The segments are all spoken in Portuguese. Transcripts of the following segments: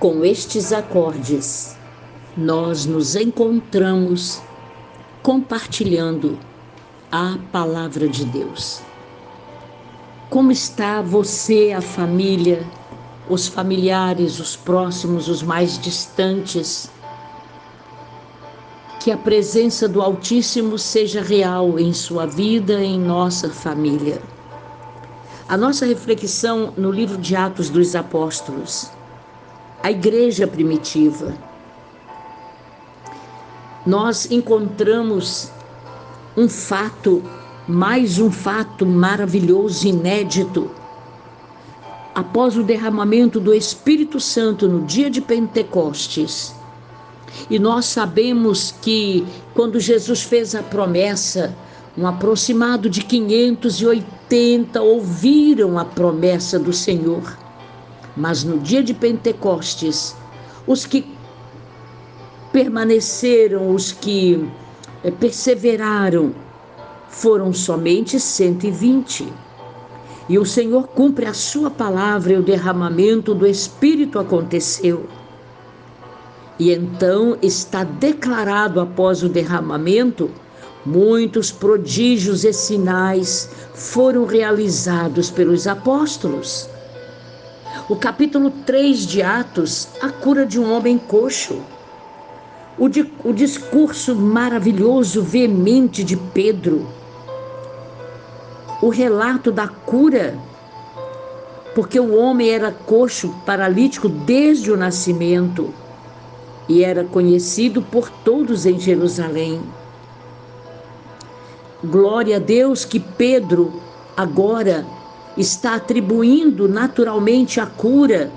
Com estes acordes, nós nos encontramos compartilhando a palavra de Deus. Como está você, a família, os familiares, os próximos, os mais distantes? Que a presença do Altíssimo seja real em sua vida, em nossa família. A nossa reflexão no livro de Atos dos Apóstolos a igreja primitiva. Nós encontramos um fato, mais um fato maravilhoso, inédito. Após o derramamento do Espírito Santo no dia de Pentecostes, e nós sabemos que quando Jesus fez a promessa, um aproximado de 580 ouviram a promessa do Senhor mas no dia de Pentecostes, os que permaneceram, os que eh, perseveraram, foram somente 120. E o Senhor cumpre a sua palavra e o derramamento do Espírito aconteceu. E então está declarado após o derramamento, muitos prodígios e sinais foram realizados pelos apóstolos. O capítulo 3 de Atos, a cura de um homem coxo. O, di, o discurso maravilhoso, veemente de Pedro. O relato da cura, porque o homem era coxo, paralítico desde o nascimento e era conhecido por todos em Jerusalém. Glória a Deus que Pedro agora está atribuindo naturalmente a cura,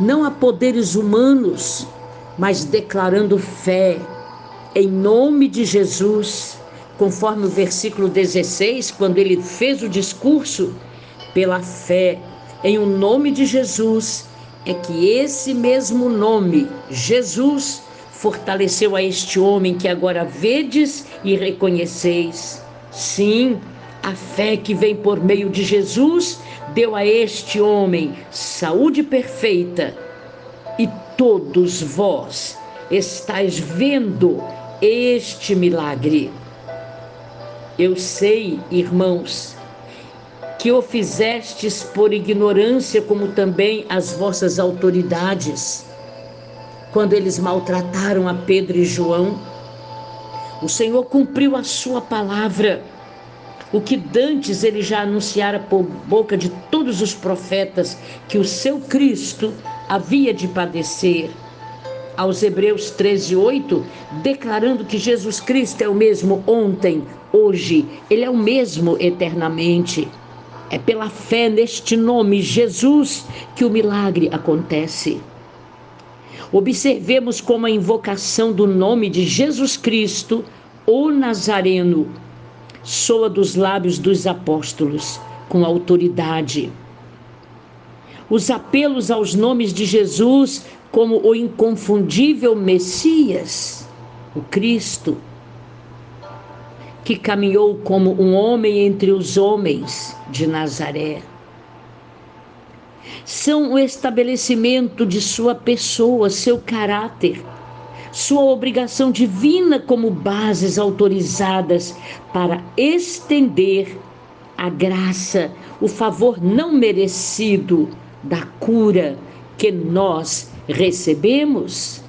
não a poderes humanos, mas declarando fé em nome de Jesus, conforme o versículo 16, quando ele fez o discurso, pela fé em o nome de Jesus, é que esse mesmo nome, Jesus, fortaleceu a este homem que agora vedes e reconheceis. Sim, a fé que vem por meio de Jesus deu a este homem saúde perfeita e todos vós estáis vendo este milagre. Eu sei, irmãos, que o fizestes por ignorância, como também as vossas autoridades, quando eles maltrataram a Pedro e João. O Senhor cumpriu a sua palavra o que dantes ele já anunciara por boca de todos os profetas que o seu Cristo havia de padecer. Aos Hebreus 13, 8, declarando que Jesus Cristo é o mesmo ontem, hoje, ele é o mesmo eternamente. É pela fé neste nome, Jesus, que o milagre acontece. Observemos como a invocação do nome de Jesus Cristo, o Nazareno, soa dos lábios dos apóstolos com autoridade. Os apelos aos nomes de Jesus como o inconfundível Messias, o Cristo, que caminhou como um homem entre os homens de Nazaré. São o estabelecimento de sua pessoa, seu caráter, sua obrigação divina como bases autorizadas para estender a graça, o favor não merecido da cura que nós recebemos.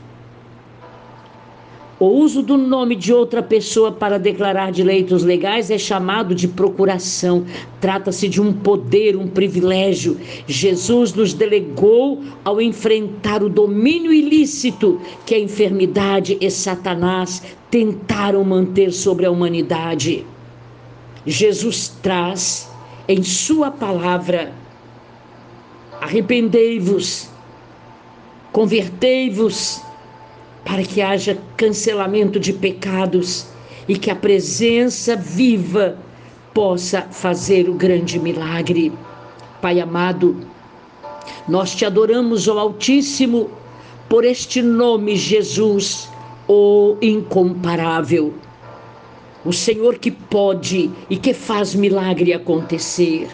O uso do nome de outra pessoa para declarar direitos legais é chamado de procuração. Trata-se de um poder, um privilégio. Jesus nos delegou ao enfrentar o domínio ilícito que a enfermidade e Satanás tentaram manter sobre a humanidade. Jesus traz em Sua palavra: arrependei-vos, convertei-vos para que haja cancelamento de pecados e que a presença viva possa fazer o grande milagre. Pai amado, nós te adoramos, ó Altíssimo, por este nome, Jesus, o incomparável. O Senhor que pode e que faz milagre acontecer.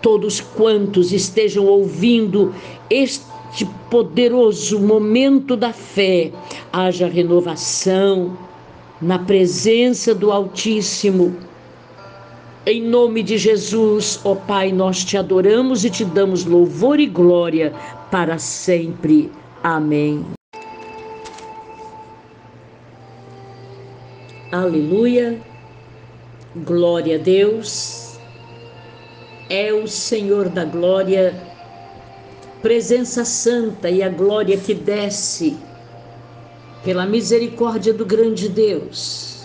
Todos quantos estejam ouvindo este neste poderoso momento da fé haja renovação na presença do Altíssimo. Em nome de Jesus, ó Pai, nós te adoramos e te damos louvor e glória para sempre. Amém. Aleluia. Glória a Deus. É o Senhor da glória, presença santa e a glória que desce pela misericórdia do grande Deus.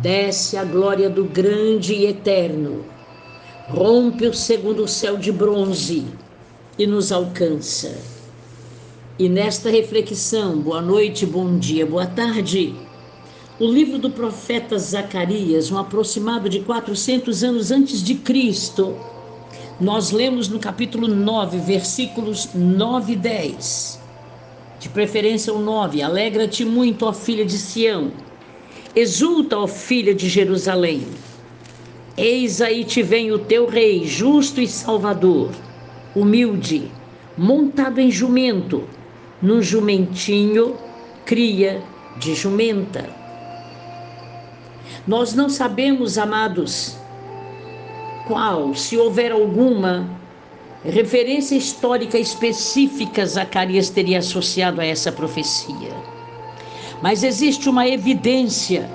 Desce a glória do grande e eterno. Rompe o segundo céu de bronze e nos alcança. E nesta reflexão, boa noite, bom dia, boa tarde o livro do profeta Zacarias, um aproximado de 400 anos antes de Cristo, nós lemos no capítulo 9, versículos 9 e 10. De preferência o 9. Alegra-te muito, ó filha de Sião. Exulta, ó filha de Jerusalém. Eis aí te vem o teu rei, justo e salvador, humilde, montado em jumento, num jumentinho, cria de jumenta. Nós não sabemos, amados, qual, se houver alguma referência histórica específica, Zacarias teria associado a essa profecia. Mas existe uma evidência,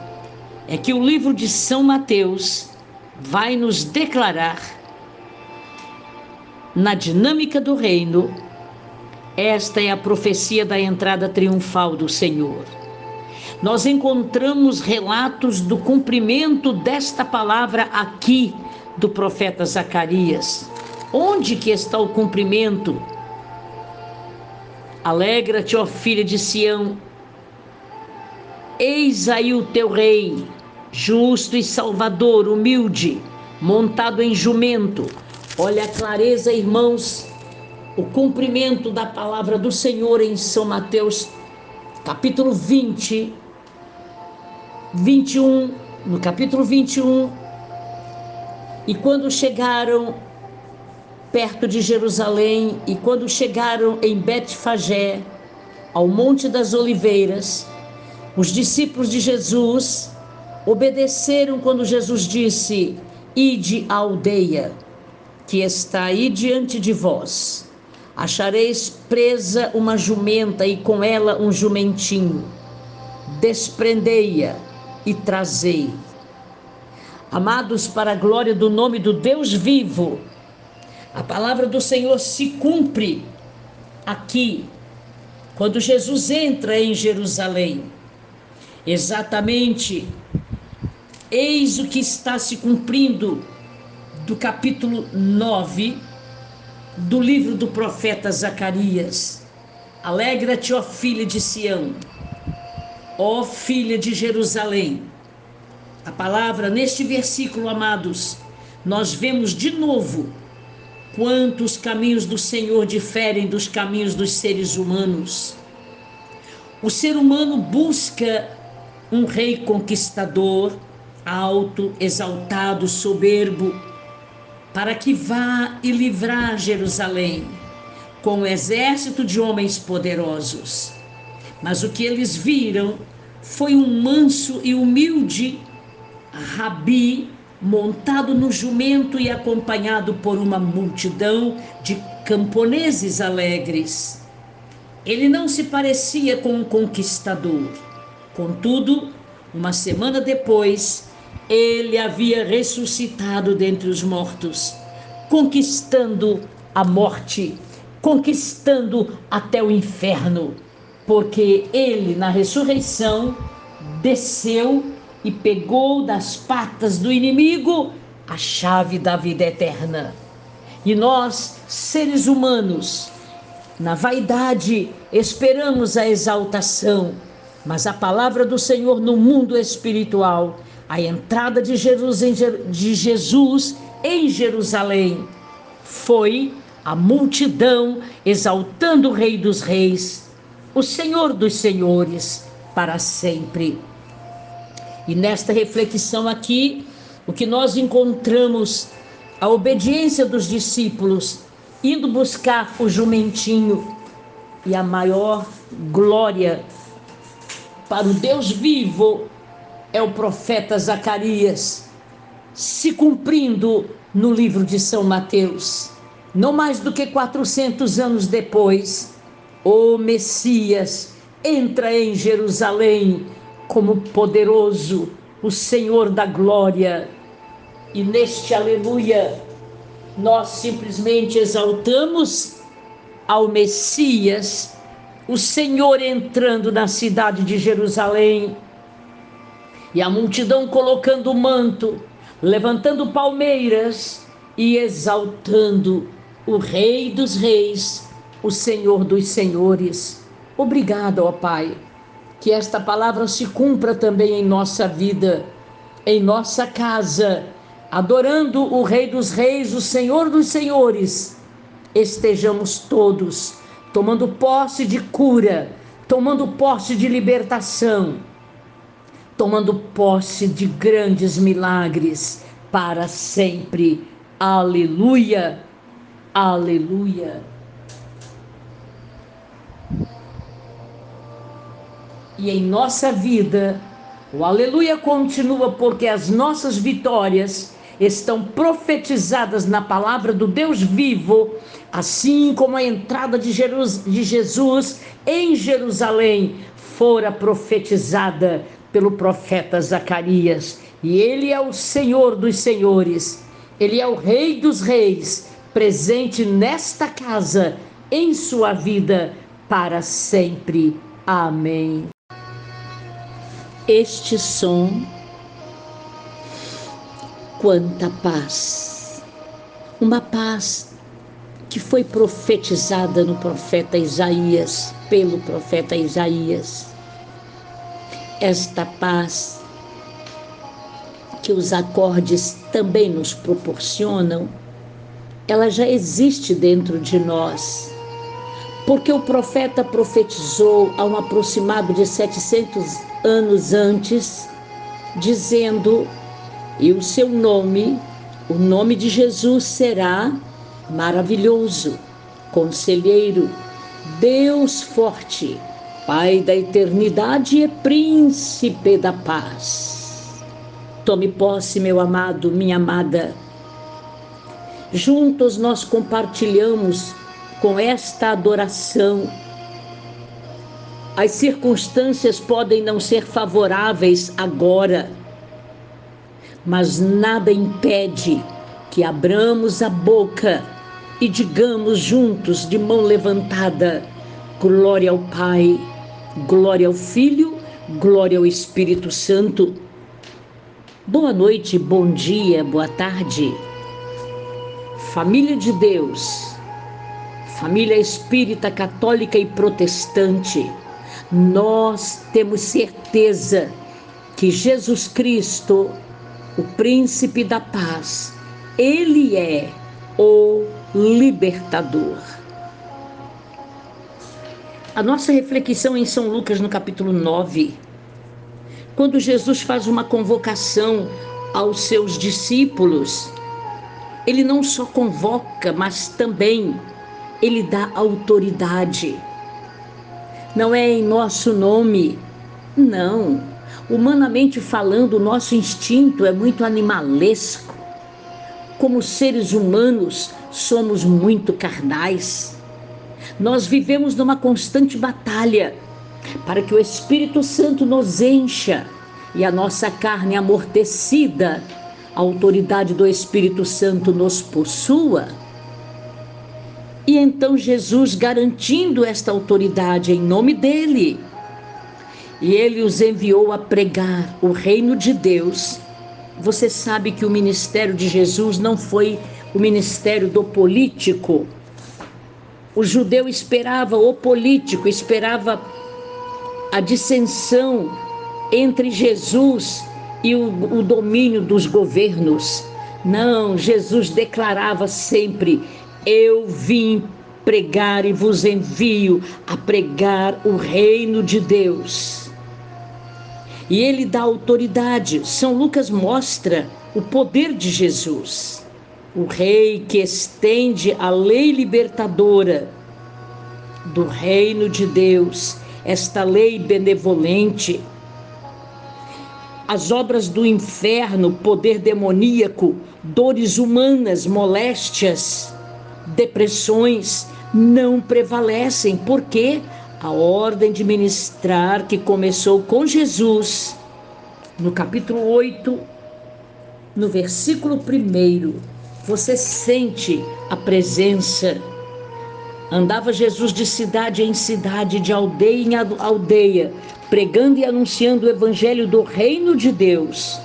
é que o livro de São Mateus vai nos declarar, na dinâmica do reino, esta é a profecia da entrada triunfal do Senhor nós encontramos relatos do cumprimento desta palavra aqui do profeta Zacarias. Onde que está o cumprimento? Alegra-te, ó filha de Sião. Eis aí o teu rei, justo e salvador, humilde, montado em jumento. Olha a clareza, irmãos, o cumprimento da palavra do Senhor em São Mateus, capítulo 20, 21, no capítulo 21, e quando chegaram perto de Jerusalém e quando chegaram em Betfagé, ao Monte das Oliveiras, os discípulos de Jesus obedeceram quando Jesus disse: Ide à aldeia que está aí diante de vós. Achareis presa uma jumenta e com ela um jumentinho. Desprendei-a e trazei. Amados, para a glória do nome do Deus vivo, a palavra do Senhor se cumpre aqui, quando Jesus entra em Jerusalém. Exatamente, eis o que está se cumprindo do capítulo 9 do livro do profeta Zacarias. Alegra-te, ó filha de Sião ó filha de Jerusalém. A palavra neste versículo, amados, nós vemos de novo quantos caminhos do Senhor diferem dos caminhos dos seres humanos. O ser humano busca um rei conquistador, alto, exaltado, soberbo, para que vá e livrar Jerusalém com um exército de homens poderosos. Mas o que eles viram foi um manso e humilde rabi montado no jumento e acompanhado por uma multidão de camponeses alegres. Ele não se parecia com um conquistador. Contudo, uma semana depois, ele havia ressuscitado dentre os mortos, conquistando a morte, conquistando até o inferno porque ele, na ressurreição, desceu e pegou das patas do inimigo a chave da vida eterna. E nós, seres humanos, na vaidade, esperamos a exaltação, mas a palavra do Senhor no mundo espiritual, a entrada de Jesus em, de Jesus em Jerusalém, foi a multidão exaltando o Rei dos Reis o Senhor dos Senhores para sempre. E nesta reflexão aqui, o que nós encontramos, a obediência dos discípulos, indo buscar o jumentinho, e a maior glória para o Deus vivo é o profeta Zacarias, se cumprindo no livro de São Mateus. Não mais do que 400 anos depois, o Messias entra em Jerusalém como poderoso, o Senhor da glória. E neste aleluia, nós simplesmente exaltamos ao Messias, o Senhor entrando na cidade de Jerusalém, e a multidão colocando o manto, levantando palmeiras e exaltando o Rei dos Reis, o Senhor dos Senhores. Obrigado, ó Pai, que esta palavra se cumpra também em nossa vida, em nossa casa, adorando o Rei dos Reis, o Senhor dos Senhores estejamos todos tomando posse de cura, tomando posse de libertação, tomando posse de grandes milagres para sempre. Aleluia, aleluia. E em nossa vida, o aleluia continua porque as nossas vitórias estão profetizadas na palavra do Deus vivo, assim como a entrada de, de Jesus em Jerusalém fora profetizada pelo profeta Zacarias. E ele é o Senhor dos senhores, ele é o Rei dos reis, presente nesta casa, em sua vida, para sempre. Amém. Este som quanta paz! Uma paz que foi profetizada no profeta Isaías, pelo profeta Isaías. Esta paz que os acordes também nos proporcionam, ela já existe dentro de nós. Porque o profeta profetizou a um aproximado de 700 anos antes, dizendo e o seu nome, o nome de Jesus será maravilhoso, conselheiro, Deus forte, Pai da eternidade e príncipe da paz. Tome posse, meu amado, minha amada. Juntos nós compartilhamos com esta adoração. As circunstâncias podem não ser favoráveis agora mas nada impede que abramos a boca e digamos juntos, de mão levantada: glória ao Pai, glória ao Filho, glória ao Espírito Santo. Boa noite, bom dia, boa tarde. Família de Deus, família espírita, católica e protestante, nós temos certeza que Jesus Cristo o príncipe da paz. Ele é o libertador. A nossa reflexão em São Lucas, no capítulo 9, quando Jesus faz uma convocação aos seus discípulos, ele não só convoca, mas também ele dá autoridade. Não é em nosso nome, não Humanamente falando, o nosso instinto é muito animalesco. Como seres humanos, somos muito carnais. Nós vivemos numa constante batalha para que o Espírito Santo nos encha e a nossa carne amortecida, a autoridade do Espírito Santo nos possua. E então Jesus garantindo esta autoridade em nome dele, e ele os enviou a pregar o reino de Deus. Você sabe que o ministério de Jesus não foi o ministério do político. O judeu esperava o político, esperava a dissensão entre Jesus e o, o domínio dos governos. Não, Jesus declarava sempre: Eu vim pregar e vos envio a pregar o reino de Deus e ele dá autoridade. São Lucas mostra o poder de Jesus, o rei que estende a lei libertadora do reino de Deus, esta lei benevolente. As obras do inferno, poder demoníaco, dores humanas, moléstias, depressões não prevalecem, porque a ordem de ministrar que começou com Jesus, no capítulo 8, no versículo 1, você sente a presença. Andava Jesus de cidade em cidade, de aldeia em aldeia, pregando e anunciando o evangelho do reino de Deus.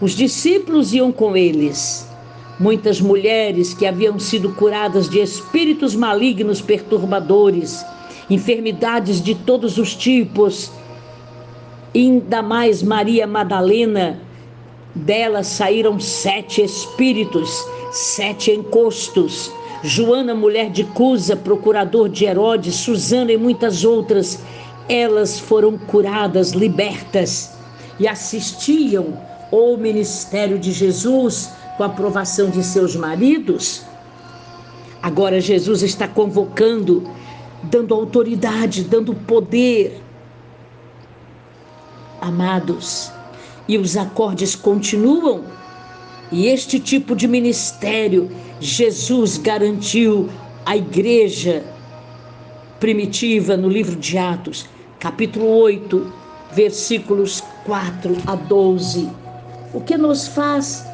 Os discípulos iam com eles. Muitas mulheres que haviam sido curadas de espíritos malignos perturbadores, enfermidades de todos os tipos, ainda mais Maria Madalena, dela saíram sete espíritos, sete encostos. Joana, mulher de Cusa, procurador de Herodes, Susana e muitas outras, elas foram curadas, libertas e assistiam ao ministério de Jesus com a aprovação de seus maridos. Agora Jesus está convocando, dando autoridade, dando poder. Amados, e os acordes continuam. E este tipo de ministério Jesus garantiu à igreja primitiva no livro de Atos, capítulo 8, versículos 4 a 12. O que nos faz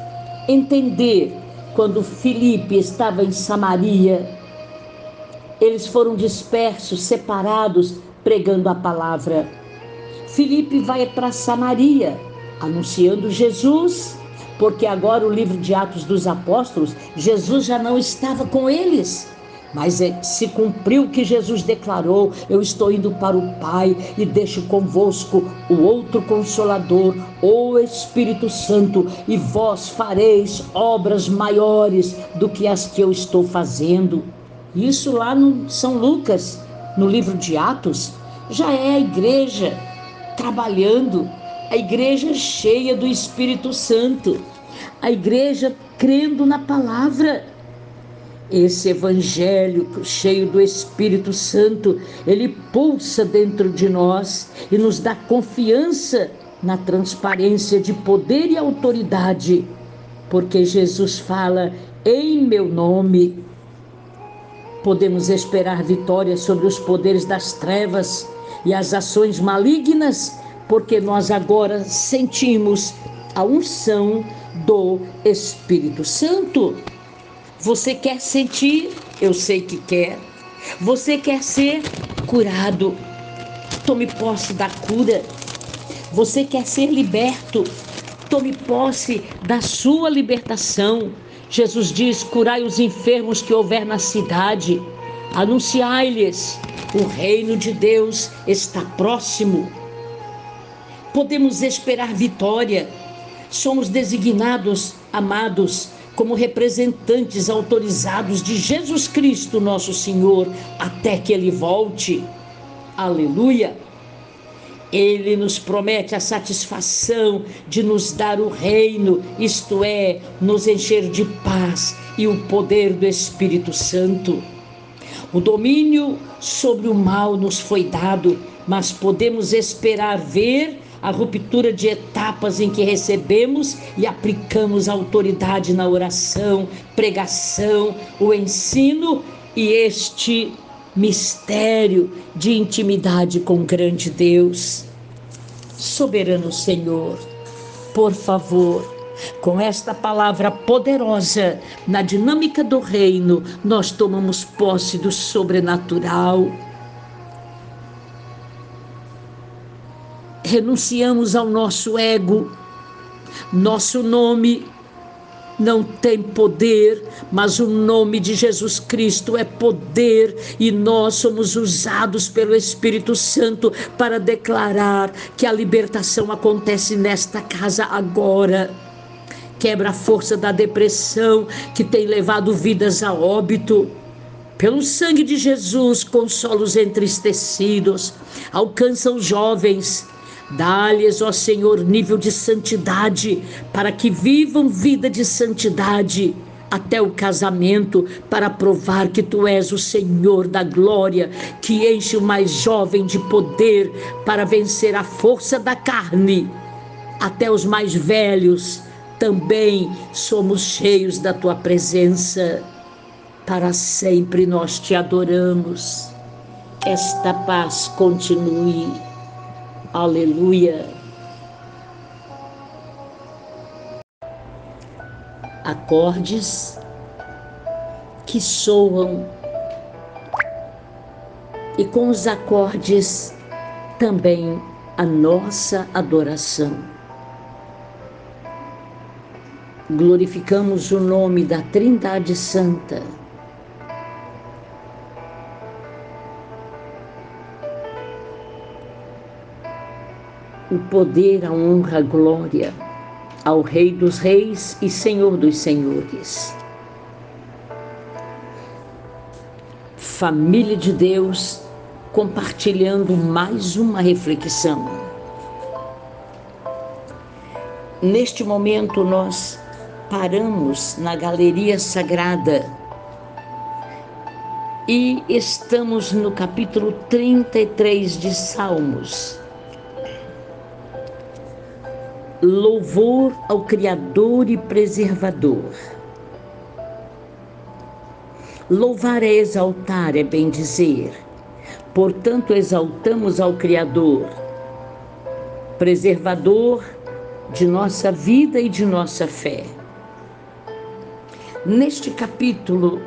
entender quando Filipe estava em Samaria, eles foram dispersos, separados, pregando a palavra. Filipe vai para Samaria, anunciando Jesus, porque agora o livro de Atos dos Apóstolos, Jesus já não estava com eles. Mas é, se cumpriu o que Jesus declarou: Eu estou indo para o Pai e deixo convosco o outro consolador, o Espírito Santo, e vós fareis obras maiores do que as que eu estou fazendo. Isso lá no São Lucas, no livro de Atos, já é a igreja trabalhando, a igreja cheia do Espírito Santo, a igreja crendo na palavra esse evangelho cheio do Espírito Santo, ele pulsa dentro de nós e nos dá confiança na transparência de poder e autoridade, porque Jesus fala em meu nome. Podemos esperar vitória sobre os poderes das trevas e as ações malignas, porque nós agora sentimos a unção do Espírito Santo. Você quer sentir? Eu sei que quer. Você quer ser curado? Tome posse da cura. Você quer ser liberto? Tome posse da sua libertação. Jesus diz: curai os enfermos que houver na cidade, anunciai-lhes: o reino de Deus está próximo. Podemos esperar vitória. Somos designados, amados, como representantes autorizados de Jesus Cristo, nosso Senhor, até que ele volte. Aleluia! Ele nos promete a satisfação de nos dar o reino, isto é, nos encher de paz e o poder do Espírito Santo. O domínio sobre o mal nos foi dado, mas podemos esperar ver a ruptura de etapas em que recebemos e aplicamos autoridade na oração, pregação, o ensino e este mistério de intimidade com o grande Deus. Soberano Senhor, por favor, com esta palavra poderosa na dinâmica do reino, nós tomamos posse do sobrenatural renunciamos ao nosso ego, nosso nome não tem poder, mas o nome de Jesus Cristo é poder e nós somos usados pelo Espírito Santo para declarar que a libertação acontece nesta casa agora. Quebra a força da depressão que tem levado vidas a óbito. Pelo sangue de Jesus, consola os entristecidos, alcança os jovens, Dá-lhes, ó Senhor, nível de santidade, para que vivam vida de santidade. até o casamento, para provar que tu és o Senhor da glória, que enche o mais jovem de poder para vencer a força da carne. Até os mais velhos também somos cheios da tua presença. Para sempre nós te adoramos. Esta paz continue. Aleluia. acordes que soam e com os acordes também a nossa adoração. Glorificamos o nome da Trindade Santa. O poder, a honra, a glória ao Rei dos Reis e Senhor dos Senhores. Família de Deus, compartilhando mais uma reflexão. Neste momento, nós paramos na Galeria Sagrada e estamos no capítulo 33 de Salmos louvor ao Criador e Preservador. Louvar é exaltar, é bem dizer. Portanto, exaltamos ao Criador, preservador de nossa vida e de nossa fé. Neste capítulo,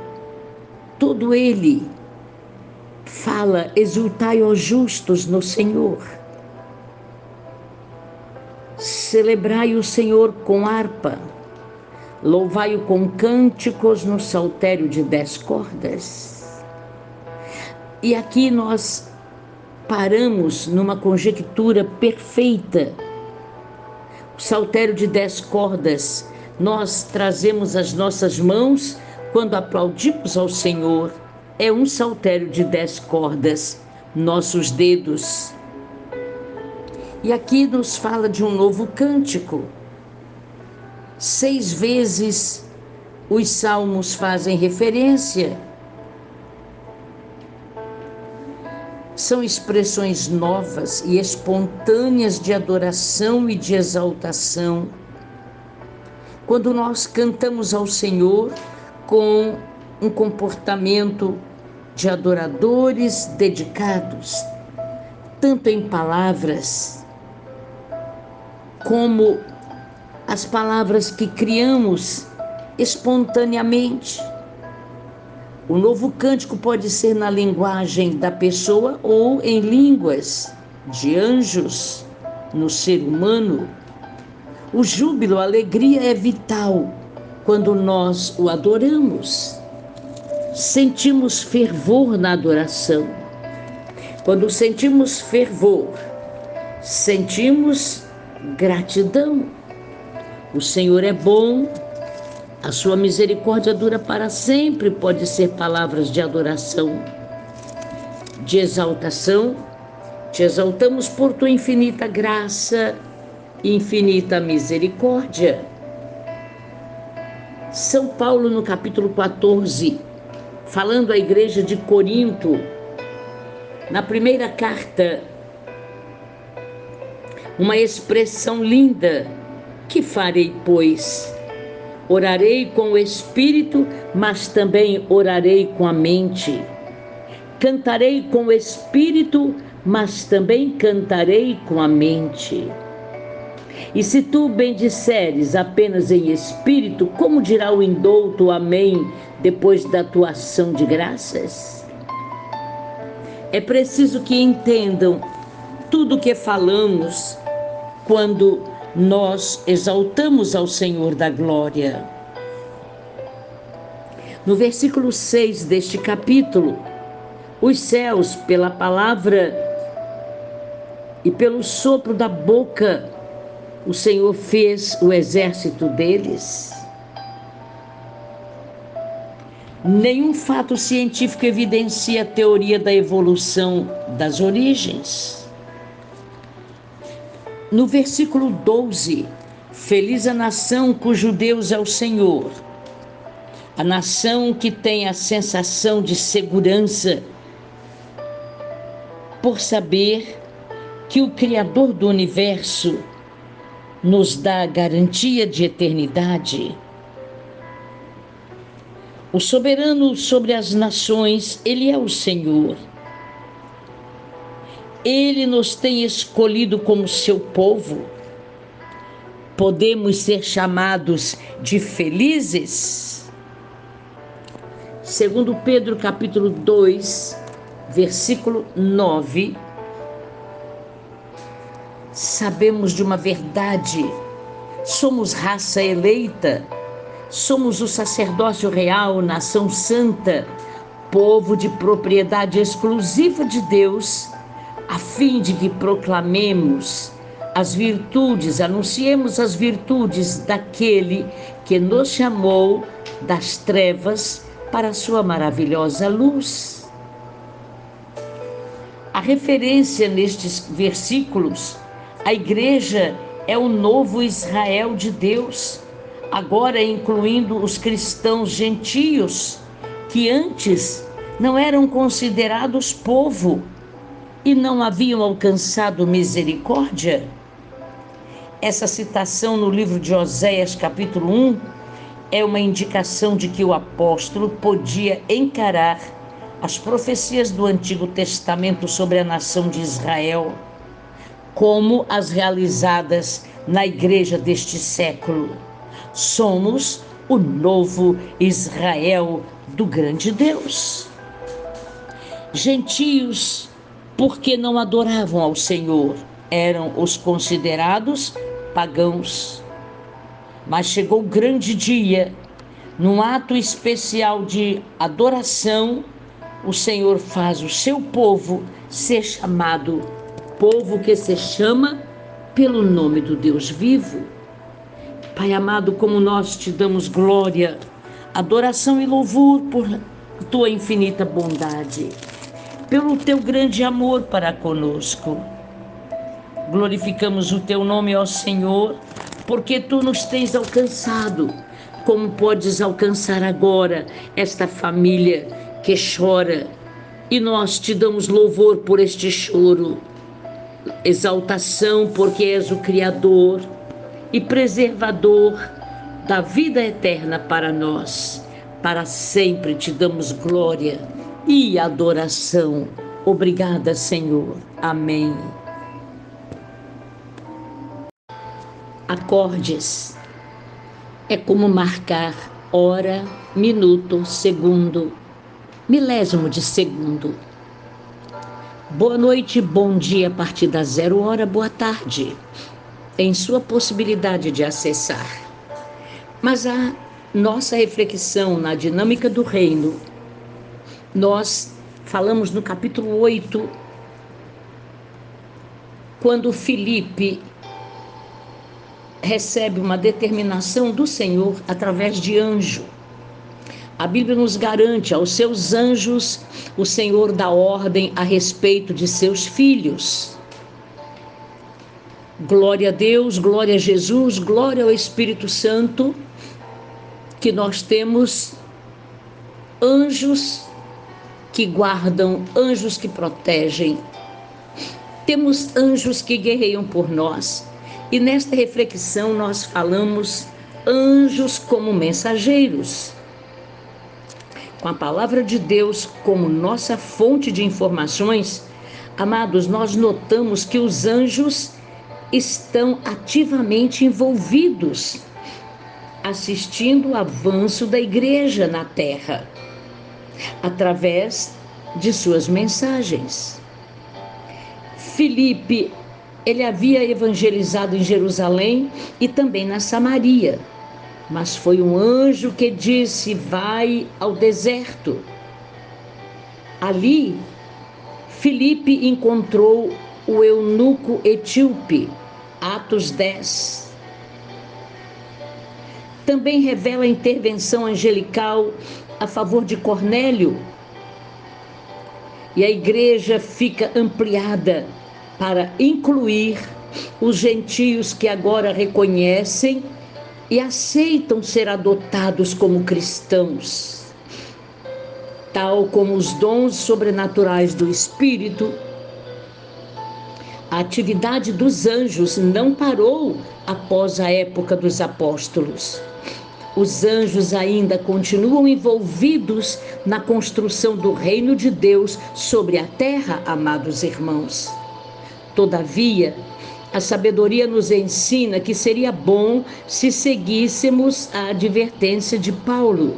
todo ele fala: exultai, ó justos, no Senhor Celebrai o Senhor com harpa, louvai-o com cânticos no saltério de dez cordas. E aqui nós paramos numa conjectura perfeita. O saltério de dez cordas, nós trazemos as nossas mãos quando aplaudimos ao Senhor. É um saltério de dez cordas, nossos dedos e aqui nos fala de um novo cântico. Seis vezes os salmos fazem referência. São expressões novas e espontâneas de adoração e de exaltação. Quando nós cantamos ao Senhor com um comportamento de adoradores dedicados, tanto em palavras como as palavras que criamos espontaneamente. O novo cântico pode ser na linguagem da pessoa ou em línguas de anjos, no ser humano. O júbilo, a alegria é vital quando nós o adoramos. Sentimos fervor na adoração. Quando sentimos fervor, sentimos gratidão. O Senhor é bom, a sua misericórdia dura para sempre, pode ser palavras de adoração, de exaltação. Te exaltamos por tua infinita graça infinita misericórdia. São Paulo, no capítulo 14, falando à igreja de Corinto, na primeira carta, uma expressão linda. Que farei, pois? Orarei com o espírito, mas também orarei com a mente. Cantarei com o espírito, mas também cantarei com a mente. E se tu bendisseres apenas em espírito, como dirá o indouto Amém depois da tua ação de graças? É preciso que entendam tudo o que falamos quando nós exaltamos ao Senhor da glória. No versículo 6 deste capítulo, os céus, pela palavra e pelo sopro da boca, o Senhor fez o exército deles. Nenhum fato científico evidencia a teoria da evolução das origens. No versículo 12, feliz a nação cujo Deus é o Senhor, a nação que tem a sensação de segurança por saber que o Criador do universo nos dá a garantia de eternidade. O soberano sobre as nações, ele é o Senhor. Ele nos tem escolhido como seu povo. Podemos ser chamados de felizes? Segundo Pedro capítulo 2, versículo 9, sabemos de uma verdade. Somos raça eleita, somos o sacerdócio real, nação santa, povo de propriedade exclusiva de Deus, a fim de que proclamemos as virtudes, anunciemos as virtudes daquele que nos chamou das trevas para a sua maravilhosa luz. A referência nestes versículos, a igreja é o novo Israel de Deus, agora incluindo os cristãos gentios, que antes não eram considerados povo e não haviam alcançado misericórdia? Essa citação no livro de Oséias, capítulo 1, é uma indicação de que o apóstolo podia encarar as profecias do Antigo Testamento sobre a nação de Israel, como as realizadas na igreja deste século. Somos o novo Israel do grande Deus. Gentios, porque não adoravam ao Senhor, eram os considerados pagãos. Mas chegou o grande dia, num ato especial de adoração, o Senhor faz o seu povo ser chamado povo que se chama pelo nome do Deus vivo. Pai amado, como nós te damos glória, adoração e louvor por tua infinita bondade, pelo teu grande amor para conosco. Glorificamos o teu nome, ó Senhor, porque tu nos tens alcançado, como podes alcançar agora esta família que chora, e nós te damos louvor por este choro, exaltação, porque és o Criador e preservador da vida eterna para nós. Para sempre te damos glória e adoração. Obrigada, Senhor. Amém. Acordes é como marcar hora, minuto, segundo milésimo de segundo. Boa noite, bom dia a partir da zero hora, boa tarde, em sua possibilidade de acessar. Mas a nossa reflexão na dinâmica do reino, nós falamos no capítulo 8, quando Filipe recebe uma determinação do Senhor através de anjo a Bíblia nos garante aos seus anjos o Senhor dá ordem a respeito de seus filhos. Glória a Deus, glória a Jesus, glória ao Espírito Santo, que nós temos anjos que guardam, anjos que protegem. Temos anjos que guerreiam por nós. E nesta reflexão nós falamos anjos como mensageiros com a palavra de Deus como nossa fonte de informações, amados, nós notamos que os anjos estão ativamente envolvidos, assistindo o avanço da igreja na terra, através de suas mensagens. Filipe, ele havia evangelizado em Jerusalém e também na Samaria mas foi um anjo que disse: Vai ao deserto. Ali, Filipe encontrou o eunuco etíope, Atos 10. Também revela a intervenção angelical a favor de Cornélio. E a igreja fica ampliada para incluir os gentios que agora reconhecem e aceitam ser adotados como cristãos, tal como os dons sobrenaturais do Espírito. A atividade dos anjos não parou após a época dos apóstolos. Os anjos ainda continuam envolvidos na construção do reino de Deus sobre a terra, amados irmãos. Todavia, a sabedoria nos ensina que seria bom se seguíssemos a advertência de Paulo.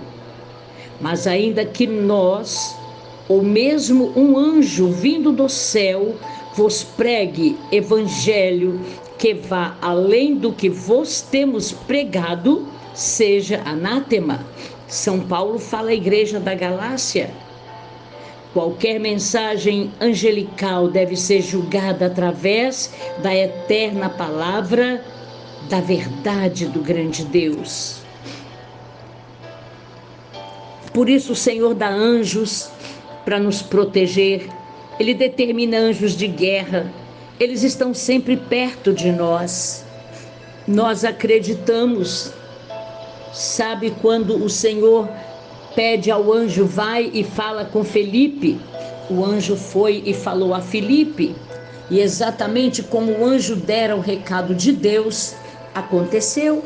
Mas ainda que nós, ou mesmo um anjo vindo do céu, vos pregue evangelho que vá além do que vos temos pregado, seja anátema. São Paulo fala à igreja da Galácia. Qualquer mensagem angelical deve ser julgada através da eterna palavra da verdade do grande Deus. Por isso, o Senhor dá anjos para nos proteger, ele determina anjos de guerra, eles estão sempre perto de nós. Nós acreditamos Sabe quando o Senhor pede ao anjo, vai e fala com Felipe? O anjo foi e falou a Felipe. E exatamente como o anjo dera o recado de Deus, aconteceu.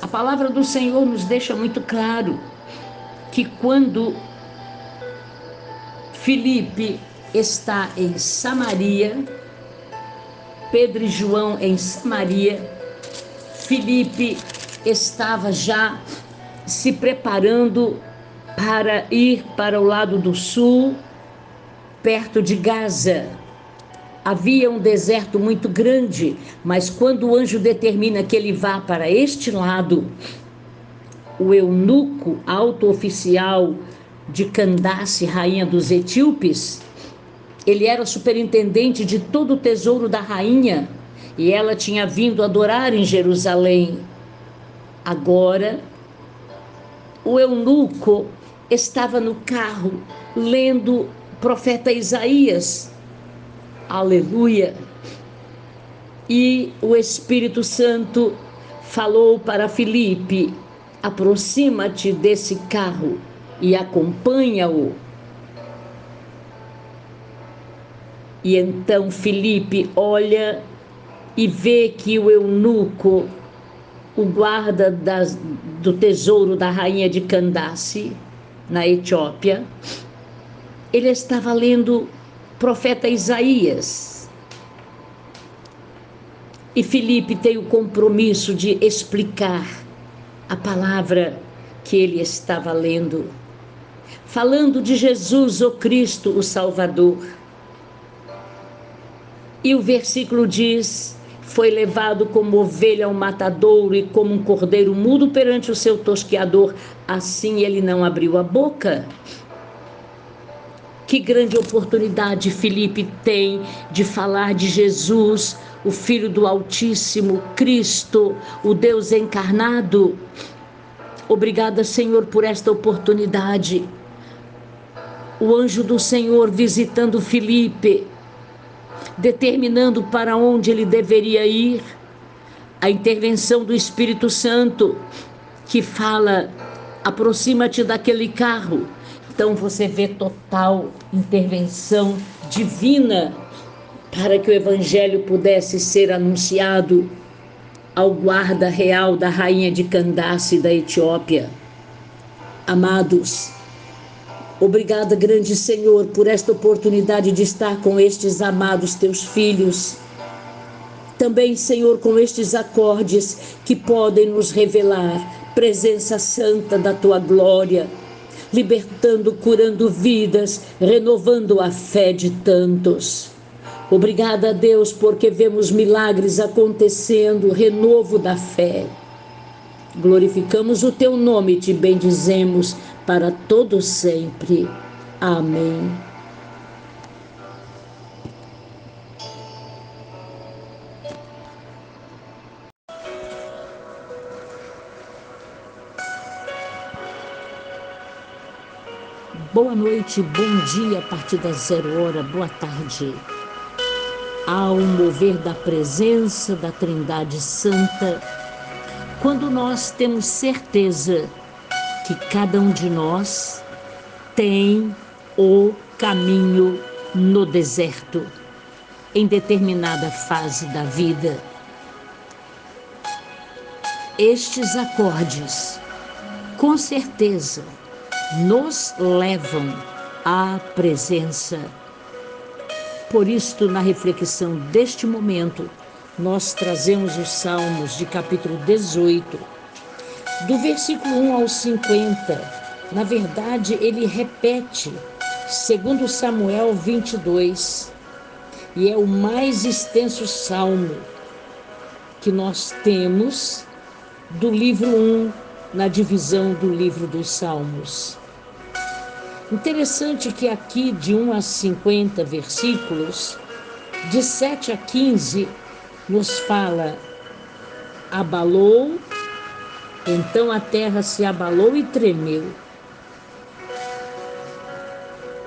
A palavra do Senhor nos deixa muito claro que quando Felipe está em Samaria, Pedro e João em Samaria, Felipe estava já se preparando para ir para o lado do sul, perto de Gaza. Havia um deserto muito grande, mas quando o anjo determina que ele vá para este lado, o eunuco alto oficial de Candace, rainha dos etíopes, ele era superintendente de todo o tesouro da rainha e ela tinha vindo adorar em Jerusalém. Agora, o eunuco estava no carro lendo o profeta Isaías. Aleluia! E o Espírito Santo falou para Filipe: aproxima-te desse carro e acompanha-o. E então Filipe olha e vê que o eunuco o guarda das, do tesouro da rainha de Candace, na Etiópia, ele estava lendo profeta Isaías. E Felipe tem o compromisso de explicar a palavra que ele estava lendo, falando de Jesus, o Cristo, o Salvador. E o versículo diz: foi levado como ovelha ao matadouro e como um cordeiro mudo perante o seu tosqueador, assim ele não abriu a boca. Que grande oportunidade Felipe tem de falar de Jesus, o Filho do Altíssimo, Cristo, o Deus encarnado. Obrigada, Senhor, por esta oportunidade. O anjo do Senhor visitando Felipe determinando para onde ele deveria ir. A intervenção do Espírito Santo que fala: aproxima-te daquele carro. Então você vê total intervenção divina para que o evangelho pudesse ser anunciado ao guarda real da rainha de Candace da Etiópia. Amados, Obrigada, grande Senhor, por esta oportunidade de estar com estes amados teus filhos. Também, Senhor, com estes acordes que podem nos revelar presença santa da tua glória, libertando, curando vidas, renovando a fé de tantos. Obrigada, Deus, porque vemos milagres acontecendo, renovo da fé. Glorificamos o teu nome e te bendizemos para todo sempre. Amém. Boa noite, bom dia a partir das zero hora, boa tarde. Ao mover da presença da Trindade Santa, quando nós temos certeza que cada um de nós tem o caminho no deserto, em determinada fase da vida. Estes acordes, com certeza, nos levam à presença. Por isto, na reflexão deste momento, nós trazemos os Salmos de capítulo 18, do versículo 1 ao 50. Na verdade, ele repete, segundo Samuel 22, e é o mais extenso salmo que nós temos do livro 1, na divisão do livro dos Salmos. Interessante que aqui, de 1 a 50 versículos, de 7 a 15, nos fala: abalou, então a terra se abalou e tremeu.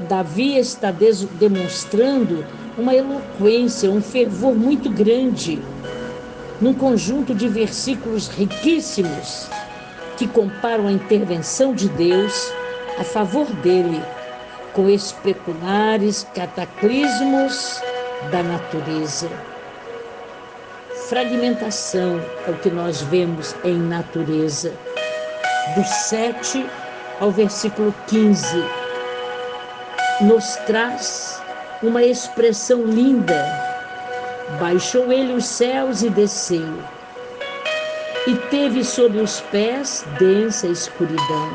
Davi está demonstrando uma eloquência, um fervor muito grande, num conjunto de versículos riquíssimos que comparam a intervenção de Deus a favor dele com especulares cataclismos da natureza fragmentação é o que nós vemos em natureza. Do 7 ao versículo 15, nos traz uma expressão linda. Baixou ele os céus e desceu, e teve sob os pés densa escuridão.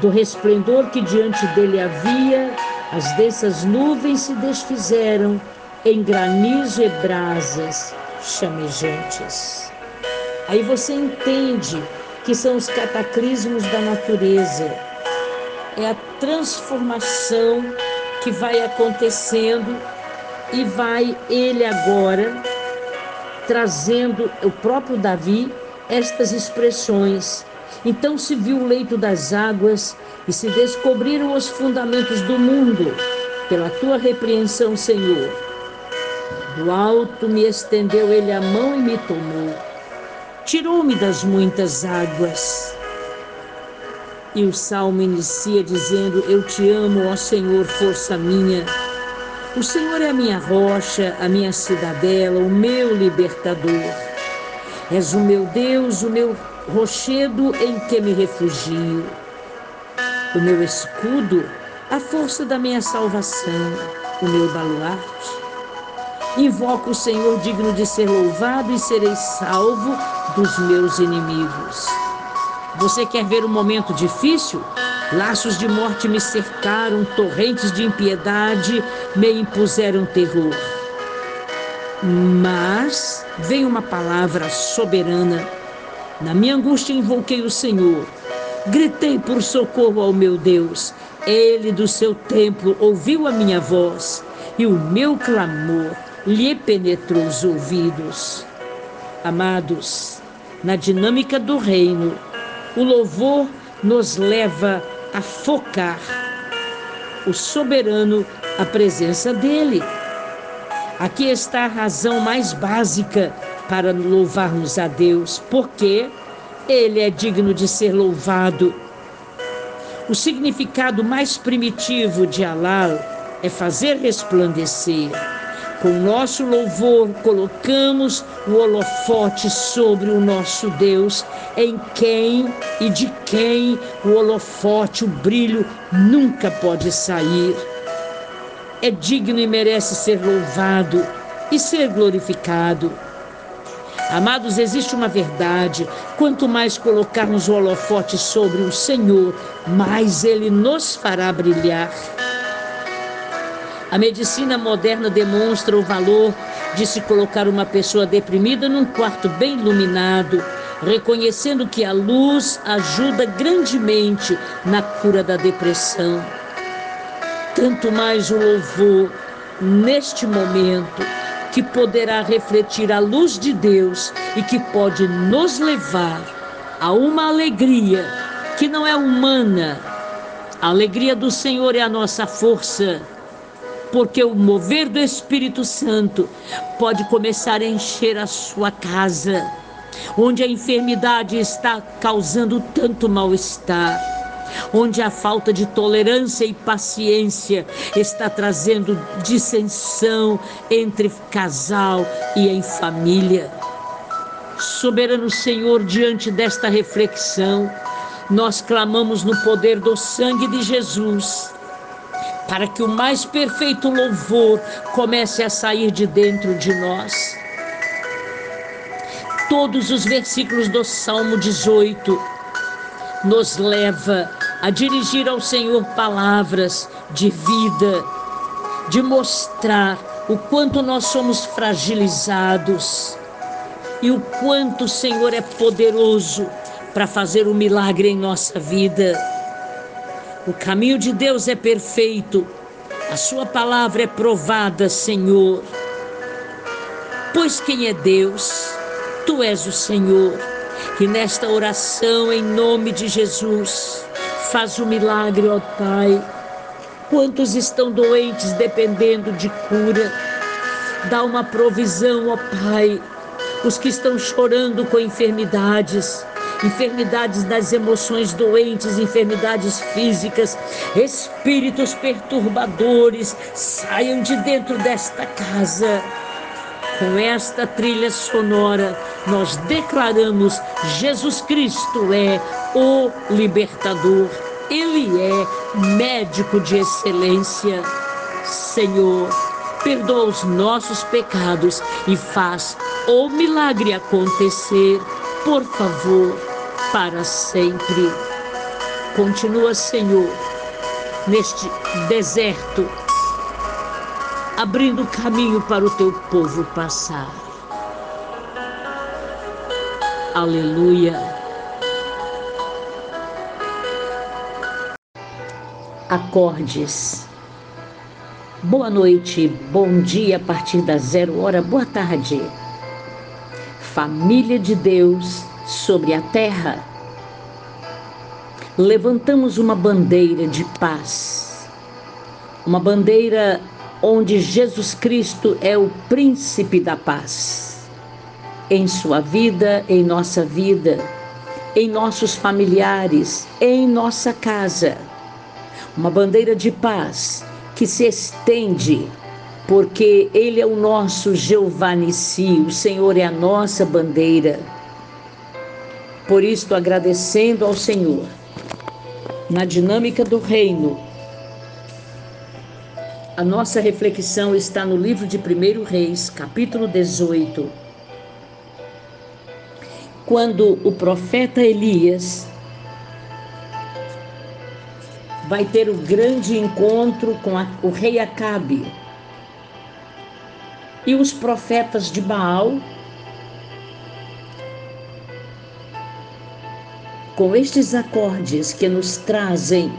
Do resplendor que diante dele havia, as densas nuvens se desfizeram em granizo e brasas chamejantes. Aí você entende que são os cataclismos da natureza. É a transformação que vai acontecendo e vai ele agora trazendo o próprio Davi estas expressões. Então se viu o leito das águas e se descobriram os fundamentos do mundo pela tua repreensão, Senhor do alto me estendeu ele a mão e me tomou. Tirou-me das muitas águas. E o salmo inicia dizendo: Eu te amo, ó Senhor, força minha. O Senhor é a minha rocha, a minha cidadela, o meu libertador. És o meu Deus, o meu rochedo em que me refugio. O meu escudo, a força da minha salvação, o meu baluarte. Invoco o Senhor digno de ser louvado e serei salvo dos meus inimigos. Você quer ver um momento difícil? Laços de morte me cercaram, torrentes de impiedade me impuseram terror. Mas veio uma palavra soberana. Na minha angústia invoquei o Senhor. Gritei por socorro ao meu Deus. Ele do seu templo ouviu a minha voz e o meu clamor lhe penetrou os ouvidos. Amados, na dinâmica do reino, o louvor nos leva a focar o soberano, a presença dele. Aqui está a razão mais básica para louvarmos a Deus, porque ele é digno de ser louvado. O significado mais primitivo de Alá é fazer resplandecer. Com nosso louvor, colocamos o holofote sobre o nosso Deus, em quem e de quem o holofote, o brilho, nunca pode sair. É digno e merece ser louvado e ser glorificado. Amados, existe uma verdade: quanto mais colocarmos o holofote sobre o Senhor, mais ele nos fará brilhar. A medicina moderna demonstra o valor de se colocar uma pessoa deprimida num quarto bem iluminado, reconhecendo que a luz ajuda grandemente na cura da depressão. Tanto mais o louvor neste momento que poderá refletir a luz de Deus e que pode nos levar a uma alegria que não é humana. A alegria do Senhor é a nossa força porque o mover do Espírito Santo pode começar a encher a sua casa, onde a enfermidade está causando tanto mal-estar, onde a falta de tolerância e paciência está trazendo dissensão entre casal e em família. Soberano Senhor, diante desta reflexão, nós clamamos no poder do sangue de Jesus, para que o mais perfeito louvor comece a sair de dentro de nós. Todos os versículos do Salmo 18 nos leva a dirigir ao Senhor palavras de vida, de mostrar o quanto nós somos fragilizados e o quanto o Senhor é poderoso para fazer um milagre em nossa vida. O caminho de Deus é perfeito, a Sua palavra é provada, Senhor. Pois quem é Deus? Tu és o Senhor. E nesta oração, em nome de Jesus, faz o um milagre, ó Pai. Quantos estão doentes dependendo de cura? Dá uma provisão, ó Pai. Os que estão chorando com enfermidades, enfermidades das emoções doentes, enfermidades físicas, espíritos perturbadores, saiam de dentro desta casa. Com esta trilha sonora, nós declaramos: Jesus Cristo é o libertador, Ele é médico de excelência. Senhor, perdoa os nossos pecados e faz o milagre acontecer, por favor para sempre. Continua, Senhor, neste deserto, abrindo caminho para o teu povo passar. Aleluia. Acordes. Boa noite, bom dia a partir da zero hora, boa tarde. Família de Deus sobre a terra, levantamos uma bandeira de paz, uma bandeira onde Jesus Cristo é o príncipe da paz. Em sua vida, em nossa vida, em nossos familiares, em nossa casa. Uma bandeira de paz que se estende porque Ele é o nosso Jeová Nissi, o Senhor é a nossa bandeira. Por isto, agradecendo ao Senhor, na dinâmica do reino, a nossa reflexão está no livro de 1 Reis, capítulo 18. Quando o profeta Elias vai ter o grande encontro com a, o rei Acabe e os profetas de Baal com estes acordes que nos trazem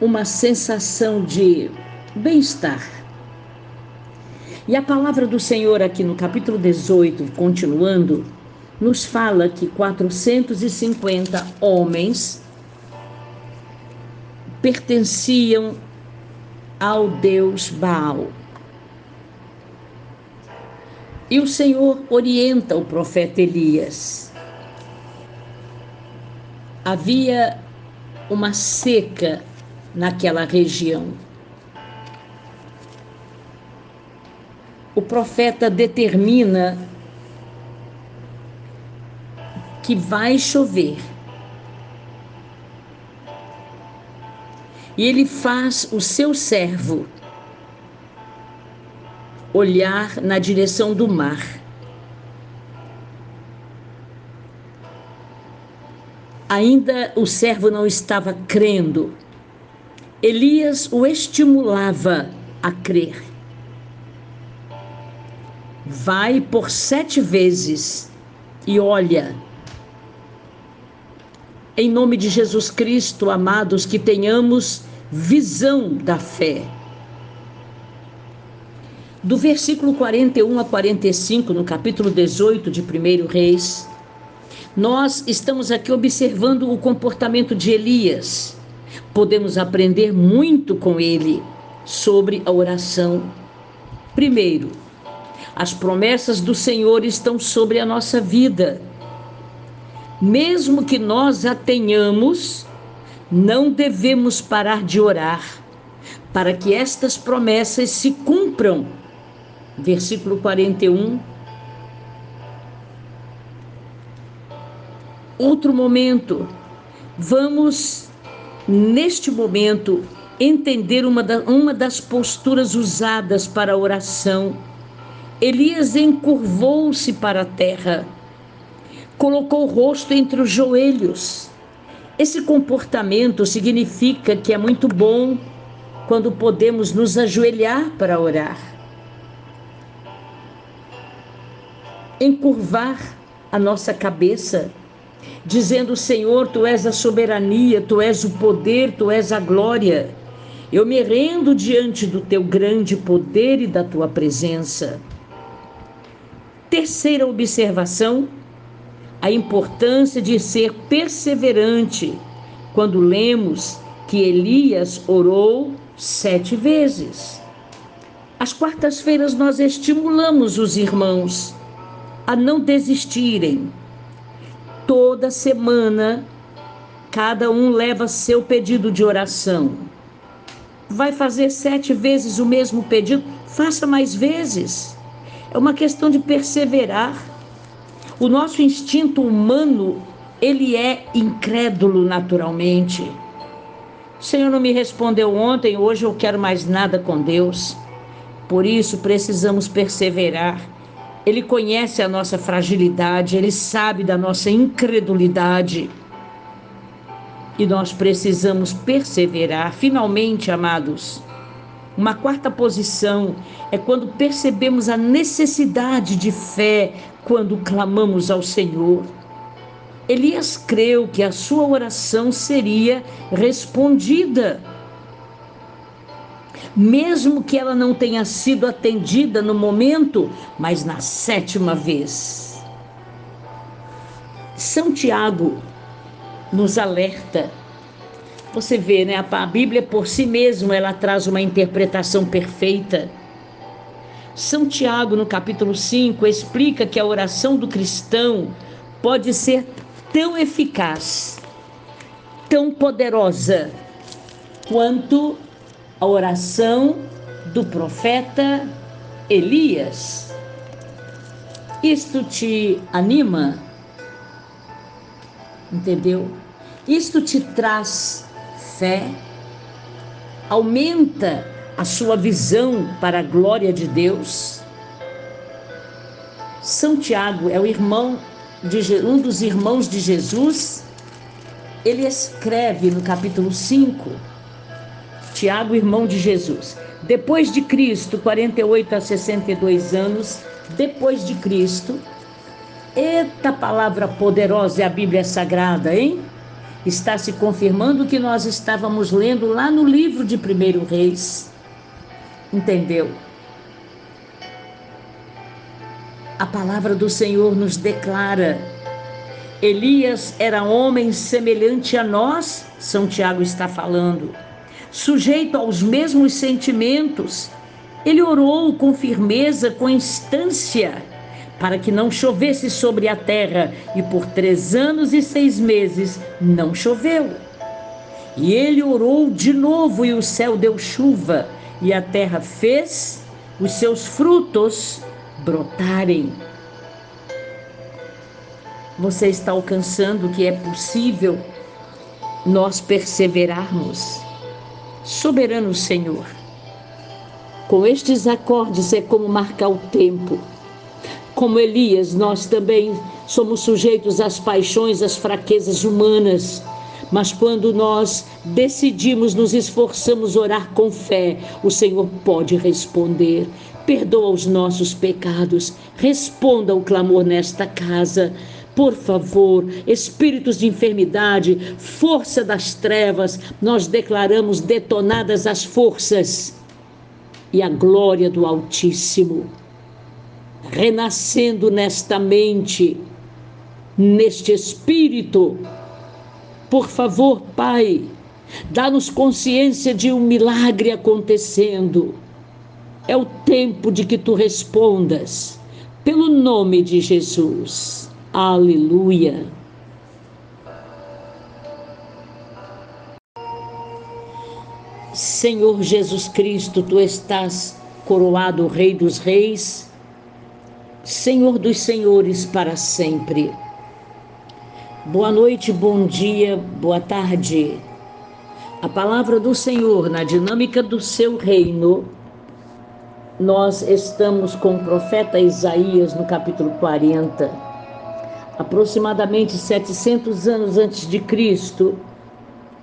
uma sensação de bem-estar. E a palavra do Senhor aqui no capítulo 18, continuando, nos fala que 450 homens pertenciam ao deus Baal. E o Senhor orienta o profeta Elias. Havia uma seca naquela região. O profeta determina que vai chover. E ele faz o seu servo olhar na direção do mar. Ainda o servo não estava crendo. Elias o estimulava a crer. Vai por sete vezes e olha. Em nome de Jesus Cristo, amados, que tenhamos visão da fé do versículo 41 a 45, no capítulo 18 de 1 Reis, nós estamos aqui observando o comportamento de Elias. Podemos aprender muito com ele sobre a oração. Primeiro, As promessas do Senhor estão sobre a nossa vida. Mesmo que nós a tenhamos, não devemos parar de orar para que estas promessas se cumpram. Versículo 41. Outro momento, vamos neste momento entender uma, da, uma das posturas usadas para a oração. Elias encurvou-se para a terra, colocou o rosto entre os joelhos. Esse comportamento significa que é muito bom quando podemos nos ajoelhar para orar. Encurvar a nossa cabeça dizendo: Senhor, tu és a soberania, tu és o poder, tu és a glória. Eu me rendo diante do teu grande poder e da tua presença. Terceira observação: a importância de ser perseverante quando lemos que Elias orou sete vezes. Às quartas-feiras, nós estimulamos os irmãos a não desistirem, toda semana, cada um leva seu pedido de oração. Vai fazer sete vezes o mesmo pedido? Faça mais vezes. É uma questão de perseverar. O nosso instinto humano, ele é incrédulo naturalmente. O Senhor não me respondeu ontem, hoje eu quero mais nada com Deus. Por isso precisamos perseverar ele conhece a nossa fragilidade, ele sabe da nossa incredulidade. E nós precisamos perseverar. Finalmente, amados, uma quarta posição é quando percebemos a necessidade de fé quando clamamos ao Senhor. Elias creu que a sua oração seria respondida mesmo que ela não tenha sido atendida no momento, mas na sétima vez. São Tiago nos alerta. Você vê, né? A Bíblia por si mesma ela traz uma interpretação perfeita. São Tiago, no capítulo 5, explica que a oração do cristão pode ser tão eficaz, tão poderosa, quanto a oração do profeta Elias. Isto te anima? Entendeu? Isto te traz fé? Aumenta a sua visão para a glória de Deus? São Tiago é o irmão de um dos irmãos de Jesus. Ele escreve no capítulo 5 Tiago, irmão de Jesus. Depois de Cristo, 48 a 62 anos, depois de Cristo. Eita palavra poderosa é a Bíblia Sagrada, hein? Está se confirmando o que nós estávamos lendo lá no livro de Primeiro Reis. Entendeu? A palavra do Senhor nos declara: Elias era homem semelhante a nós, São Tiago está falando sujeito aos mesmos sentimentos. Ele orou com firmeza, com instância, para que não chovesse sobre a terra, e por três anos e seis meses não choveu. E ele orou de novo, e o céu deu chuva, e a terra fez os seus frutos brotarem. Você está alcançando que é possível nós perseverarmos Soberano Senhor, com estes acordes é como marcar o tempo. Como Elias, nós também somos sujeitos às paixões, às fraquezas humanas. Mas quando nós decidimos, nos esforçamos orar com fé, o Senhor pode responder. Perdoa os nossos pecados, responda o clamor nesta casa. Por favor, espíritos de enfermidade, força das trevas, nós declaramos detonadas as forças e a glória do Altíssimo, renascendo nesta mente, neste espírito. Por favor, Pai, dá-nos consciência de um milagre acontecendo. É o tempo de que tu respondas, pelo nome de Jesus. Aleluia. Senhor Jesus Cristo, tu estás coroado Rei dos Reis, Senhor dos Senhores para sempre. Boa noite, bom dia, boa tarde. A palavra do Senhor na dinâmica do seu reino. Nós estamos com o profeta Isaías no capítulo 40. Aproximadamente 700 anos antes de Cristo,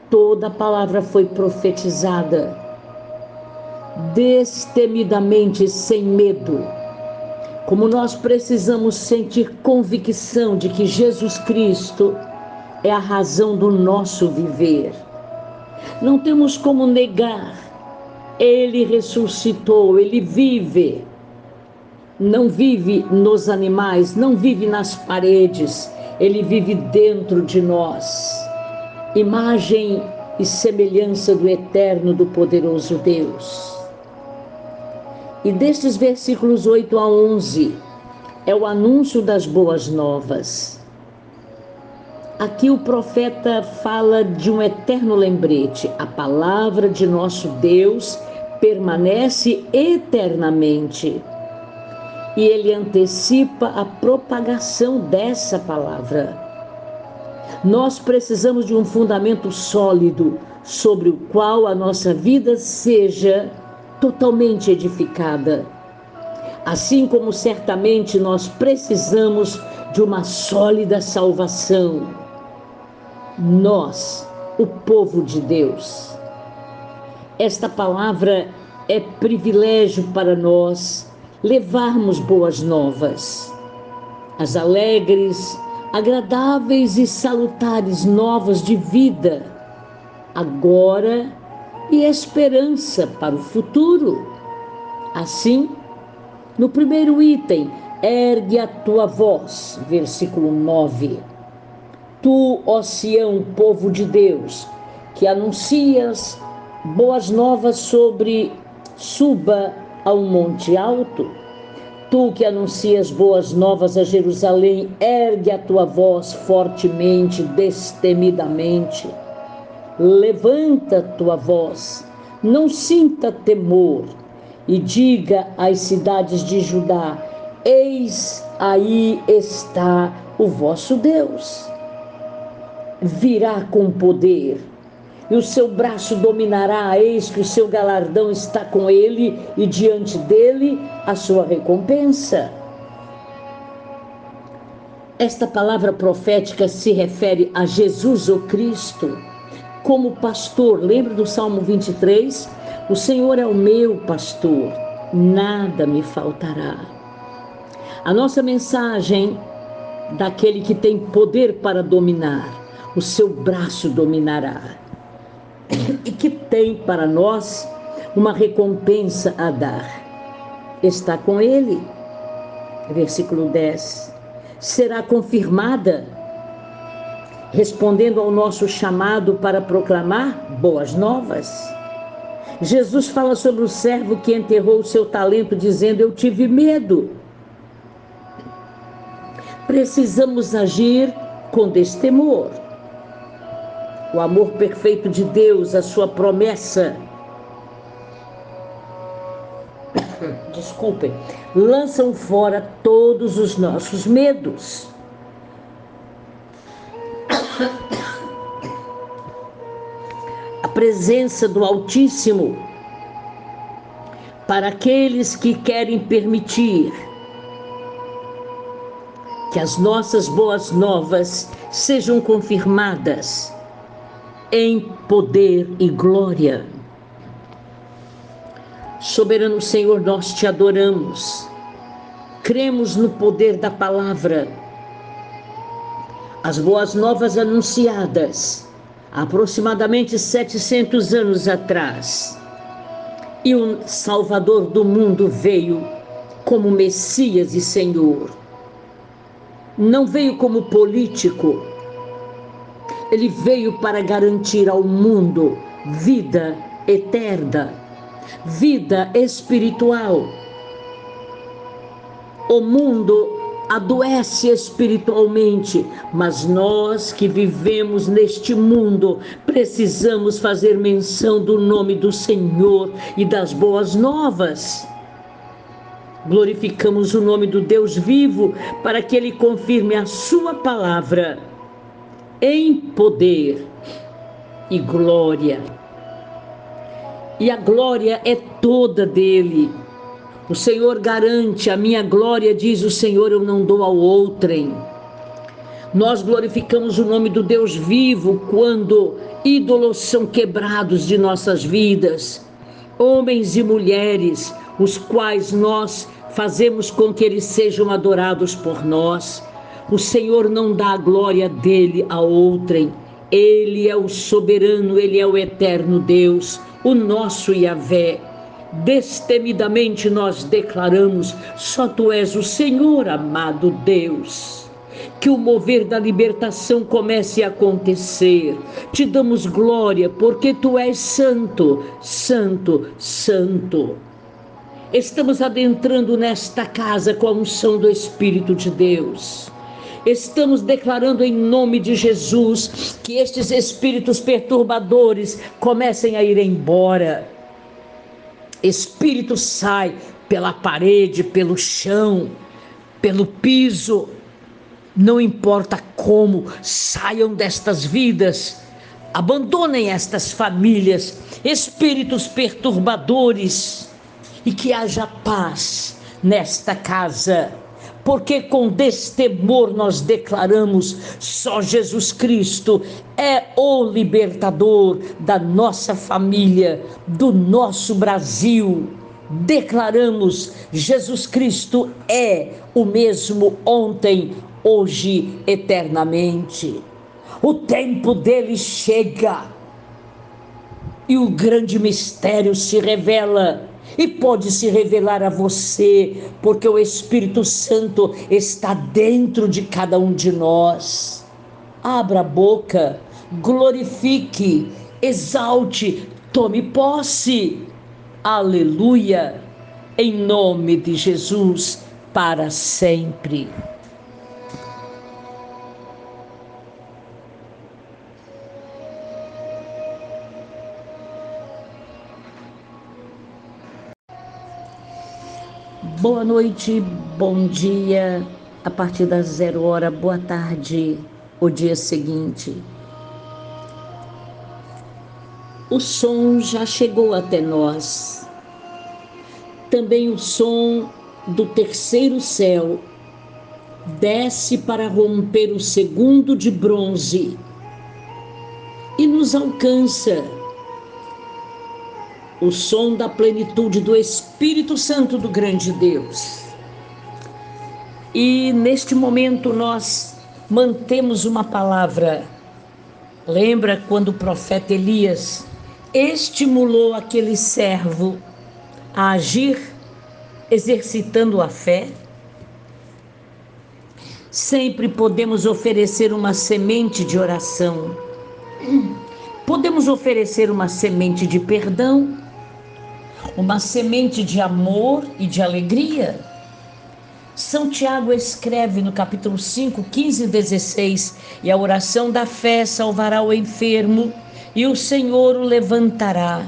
toda a palavra foi profetizada destemidamente, sem medo. Como nós precisamos sentir convicção de que Jesus Cristo é a razão do nosso viver. Não temos como negar. Ele ressuscitou, ele vive. Não vive nos animais, não vive nas paredes, ele vive dentro de nós. Imagem e semelhança do eterno, do poderoso Deus. E destes versículos 8 a 11 é o anúncio das boas novas. Aqui o profeta fala de um eterno lembrete. A palavra de nosso Deus permanece eternamente. E ele antecipa a propagação dessa palavra. Nós precisamos de um fundamento sólido sobre o qual a nossa vida seja totalmente edificada. Assim como certamente nós precisamos de uma sólida salvação. Nós, o povo de Deus. Esta palavra é privilégio para nós levarmos boas novas. As alegres, agradáveis e salutares novas de vida, agora e esperança para o futuro. Assim, no primeiro item, ergue a tua voz, versículo 9. Tu, ó Sião, povo de Deus, que anuncias boas novas sobre suba a um monte alto. Tu que anuncias boas novas a Jerusalém, ergue a tua voz fortemente, destemidamente levanta tua voz, não sinta temor, e diga às cidades de Judá: Eis aí está o vosso Deus. Virá com poder, e o seu braço dominará, eis que o seu galardão está com ele, e diante dele a sua recompensa. Esta palavra profética se refere a Jesus o Cristo como pastor. Lembra do Salmo 23? O Senhor é o meu pastor, nada me faltará. A nossa mensagem daquele que tem poder para dominar, o seu braço dominará. E que tem para nós uma recompensa a dar. Está com ele. Versículo 10. Será confirmada respondendo ao nosso chamado para proclamar boas novas. Jesus fala sobre o servo que enterrou o seu talento, dizendo: Eu tive medo. Precisamos agir com destemor. O amor perfeito de Deus, a sua promessa. Desculpem, lançam fora todos os nossos medos. A presença do Altíssimo para aqueles que querem permitir que as nossas boas novas sejam confirmadas em poder e glória. Soberano Senhor, nós te adoramos, cremos no poder da palavra as boas novas anunciadas aproximadamente 700 anos atrás. E o Salvador do mundo veio como Messias e Senhor. Não veio como político. Ele veio para garantir ao mundo vida eterna. vida espiritual. O mundo adoece espiritualmente, mas nós que vivemos neste mundo precisamos fazer menção do nome do Senhor e das boas novas. Glorificamos o nome do Deus vivo para que ele confirme a sua palavra em poder e glória. E a glória é toda dele o Senhor garante a minha glória, diz o Senhor, eu não dou ao outrem. Nós glorificamos o nome do Deus vivo quando ídolos são quebrados de nossas vidas, homens e mulheres, os quais nós fazemos com que eles sejam adorados por nós. O Senhor não dá a glória dele a outrem. Ele é o soberano, ele é o eterno Deus, o nosso Yahvé. Destemidamente nós declaramos: só tu és o Senhor, amado Deus. Que o mover da libertação comece a acontecer. Te damos glória, porque tu és santo, santo, santo. Estamos adentrando nesta casa com a unção do Espírito de Deus. Estamos declarando em nome de Jesus que estes espíritos perturbadores comecem a ir embora. Espírito sai pela parede, pelo chão, pelo piso. Não importa como, saiam destas vidas, abandonem estas famílias, espíritos perturbadores. E que haja paz nesta casa porque com destemor nós declaramos: só Jesus Cristo é o libertador da nossa família, do nosso Brasil. Declaramos: Jesus Cristo é o mesmo ontem, hoje, eternamente. O tempo dele chega e o grande mistério se revela e pode se revelar a você, porque o Espírito Santo está dentro de cada um de nós. Abra a boca, glorifique, exalte, tome posse. Aleluia! Em nome de Jesus, para sempre. Boa noite, bom dia, a partir das zero hora, boa tarde, o dia seguinte. O som já chegou até nós. Também o som do terceiro céu desce para romper o segundo de bronze e nos alcança o som da plenitude do Espírito Santo do grande Deus. E neste momento nós mantemos uma palavra. Lembra quando o profeta Elias estimulou aquele servo a agir, exercitando a fé? Sempre podemos oferecer uma semente de oração. Podemos oferecer uma semente de perdão uma semente de amor e de alegria. São Tiago escreve no capítulo 5, 15 e 16: E a oração da fé salvará o enfermo, e o Senhor o levantará.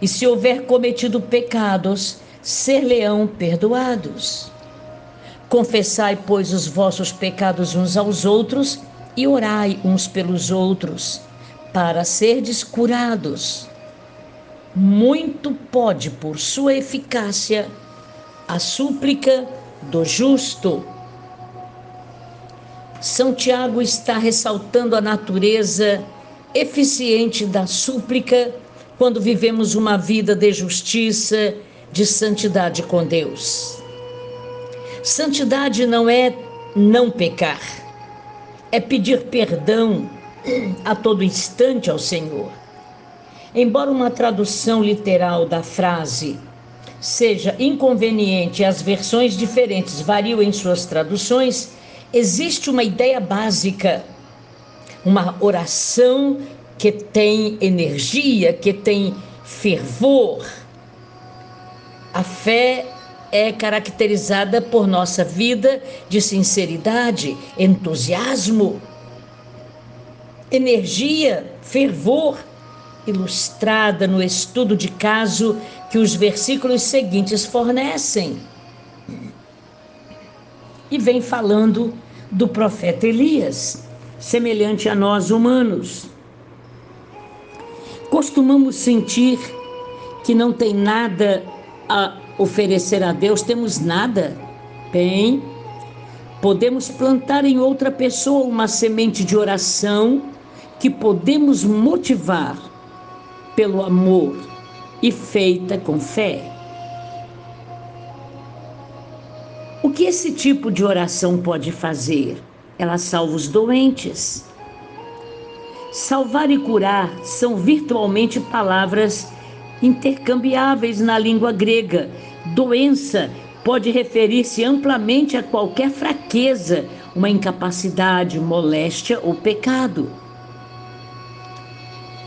E se houver cometido pecados, ser-lhe-ão perdoados. Confessai, pois, os vossos pecados uns aos outros e orai uns pelos outros, para serdes curados muito pode, por sua eficácia, a súplica do justo. São Tiago está ressaltando a natureza eficiente da súplica quando vivemos uma vida de justiça, de santidade com Deus. Santidade não é não pecar, é pedir perdão a todo instante ao Senhor. Embora uma tradução literal da frase seja inconveniente e as versões diferentes variam em suas traduções, existe uma ideia básica, uma oração que tem energia, que tem fervor. A fé é caracterizada por nossa vida de sinceridade, entusiasmo, energia, fervor, ilustrada no estudo de caso que os versículos seguintes fornecem. E vem falando do profeta Elias, semelhante a nós humanos. Costumamos sentir que não tem nada a oferecer a Deus, temos nada. Bem, podemos plantar em outra pessoa uma semente de oração que podemos motivar pelo amor e feita com fé. O que esse tipo de oração pode fazer? Ela salva os doentes. Salvar e curar são virtualmente palavras intercambiáveis na língua grega. Doença pode referir-se amplamente a qualquer fraqueza, uma incapacidade, moléstia ou pecado.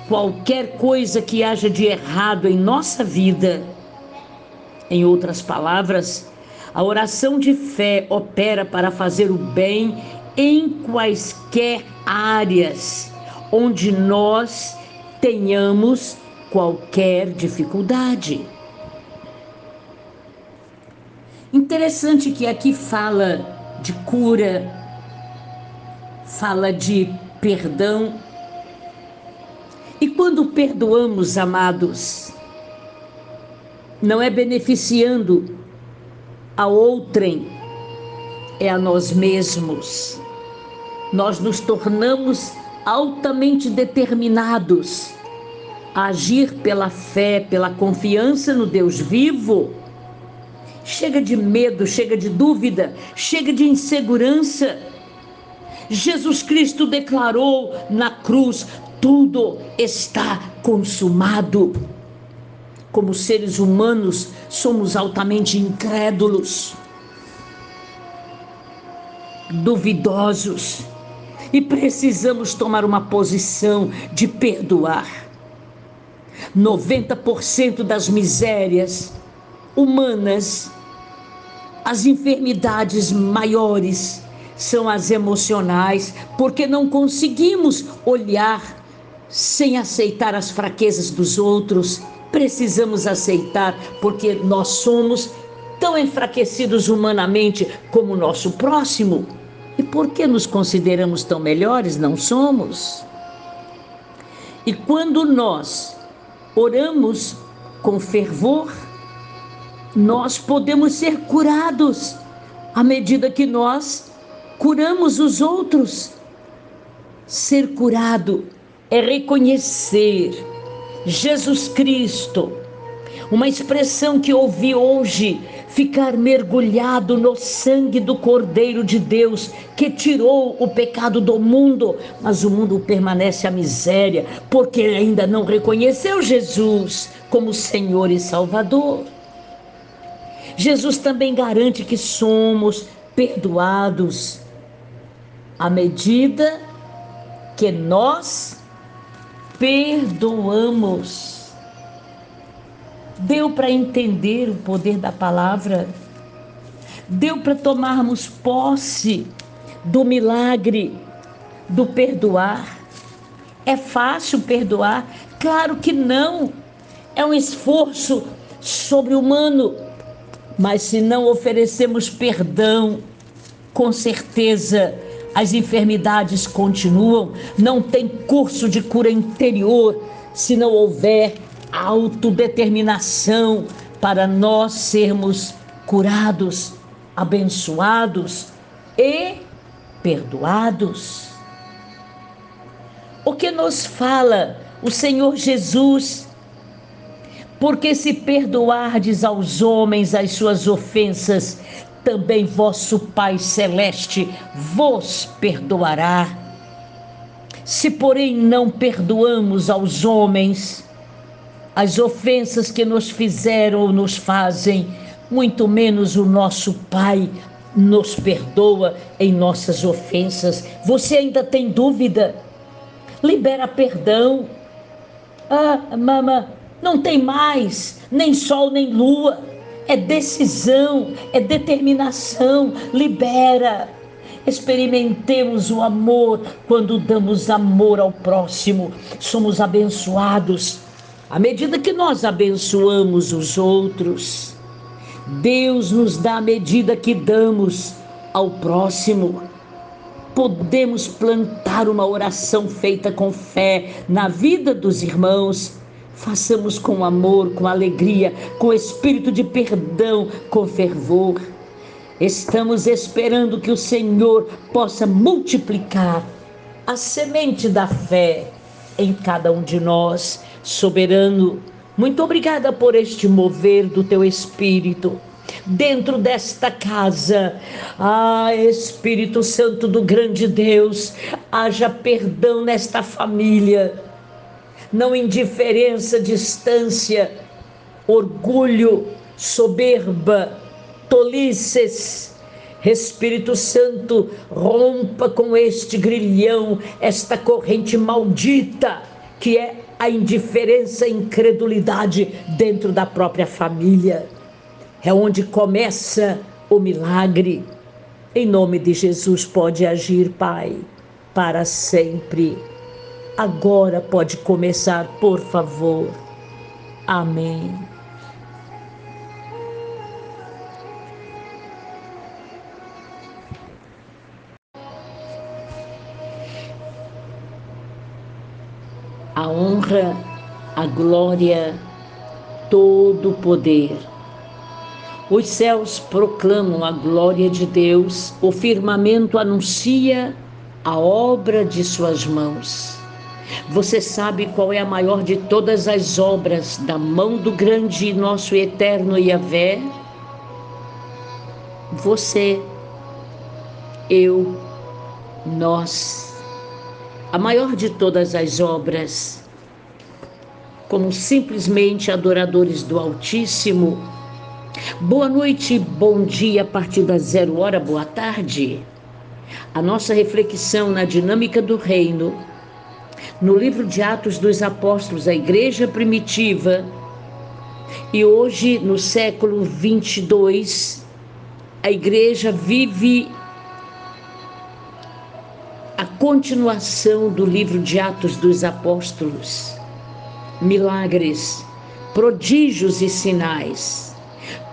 Qualquer coisa que haja de errado em nossa vida, em outras palavras, a oração de fé opera para fazer o bem em quaisquer áreas onde nós tenhamos qualquer dificuldade. Interessante que aqui fala de cura, fala de perdão. E quando perdoamos, amados, não é beneficiando a outrem, é a nós mesmos. Nós nos tornamos altamente determinados a agir pela fé, pela confiança no Deus vivo. Chega de medo, chega de dúvida, chega de insegurança. Jesus Cristo declarou na cruz: tudo está consumado. Como seres humanos, somos altamente incrédulos, duvidosos e precisamos tomar uma posição de perdoar 90% das misérias humanas, as enfermidades maiores são as emocionais, porque não conseguimos olhar sem aceitar as fraquezas dos outros. Precisamos aceitar, porque nós somos tão enfraquecidos humanamente como o nosso próximo. E por que nos consideramos tão melhores? Não somos. E quando nós oramos com fervor, nós podemos ser curados à medida que nós curamos os outros. Ser curado é reconhecer Jesus Cristo, uma expressão que ouvi hoje ficar mergulhado no sangue do Cordeiro de Deus que tirou o pecado do mundo, mas o mundo permanece a miséria porque ainda não reconheceu Jesus como Senhor e Salvador. Jesus também garante que somos perdoados à medida que nós perdoamos. Deu para entender o poder da palavra. Deu para tomarmos posse do milagre do perdoar. É fácil perdoar? Claro que não. É um esforço sobre-humano. Mas se não oferecemos perdão, com certeza as enfermidades continuam. Não tem curso de cura interior se não houver autodeterminação para nós sermos curados, abençoados e perdoados. O que nos fala o Senhor Jesus? Porque se perdoardes aos homens as suas ofensas, também vosso Pai Celeste vos perdoará. Se, porém, não perdoamos aos homens, as ofensas que nos fizeram ou nos fazem, muito menos o nosso Pai nos perdoa em nossas ofensas. Você ainda tem dúvida? Libera perdão. Ah, mama, Não tem mais nem sol nem lua. É decisão, é determinação. Libera. Experimentemos o amor quando damos amor ao próximo. Somos abençoados à medida que nós abençoamos os outros. Deus nos dá a medida que damos ao próximo. Podemos plantar uma oração feita com fé na vida dos irmãos. Façamos com amor, com alegria, com espírito de perdão, com fervor. Estamos esperando que o Senhor possa multiplicar a semente da fé em cada um de nós. Soberano, muito obrigada por este mover do teu espírito dentro desta casa. Ah, Espírito Santo do grande Deus, haja perdão nesta família. Não indiferença, distância, orgulho, soberba, tolices. Espírito Santo, rompa com este grilhão, esta corrente maldita que é a indiferença, a incredulidade dentro da própria família. É onde começa o milagre. Em nome de Jesus, pode agir, Pai, para sempre. Agora pode começar, por favor. Amém. a honra, a glória, todo o poder. Os céus proclamam a glória de Deus, o firmamento anuncia a obra de suas mãos. Você sabe qual é a maior de todas as obras da mão do grande nosso eterno Yahvé? Você, eu, nós a maior de todas as obras, como simplesmente adoradores do Altíssimo. Boa noite, bom dia a partir da zero hora, boa tarde. A nossa reflexão na dinâmica do reino, no livro de Atos dos Apóstolos, a igreja primitiva, e hoje, no século 22, a igreja vive a continuação do livro de Atos dos Apóstolos. Milagres, prodígios e sinais,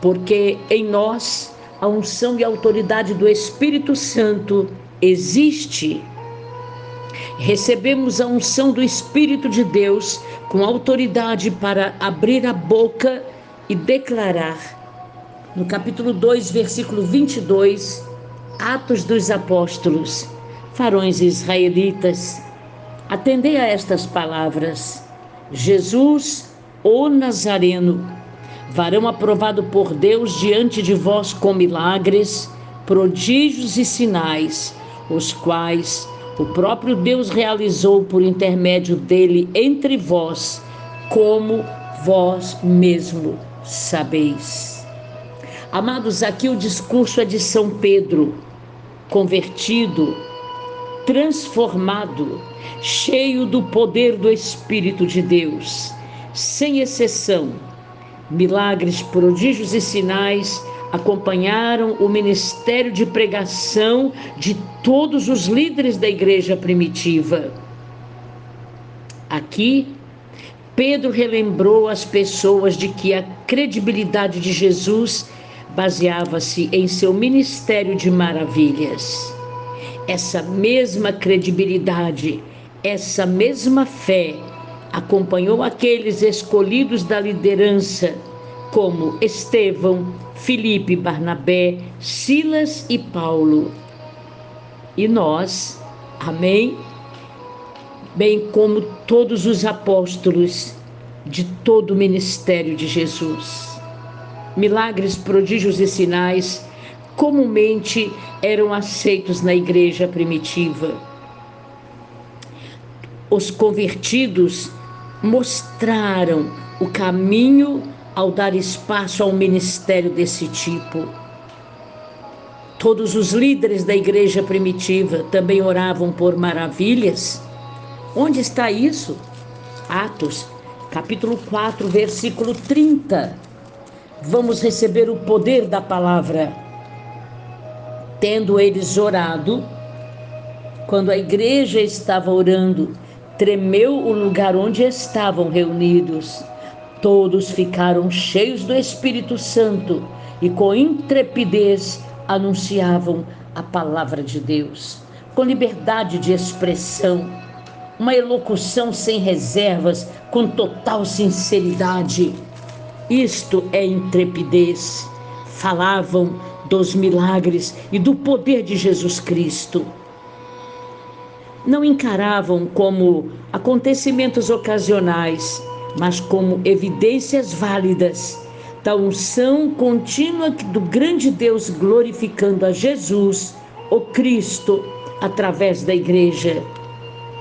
porque em nós a unção e a autoridade do Espírito Santo existe. Recebemos a unção do Espírito de Deus com autoridade para abrir a boca e declarar. No capítulo 2, versículo 22, Atos dos Apóstolos Farões israelitas, atendei a estas palavras. Jesus, o Nazareno, varão aprovado por Deus diante de vós com milagres, prodígios e sinais, os quais o próprio Deus realizou por intermédio dele entre vós, como vós mesmo sabeis. Amados, aqui o discurso é de São Pedro, convertido transformado, cheio do poder do Espírito de Deus, sem exceção. Milagres, prodígios e sinais acompanharam o ministério de pregação de todos os líderes da igreja primitiva. Aqui, Pedro relembrou as pessoas de que a credibilidade de Jesus baseava-se em seu ministério de maravilhas essa mesma credibilidade, essa mesma fé acompanhou aqueles escolhidos da liderança, como Estevão, Filipe, Barnabé, Silas e Paulo. E nós, amém? Bem como todos os apóstolos de todo o ministério de Jesus. Milagres, prodígios e sinais comumente eram aceitos na igreja primitiva. Os convertidos mostraram o caminho ao dar espaço ao ministério desse tipo. Todos os líderes da igreja primitiva também oravam por maravilhas. Onde está isso? Atos, capítulo 4, versículo 30. Vamos receber o poder da palavra. Tendo eles orado, quando a igreja estava orando, tremeu o lugar onde estavam reunidos. Todos ficaram cheios do Espírito Santo e com intrepidez anunciavam a palavra de Deus, com liberdade de expressão, uma elocução sem reservas, com total sinceridade. Isto é intrepidez. Falavam dos milagres e do poder de Jesus Cristo. Não encaravam como acontecimentos ocasionais, mas como evidências válidas da unção contínua do grande Deus glorificando a Jesus, o Cristo, através da igreja.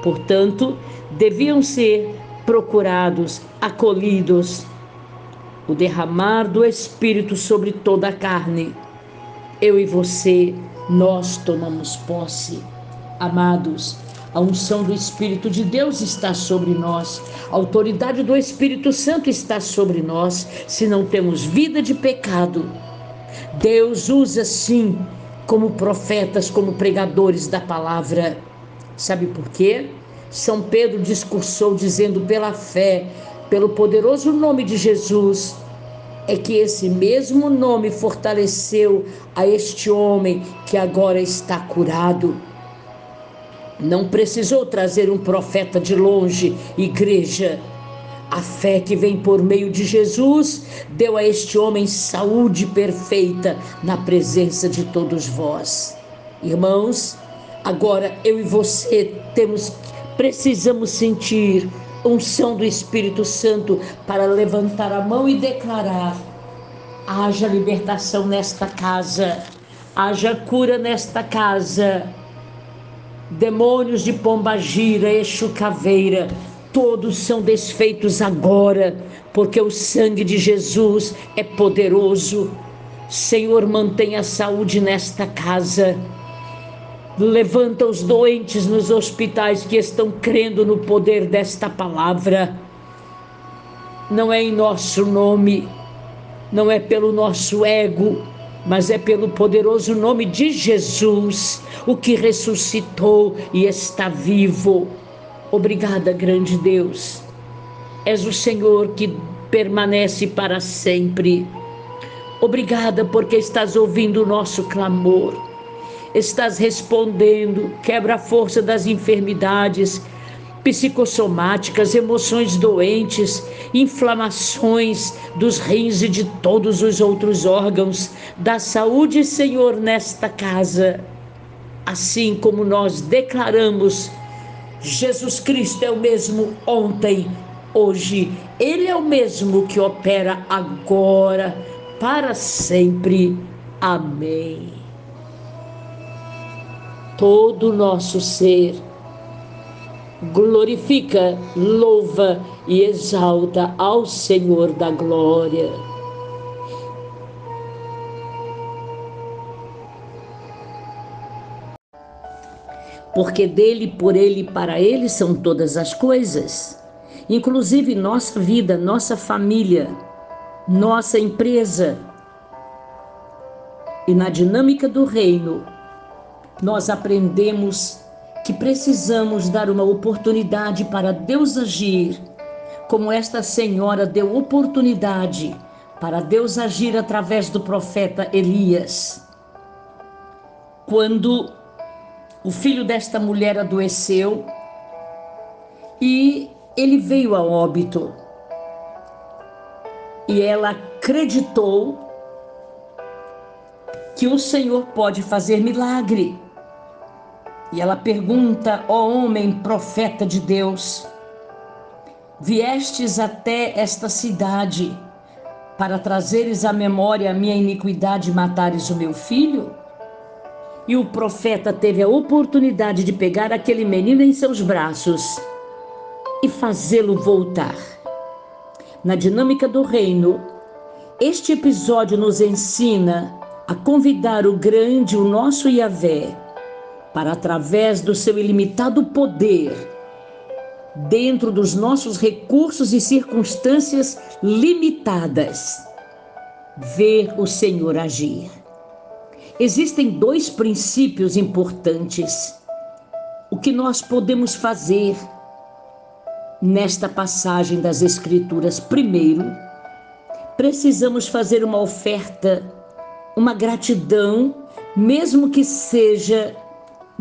Portanto, deviam ser procurados, acolhidos, o derramar do Espírito sobre toda a carne. Eu e você, nós tomamos posse. Amados, a unção do Espírito de Deus está sobre nós. A autoridade do Espírito Santo está sobre nós. Se não temos vida de pecado, Deus usa sim como profetas, como pregadores da palavra. Sabe por quê? São Pedro discursou dizendo pela fé, pelo poderoso nome de Jesus, é que esse mesmo nome fortaleceu a este homem que agora está curado. Não precisou trazer um profeta de longe, igreja. A fé que vem por meio de Jesus deu a este homem saúde perfeita na presença de todos vós. Irmãos, agora eu e você temos precisamos sentir unção do Espírito Santo para levantar a mão e declarar: haja libertação nesta casa, haja cura nesta casa demônios de pombagira, eixo caveira, todos são desfeitos agora, porque o sangue de Jesus é poderoso. Senhor, mantenha a saúde nesta casa. Levanta os doentes nos hospitais que estão crendo no poder desta palavra. Não é em nosso nome, não é pelo nosso ego, mas é pelo poderoso nome de Jesus, o que ressuscitou e está vivo. Obrigada, grande Deus. És o Senhor que permanece para sempre. Obrigada porque estás ouvindo o nosso clamor. Estás respondendo, quebra a força das enfermidades, psicossomáticas, emoções doentes, inflamações dos rins e de todos os outros órgãos. Da saúde, Senhor, nesta casa. Assim como nós declaramos, Jesus Cristo é o mesmo ontem, hoje, Ele é o mesmo que opera agora, para sempre. Amém. Todo o nosso ser glorifica, louva e exalta ao Senhor da glória. Porque dele, por ele e para ele são todas as coisas, inclusive nossa vida, nossa família, nossa empresa. E na dinâmica do reino, nós aprendemos que precisamos dar uma oportunidade para Deus agir, como esta senhora deu oportunidade para Deus agir através do profeta Elias. Quando o filho desta mulher adoeceu e ele veio a óbito, e ela acreditou que o Senhor pode fazer milagre. E ela pergunta: Ó oh homem, profeta de Deus, viestes até esta cidade para trazeres à memória a minha iniquidade e matares o meu filho? E o profeta teve a oportunidade de pegar aquele menino em seus braços e fazê-lo voltar. Na dinâmica do reino, este episódio nos ensina a convidar o grande, o nosso Yahvé, para, através do seu ilimitado poder, dentro dos nossos recursos e circunstâncias limitadas, ver o Senhor agir. Existem dois princípios importantes. O que nós podemos fazer nesta passagem das Escrituras? Primeiro, precisamos fazer uma oferta, uma gratidão, mesmo que seja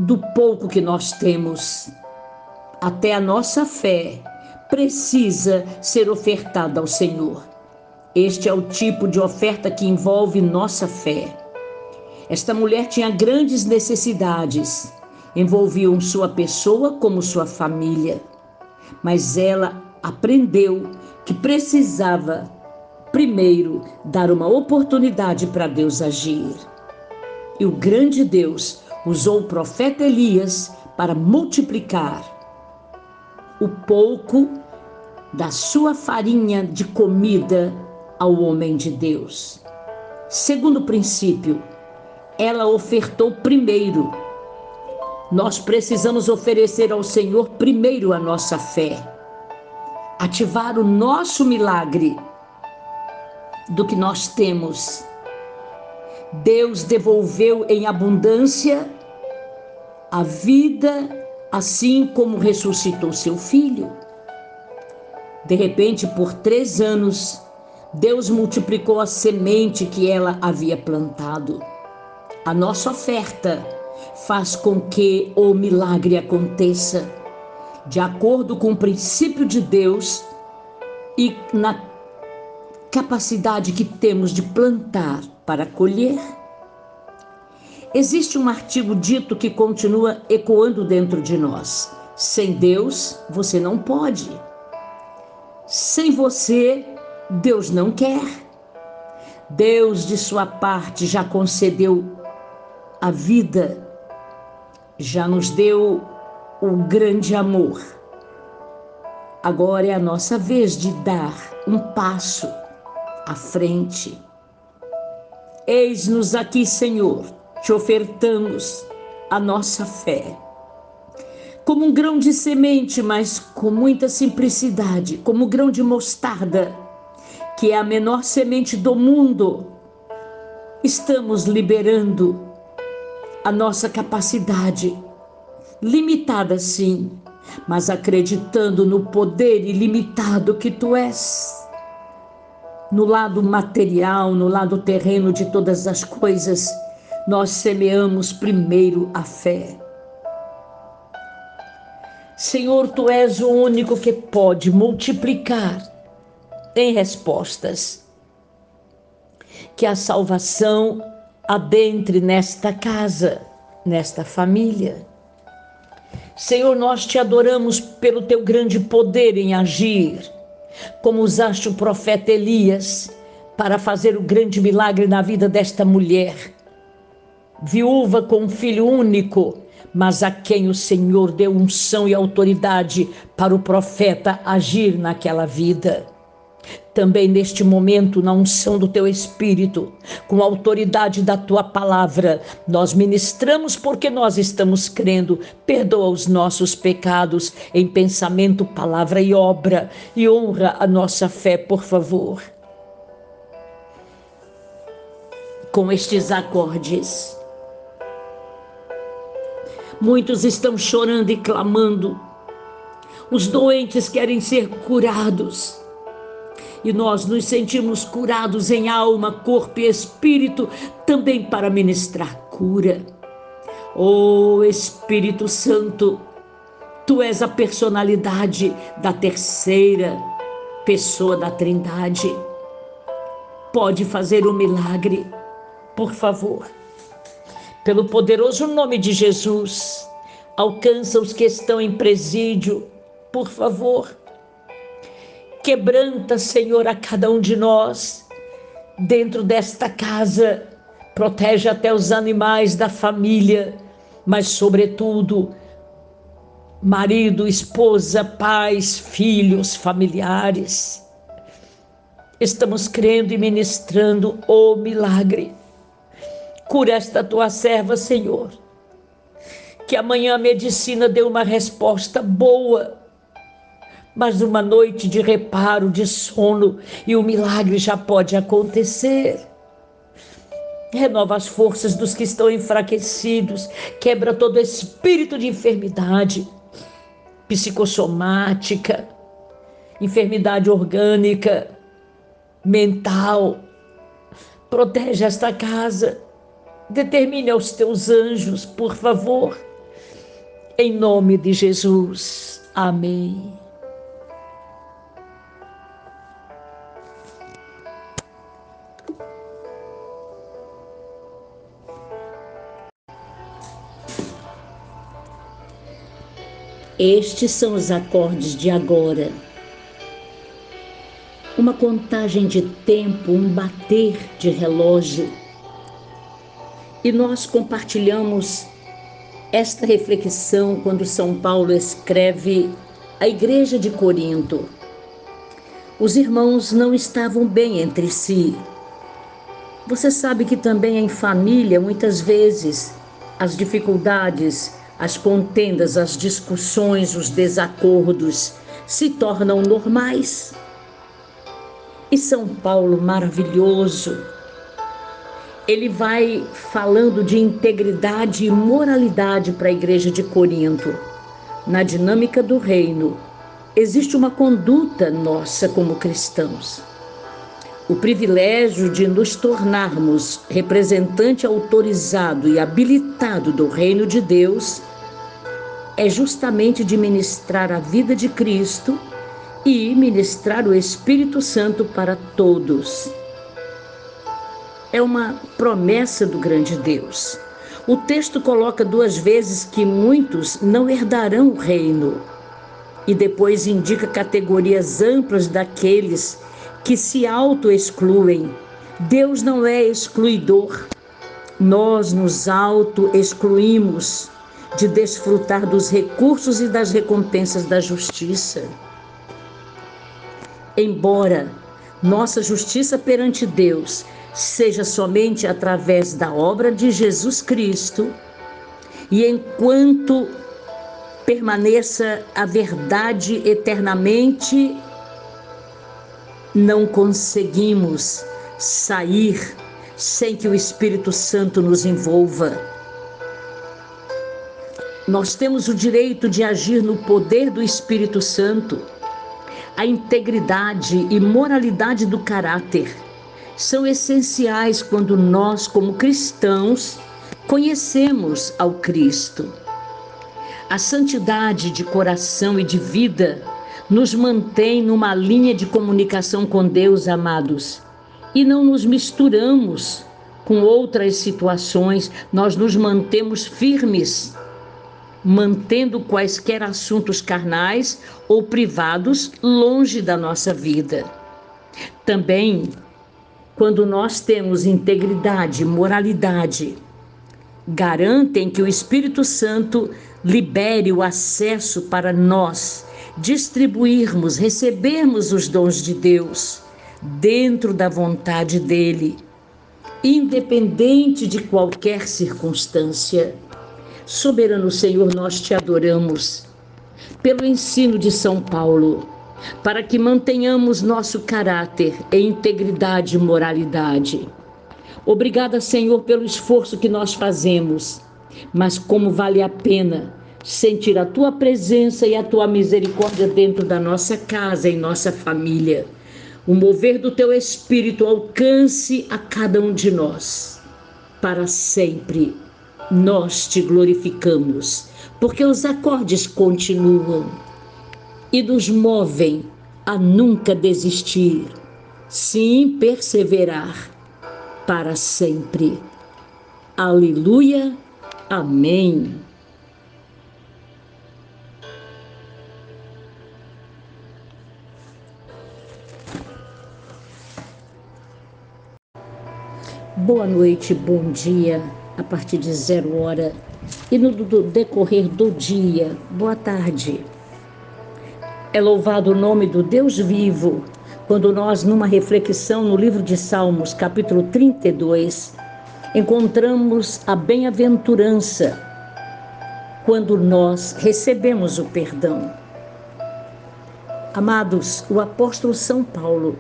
do pouco que nós temos. Até a nossa fé precisa ser ofertada ao Senhor. Este é o tipo de oferta que envolve nossa fé. Esta mulher tinha grandes necessidades, envolviam sua pessoa como sua família, mas ela aprendeu que precisava primeiro dar uma oportunidade para Deus agir. E o grande Deus usou o profeta Elias para multiplicar o pouco da sua farinha de comida ao homem de Deus. Segundo princípio, ela ofertou primeiro. Nós precisamos oferecer ao Senhor primeiro a nossa fé, ativar o nosso milagre do que nós temos. Deus devolveu em abundância a vida, assim como ressuscitou seu filho. De repente, por três anos, Deus multiplicou a semente que ela havia plantado. A nossa oferta faz com que o milagre aconteça, de acordo com o princípio de Deus e na capacidade que temos de plantar para colher. Existe um artigo dito que continua ecoando dentro de nós: sem Deus, você não pode. Sem você, Deus não quer. Deus, de sua parte, já concedeu a vida, já nos deu o grande amor. Agora é a nossa vez de dar um passo à frente. Eis-nos aqui, Senhor, te ofertamos a nossa fé. Como um grão de semente, mas com muita simplicidade, como um grão de mostarda, que é a menor semente do mundo, estamos liberando a nossa capacidade, limitada sim, mas acreditando no poder ilimitado que tu és. No lado material, no lado terreno de todas as coisas, nós semeamos primeiro a fé. Senhor, tu és o único que pode multiplicar em respostas. Que a salvação adentre nesta casa, nesta família. Senhor, nós te adoramos pelo teu grande poder em agir, como usaste o profeta Elias para fazer o grande milagre na vida desta mulher, viúva com um filho único, mas a quem o Senhor deu unção e autoridade para o profeta agir naquela vida também neste momento, na unção do teu Espírito, com a autoridade da tua palavra, nós ministramos porque nós estamos crendo. Perdoa os nossos pecados em pensamento, palavra e obra, e honra a nossa fé, por favor. Com estes acordes, muitos estão chorando e clamando, os doentes querem ser curados e nós nos sentimos curados em alma, corpo e espírito, também para ministrar cura. Oh Espírito Santo, tu és a personalidade da terceira pessoa da Trindade. Pode fazer um milagre, por favor. Pelo poderoso nome de Jesus, alcança os que estão em presídio, por favor Quebranta, Senhor, a cada um de nós dentro desta casa. Protege até os animais da família, mas, sobretudo, marido, esposa, pais, filhos, familiares. Estamos crendo e ministrando o milagre. Cura esta tua serva, Senhor. Que amanhã a medicina dê uma resposta boa mas uma noite de reparo, de sono, e o milagre já pode acontecer. Renova as forças dos que estão enfraquecidos, quebra todo espírito de enfermidade psicossomática, enfermidade orgânica, mental. Protege esta casa. Determine aos teus anjos, por favor. Em nome de Jesus. Amém. Estes são os acordes de agora. Uma contagem de tempo, um bater de relógio. E nós compartilhamos esta reflexão quando São Paulo escreve à igreja de Corinto. Os irmãos não estavam bem entre si. Você sabe que também em família, muitas vezes, as dificuldades as contendas, as discussões, os desacordos se tornam normais. E São Paulo, maravilhoso, ele vai falando de integridade e moralidade para a igreja de Corinto. Na dinâmica do reino, existe uma conduta nossa como cristãos. O privilégio de nos tornarmos representante autorizado e habilitado do reino de Deus é justamente de ministrar a vida de Cristo e ministrar o Espírito Santo para todos. É uma promessa do grande Deus. O texto coloca duas vezes que muitos não herdarão o reino e depois indica categorias amplas daqueles que se auto-excluem. Deus não é excluidor. Nós nos auto-excluímos de desfrutar dos recursos e das recompensas da justiça. Embora nossa justiça perante Deus seja somente através da obra de Jesus Cristo, e enquanto permaneça a verdade eternamente, não conseguimos sair sem que o Espírito Santo nos envolva nós temos o direito de agir no poder do Espírito Santo. A integridade e moralidade do caráter são essenciais quando nós, como cristãos, conhecemos ao Cristo. A santidade de coração e de vida nos mantém numa linha de comunicação com Deus, amados, e não nos misturamos com outras situações, nós nos mantemos firmes mantendo quaisquer assuntos carnais ou privados longe da nossa vida. Também, quando nós temos integridade, moralidade, garantem que o Espírito Santo libere o acesso para nós distribuirmos, recebermos os dons de Deus dentro da vontade dele, independente de qualquer circunstância. Soberano Senhor, nós te adoramos pelo ensino de São Paulo, para que mantenhamos nosso caráter em integridade e moralidade. Obrigada, Senhor, pelo esforço que nós fazemos, mas como vale a pena sentir a tua presença e a tua misericórdia dentro da nossa casa e nossa família. O mover do teu espírito alcance a cada um de nós para sempre nós te glorificamos, porque os acordes continuam e nos movem a nunca desistir, sim perseverar para sempre. Aleluia. Amém. Boa noite, bom dia a partir de zero hora e no decorrer do dia. Boa tarde. É louvado o nome do Deus vivo quando nós, numa reflexão no livro de Salmos, capítulo 32, encontramos a bem-aventurança quando nós recebemos o perdão. Amados, o apóstolo São Paulo,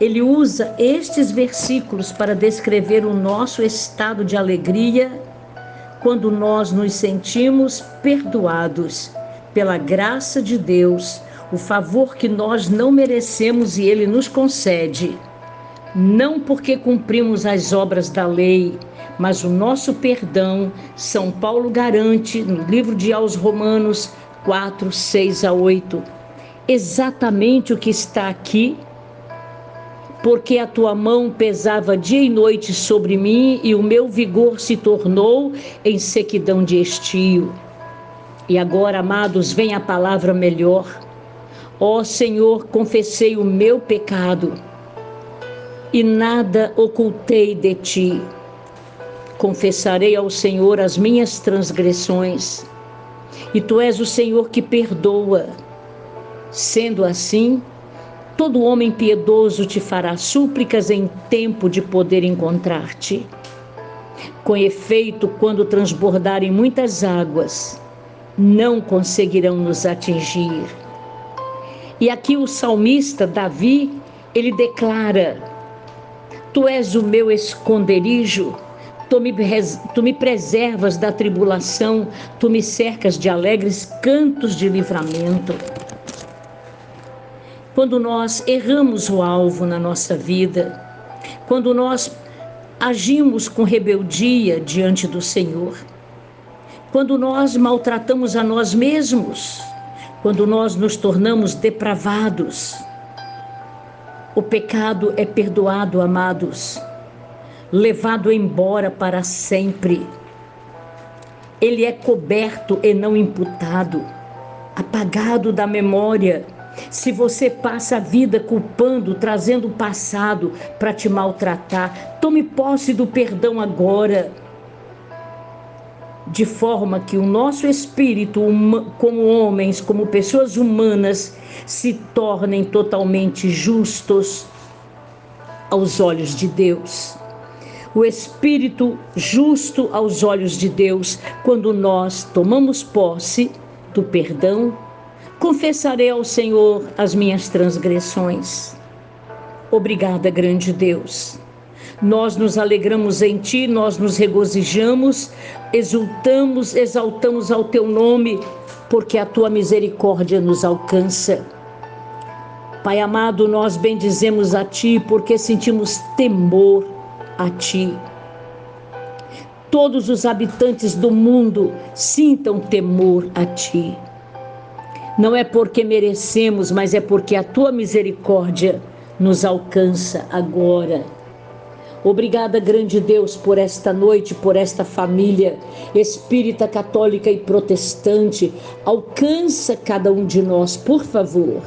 ele usa estes versículos para descrever o nosso estado de alegria quando nós nos sentimos perdoados pela graça de Deus, o favor que nós não merecemos e ele nos concede, não porque cumprimos as obras da lei, mas o nosso perdão, São Paulo garante no livro de aos Romanos 4, 6 a 8 exatamente o que está aqui, porque a tua mão pesava dia e noite sobre mim e o meu vigor se tornou em sequidão de estio. E agora, amados, vem a palavra melhor. Ó Senhor, confessei o meu pecado e nada ocultei de ti. Confessarei ao Senhor as minhas transgressões, e tu és o Senhor que perdoa Sendo assim, todo homem piedoso te fará súplicas em tempo de poder encontrar-te. Com efeito, quando transbordarem muitas águas, não conseguirão nos atingir. E aqui o salmista Davi, ele declara: Tu és o meu esconderijo, tu me, tu me preservas da tribulação, tu me cercas de alegres cantos de livramento quando nós erramos o alvo na nossa vida, quando nós agimos com rebeldia diante do Senhor, quando nós maltratamos a nós mesmos, quando nós nos tornamos depravados. O pecado é perdoado, amados, levado embora para sempre. Ele é coberto e não imputado, apagado da memória se você passa a vida culpando, trazendo o passado para te maltratar, tome posse do perdão agora. De forma que o nosso espírito, como homens, como pessoas humanas, se tornem totalmente justos aos olhos de Deus. O espírito justo aos olhos de Deus, quando nós tomamos posse do perdão Confessarei ao Senhor as minhas transgressões. Obrigada, grande Deus. Nós nos alegramos em Ti, nós nos regozijamos, exultamos, exaltamos ao Teu nome, porque a Tua misericórdia nos alcança. Pai amado, nós bendizemos a Ti porque sentimos temor a Ti. Todos os habitantes do mundo sintam temor a Ti. Não é porque merecemos, mas é porque a tua misericórdia nos alcança agora. Obrigada, grande Deus, por esta noite, por esta família espírita, católica e protestante. Alcança cada um de nós, por favor,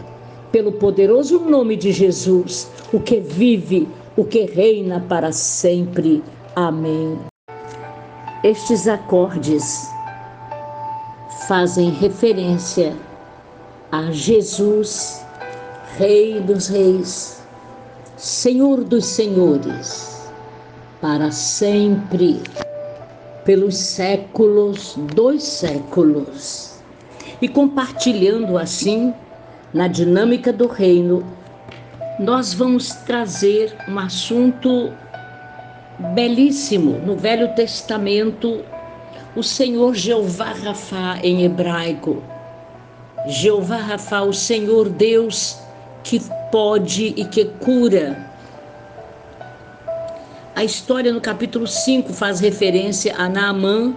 pelo poderoso nome de Jesus, o que vive, o que reina para sempre. Amém. Estes acordes fazem referência a Jesus, Rei dos Reis, Senhor dos Senhores, para sempre, pelos séculos dos séculos. E compartilhando assim, na dinâmica do reino, nós vamos trazer um assunto belíssimo. No Velho Testamento, o Senhor Jeová Rafa em hebraico Jeová Rafa, o Senhor Deus que pode e que cura. A história no capítulo 5 faz referência a Naamã,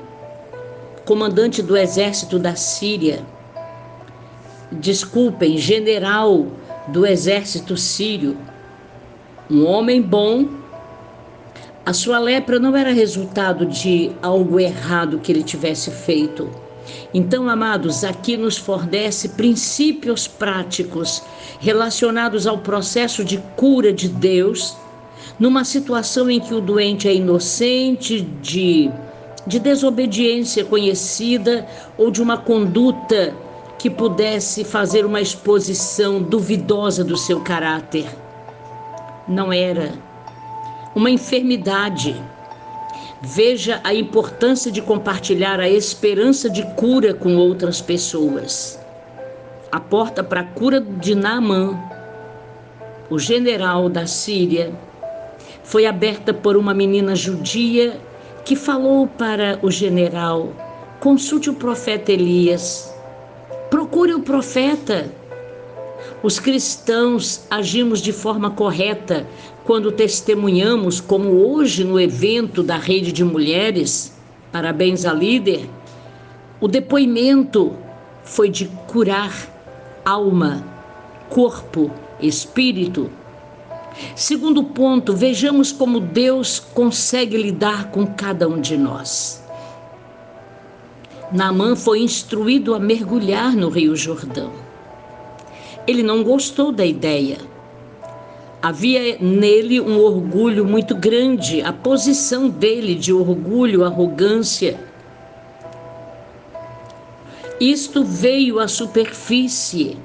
comandante do exército da Síria. Desculpem, general do exército sírio. Um homem bom. A sua lepra não era resultado de algo errado que ele tivesse feito então, amados, aqui nos fornece princípios práticos relacionados ao processo de cura de Deus, numa situação em que o doente é inocente de, de desobediência conhecida ou de uma conduta que pudesse fazer uma exposição duvidosa do seu caráter. Não era uma enfermidade Veja a importância de compartilhar a esperança de cura com outras pessoas. a porta para a cura de Naamã, o general da Síria, foi aberta por uma menina judia que falou para o general: consulte o profeta Elias, procure o profeta. Os cristãos agimos de forma correta quando testemunhamos, como hoje no evento da rede de mulheres, parabéns à líder, o depoimento foi de curar alma, corpo, espírito. Segundo ponto, vejamos como Deus consegue lidar com cada um de nós. Naamã foi instruído a mergulhar no Rio Jordão. Ele não gostou da ideia. Havia nele um orgulho muito grande, a posição dele de orgulho, arrogância. Isto veio à superfície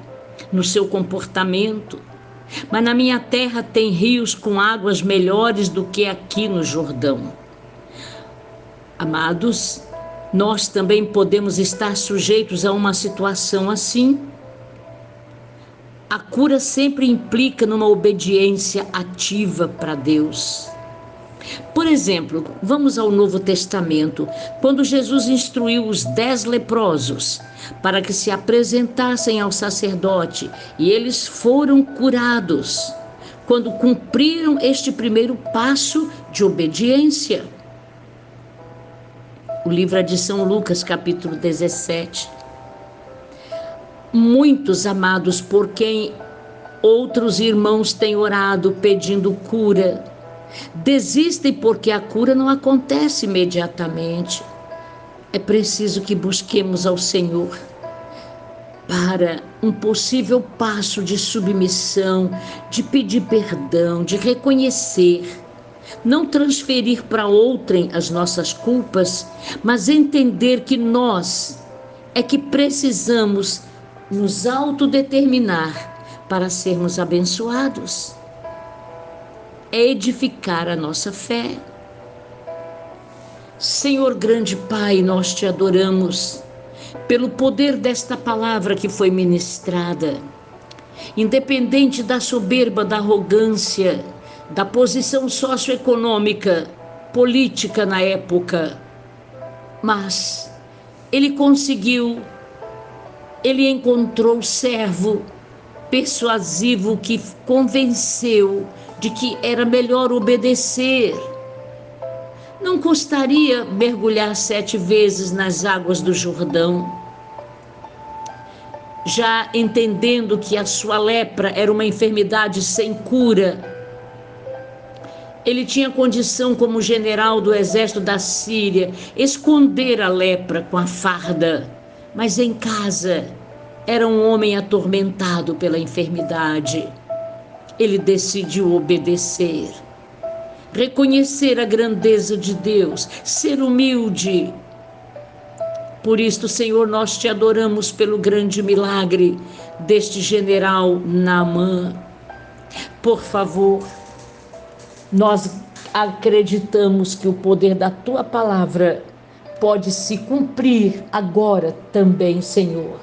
no seu comportamento. Mas na minha terra tem rios com águas melhores do que aqui no Jordão. Amados, nós também podemos estar sujeitos a uma situação assim. A cura sempre implica numa obediência ativa para Deus. Por exemplo, vamos ao Novo Testamento, quando Jesus instruiu os dez leprosos para que se apresentassem ao sacerdote e eles foram curados, quando cumpriram este primeiro passo de obediência o livro é de São Lucas, capítulo 17. Muitos amados por quem outros irmãos têm orado pedindo cura, desistem porque a cura não acontece imediatamente. É preciso que busquemos ao Senhor para um possível passo de submissão, de pedir perdão, de reconhecer não transferir para outrem as nossas culpas, mas entender que nós é que precisamos nos autodeterminar para sermos abençoados. É edificar a nossa fé. Senhor grande Pai, nós te adoramos pelo poder desta palavra que foi ministrada. Independente da soberba, da arrogância, da posição socioeconômica, política na época, mas ele conseguiu, ele encontrou servo persuasivo que convenceu de que era melhor obedecer. Não custaria mergulhar sete vezes nas águas do Jordão, já entendendo que a sua lepra era uma enfermidade sem cura ele tinha condição, como general do exército da Síria, esconder a lepra com a farda, mas em casa era um homem atormentado pela enfermidade. Ele decidiu obedecer, reconhecer a grandeza de Deus, ser humilde. Por isto, Senhor, nós te adoramos pelo grande milagre deste general Naamã. Por favor, nós acreditamos que o poder da tua palavra pode se cumprir agora também, Senhor.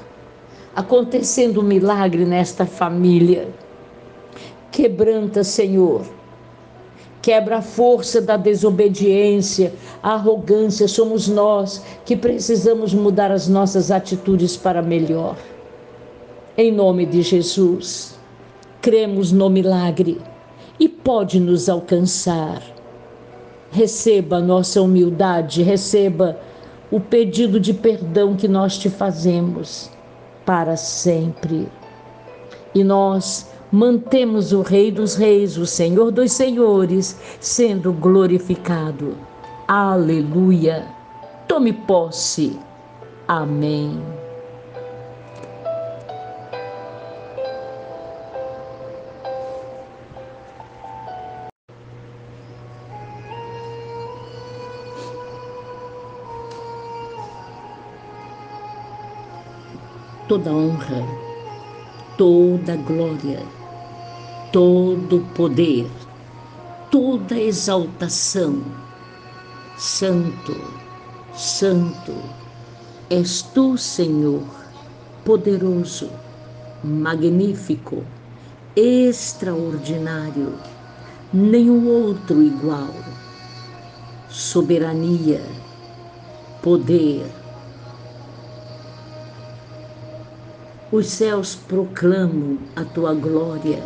Acontecendo um milagre nesta família. Quebranta, Senhor. Quebra a força da desobediência, a arrogância. Somos nós que precisamos mudar as nossas atitudes para melhor. Em nome de Jesus, cremos no milagre e pode nos alcançar. Receba a nossa humildade, receba o pedido de perdão que nós te fazemos para sempre. E nós mantemos o Rei dos Reis, o Senhor dos Senhores, sendo glorificado. Aleluia. Tome posse. Amém. Toda honra, toda glória, todo poder, toda exaltação. Santo, Santo, és tu, Senhor, poderoso, magnífico, extraordinário, nenhum outro igual. Soberania, poder. Os céus proclamam a tua glória.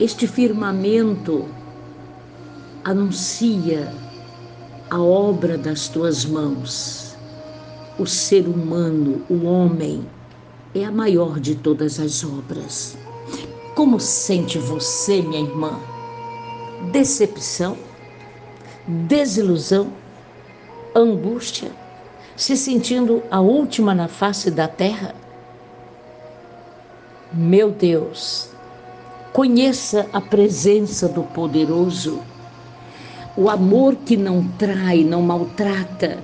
Este firmamento anuncia a obra das tuas mãos. O ser humano, o homem, é a maior de todas as obras. Como sente você, minha irmã? Decepção? Desilusão? Angústia? Se sentindo a última na face da terra? Meu Deus, conheça a presença do poderoso o amor que não trai, não maltrata,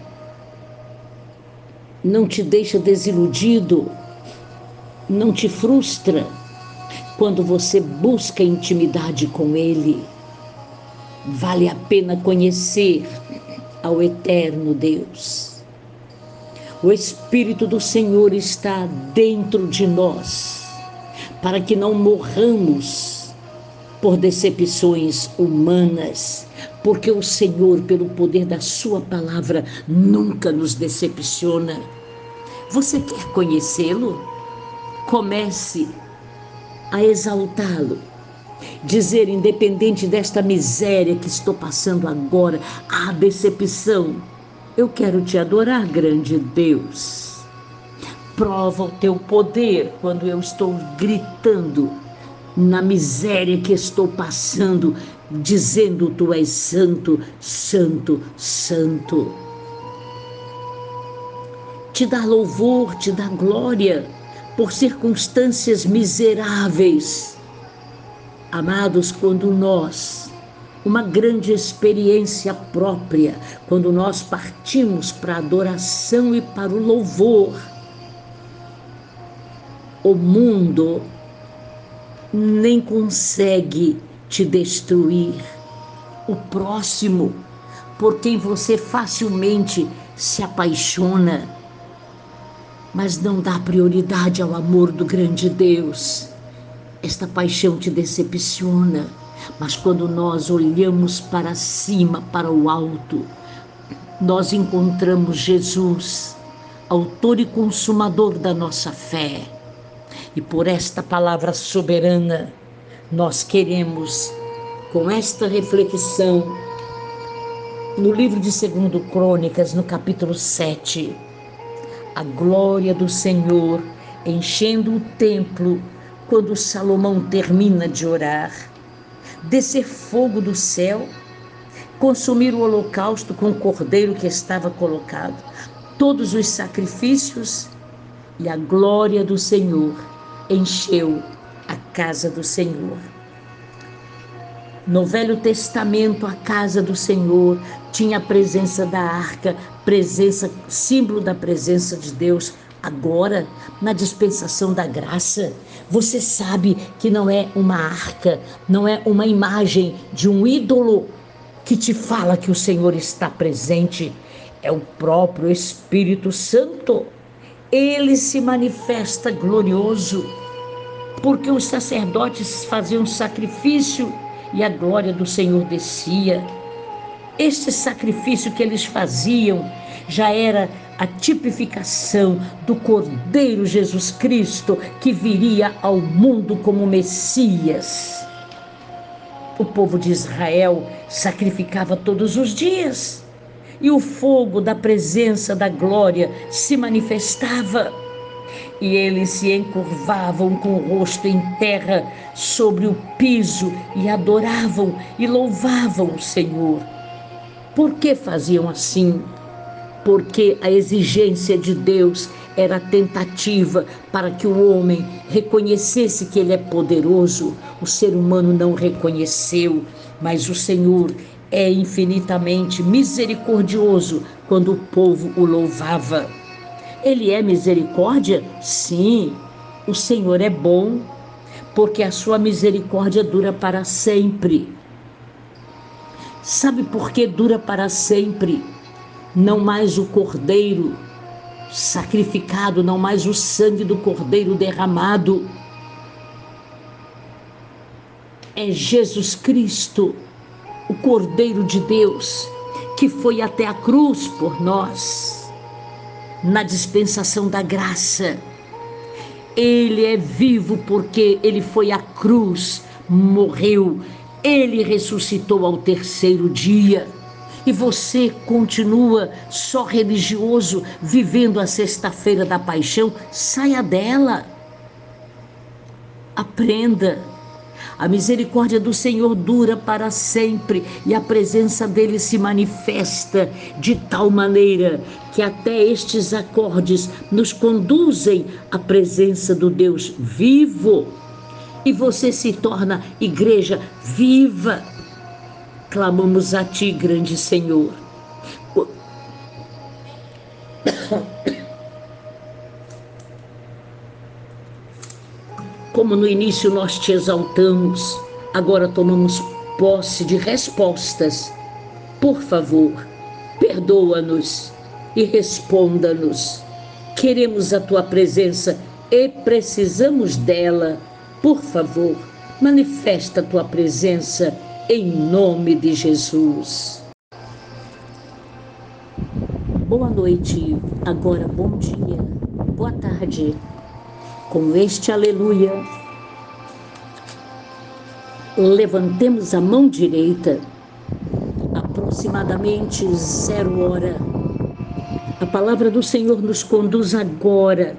não te deixa desiludido, não te frustra quando você busca intimidade com Ele. Vale a pena conhecer ao eterno Deus. O Espírito do Senhor está dentro de nós, para que não morramos por decepções humanas, porque o Senhor, pelo poder da Sua palavra, nunca nos decepciona. Você quer conhecê-lo? Comece a exaltá-lo. Dizer, independente desta miséria que estou passando agora, a decepção, eu quero te adorar, grande Deus. Prova o teu poder quando eu estou gritando na miséria que estou passando, dizendo: Tu és santo, santo, santo. Te dá louvor, te dá glória por circunstâncias miseráveis. Amados, quando nós, uma grande experiência própria, quando nós partimos para a adoração e para o louvor, o mundo nem consegue te destruir. O próximo, por quem você facilmente se apaixona, mas não dá prioridade ao amor do grande Deus. Esta paixão te decepciona, mas quando nós olhamos para cima, para o alto, nós encontramos Jesus, autor e consumador da nossa fé. E por esta palavra soberana, nós queremos, com esta reflexão, no livro de 2 Crônicas, no capítulo 7, a glória do Senhor enchendo o templo quando Salomão termina de orar, descer fogo do céu, consumir o holocausto com o cordeiro que estava colocado, todos os sacrifícios e a glória do Senhor encheu a casa do Senhor. No Velho Testamento, a casa do Senhor tinha a presença da arca, presença, símbolo da presença de Deus. Agora, na dispensação da graça, você sabe que não é uma arca, não é uma imagem de um ídolo que te fala que o Senhor está presente, é o próprio Espírito Santo. Ele se manifesta glorioso porque os sacerdotes faziam sacrifício e a glória do Senhor descia. Este sacrifício que eles faziam já era a tipificação do Cordeiro Jesus Cristo que viria ao mundo como Messias. O povo de Israel sacrificava todos os dias e o fogo da presença da glória se manifestava e eles se encurvavam com o rosto em terra sobre o piso e adoravam e louvavam o Senhor. Por que faziam assim? Porque a exigência de Deus era tentativa para que o homem reconhecesse que ele é poderoso. O ser humano não reconheceu, mas o Senhor é infinitamente misericordioso quando o povo o louvava. Ele é misericórdia? Sim, o Senhor é bom, porque a sua misericórdia dura para sempre. Sabe por que dura para sempre? Não mais o cordeiro sacrificado, não mais o sangue do cordeiro derramado. É Jesus Cristo, o Cordeiro de Deus, que foi até a cruz por nós, na dispensação da graça. Ele é vivo porque ele foi à cruz, morreu, ele ressuscitou ao terceiro dia e você continua só religioso, vivendo a sexta-feira da paixão, saia dela. Aprenda. A misericórdia do Senhor dura para sempre e a presença dele se manifesta de tal maneira que até estes acordes nos conduzem à presença do Deus vivo. E você se torna igreja viva clamamos a Ti, grande Senhor. Como no início nós te exaltamos, agora tomamos posse de respostas. Por favor, perdoa-nos e responda-nos. Queremos a tua presença e precisamos dela. Por favor, manifesta a tua presença em nome de Jesus. Boa noite, agora bom dia, boa tarde. Com este aleluia, levantemos a mão direita, aproximadamente zero hora. A palavra do Senhor nos conduz agora,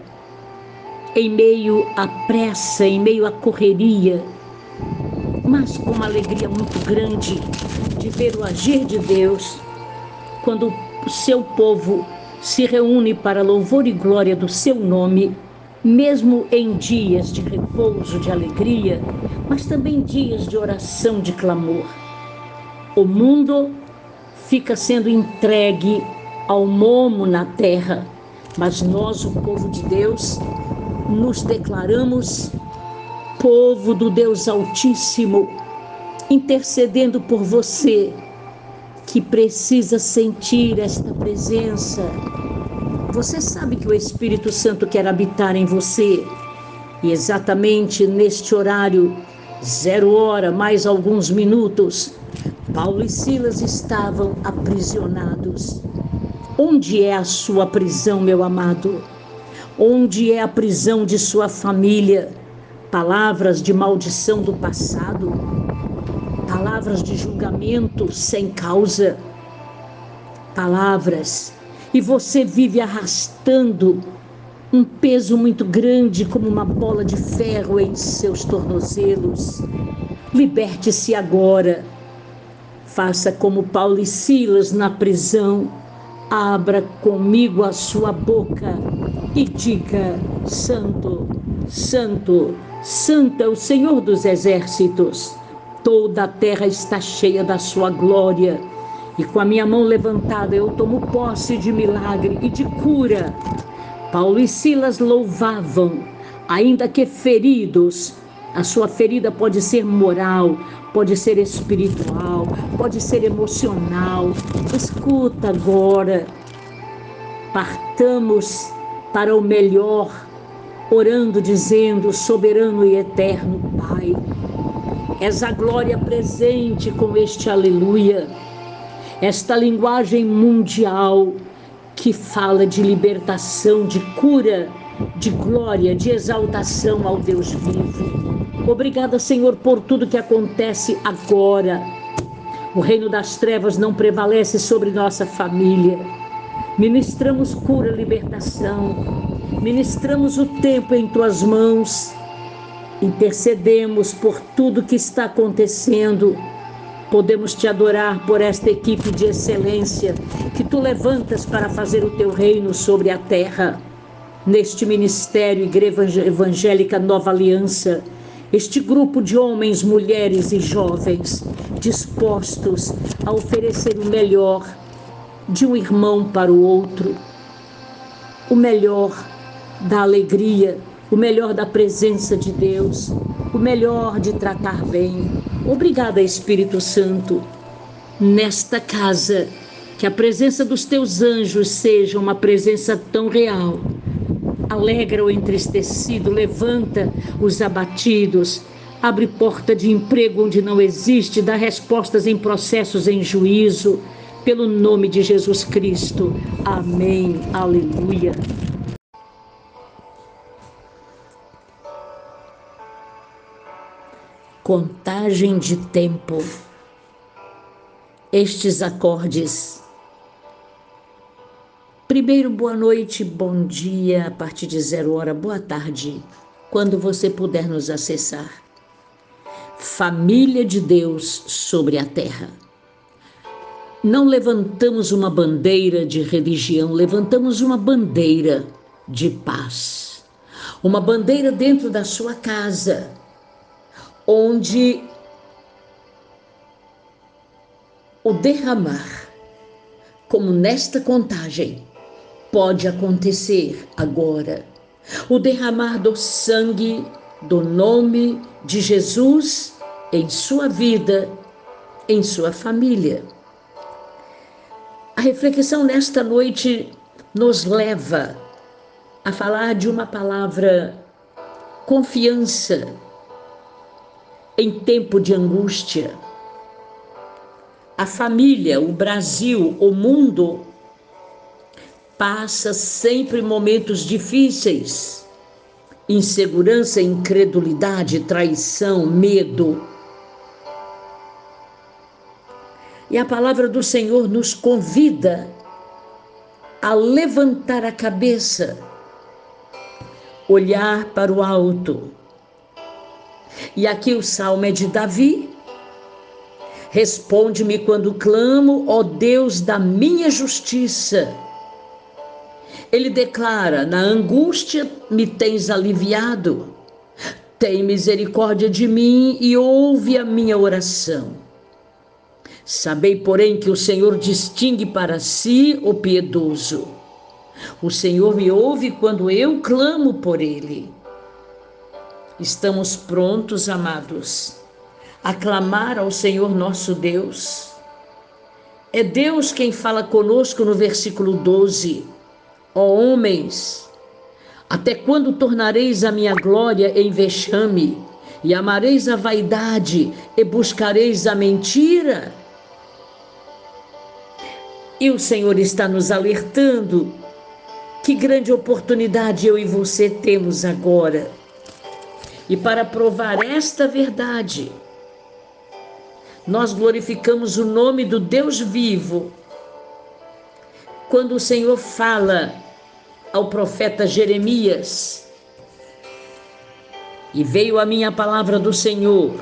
em meio à pressa, em meio à correria, mas com uma alegria muito grande de ver o agir de Deus quando o seu povo se reúne para louvor e glória do seu nome, mesmo em dias de repouso, de alegria, mas também dias de oração, de clamor. O mundo fica sendo entregue ao momo na terra, mas nós, o povo de Deus, nos declaramos povo do Deus Altíssimo, intercedendo por você que precisa sentir esta presença. Você sabe que o Espírito Santo quer habitar em você. E exatamente neste horário, zero hora, mais alguns minutos, Paulo e Silas estavam aprisionados. Onde é a sua prisão, meu amado? Onde é a prisão de sua família? palavras de maldição do passado, palavras de julgamento sem causa, palavras, e você vive arrastando um peso muito grande como uma bola de ferro em seus tornozelos. Liberte-se agora. Faça como Paulo e Silas na prisão. Abra comigo a sua boca e diga: Santo, Santo, Santo é o Senhor dos exércitos. Toda a terra está cheia da sua glória. E com a minha mão levantada eu tomo posse de milagre e de cura. Paulo e Silas louvavam, ainda que feridos. A sua ferida pode ser moral, pode ser espiritual, pode ser emocional. Escuta agora. Partamos para o melhor orando, dizendo: Soberano e eterno Pai, és a glória presente com este aleluia, esta linguagem mundial que fala de libertação, de cura, de glória, de exaltação ao Deus vivo. Obrigada, Senhor, por tudo que acontece agora. O reino das trevas não prevalece sobre nossa família. Ministramos cura, libertação, Ministramos o tempo em tuas mãos, intercedemos por tudo que está acontecendo. Podemos te adorar por esta equipe de excelência que tu levantas para fazer o teu reino sobre a terra. Neste ministério Igreja Evangélica Nova Aliança, este grupo de homens, mulheres e jovens dispostos a oferecer o melhor de um irmão para o outro, o melhor da alegria, o melhor da presença de Deus, o melhor de tratar bem. Obrigada, Espírito Santo. Nesta casa, Que a presença dos teus anjos seja uma presença tão real. Alegra o entristecido, levanta os abatidos, abre porta de emprego onde não existe, dá respostas em processos em juízo. Pelo nome de Jesus Cristo. Amém. Aleluia. Contagem de tempo. Estes acordes Primeiro, boa noite, bom dia, a partir de zero hora, boa tarde, quando você puder nos acessar. Família de Deus sobre a terra. Não levantamos uma bandeira de religião, levantamos uma bandeira de paz. Uma bandeira dentro da sua casa, onde o derramar, como nesta contagem, pode acontecer agora. O derramar do sangue do nome de Jesus em sua vida, em sua família. A reflexão nesta noite nos leva a falar de uma palavra confiança em tempo de angústia. A família, o Brasil, o mundo passa sempre momentos difíceis. Insegurança, incredulidade, traição, medo. E a palavra do Senhor nos convida a levantar a cabeça, olhar para o alto. E aqui o salmo é de Davi. Responde-me quando clamo, ó Deus da minha justiça ele declara: Na angústia me tens aliviado. Tem misericórdia de mim e ouve a minha oração. Sabei, porém, que o Senhor distingue para si o piedoso. O Senhor me ouve quando eu clamo por ele. Estamos prontos, amados, a clamar ao Senhor nosso Deus. É Deus quem fala conosco no versículo 12. Ó homens, até quando tornareis a minha glória em vexame, e amareis a vaidade, e buscareis a mentira? E o Senhor está nos alertando. Que grande oportunidade eu e você temos agora. E para provar esta verdade, nós glorificamos o nome do Deus vivo. Quando o Senhor fala ao profeta Jeremias. E veio a minha palavra do Senhor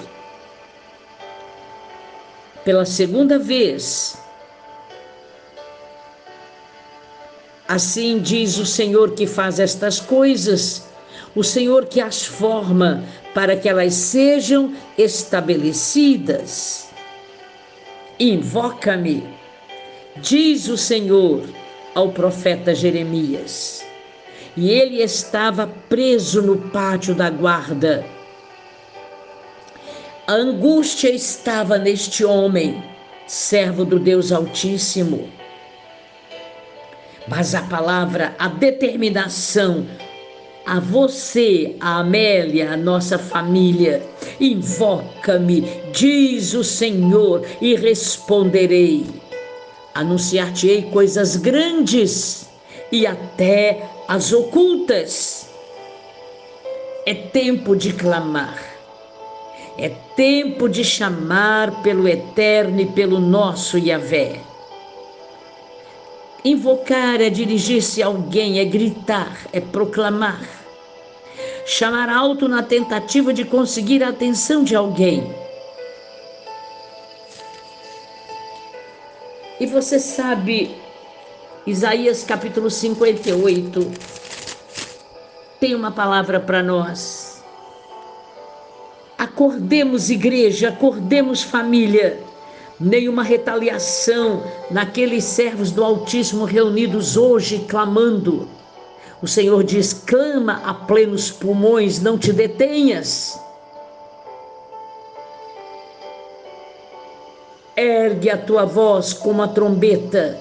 pela segunda vez. Assim diz o Senhor que faz estas coisas, o Senhor que as forma para que elas sejam estabelecidas. Invoca-me, diz o Senhor ao profeta Jeremias. E ele estava preso no pátio da guarda. A angústia estava neste homem, servo do Deus Altíssimo. Mas a palavra, a determinação, a você, a Amélia, a nossa família, invoca-me, diz o Senhor, e responderei anunciar-te-ei coisas grandes e até as ocultas. É tempo de clamar, é tempo de chamar pelo eterno e pelo nosso Yahvé. Invocar é dirigir-se a alguém, é gritar, é proclamar. Chamar alto na tentativa de conseguir a atenção de alguém E você sabe, Isaías capítulo 58 tem uma palavra para nós. Acordemos, igreja, acordemos, família. Nenhuma retaliação naqueles servos do Altíssimo reunidos hoje clamando. O Senhor diz: clama a plenos pulmões, não te detenhas. ergue a tua voz como a trombeta.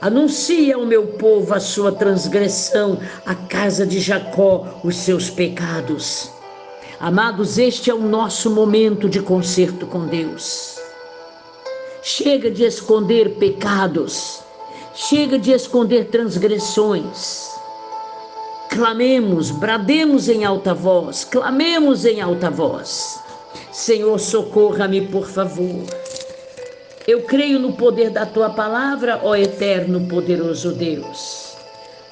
Anuncia ao meu povo a sua transgressão, a casa de Jacó os seus pecados. Amados, este é o nosso momento de conserto com Deus. Chega de esconder pecados, chega de esconder transgressões. Clamemos, brademos em alta voz, clamemos em alta voz. Senhor, socorra-me, por favor. Eu creio no poder da tua palavra, ó eterno, poderoso Deus.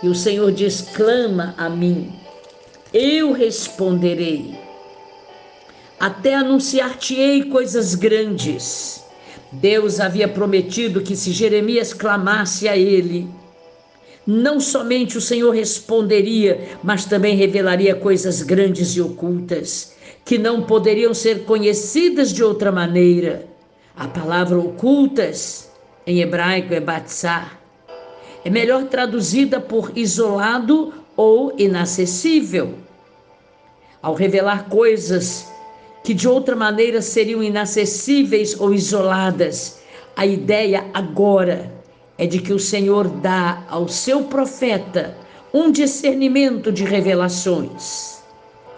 E o Senhor diz: clama a mim, eu responderei. Até anunciar-te-ei coisas grandes. Deus havia prometido que se Jeremias clamasse a ele, não somente o Senhor responderia, mas também revelaria coisas grandes e ocultas, que não poderiam ser conhecidas de outra maneira. A palavra ocultas, em hebraico, é batzar. É melhor traduzida por isolado ou inacessível. Ao revelar coisas que de outra maneira seriam inacessíveis ou isoladas, a ideia agora é de que o Senhor dá ao seu profeta um discernimento de revelações.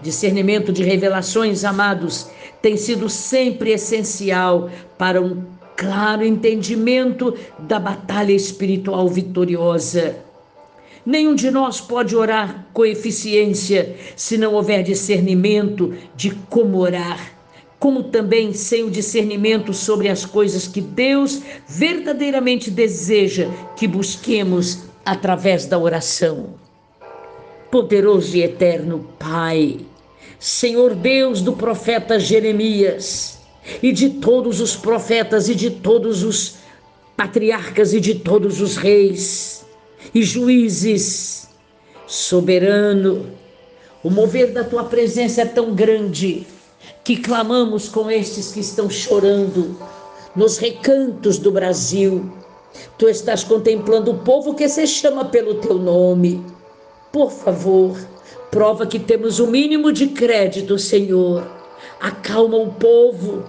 Discernimento de revelações, amados, tem sido sempre essencial para um claro entendimento da batalha espiritual vitoriosa. Nenhum de nós pode orar com eficiência se não houver discernimento de como orar, como também sem o discernimento sobre as coisas que Deus verdadeiramente deseja que busquemos através da oração. Poderoso e eterno Pai, Senhor Deus do profeta Jeremias e de todos os profetas e de todos os patriarcas e de todos os reis e juízes, soberano, o mover da tua presença é tão grande que clamamos com estes que estão chorando nos recantos do Brasil. Tu estás contemplando o povo que se chama pelo teu nome. Por favor, Prova que temos o mínimo de crédito, Senhor. Acalma o povo.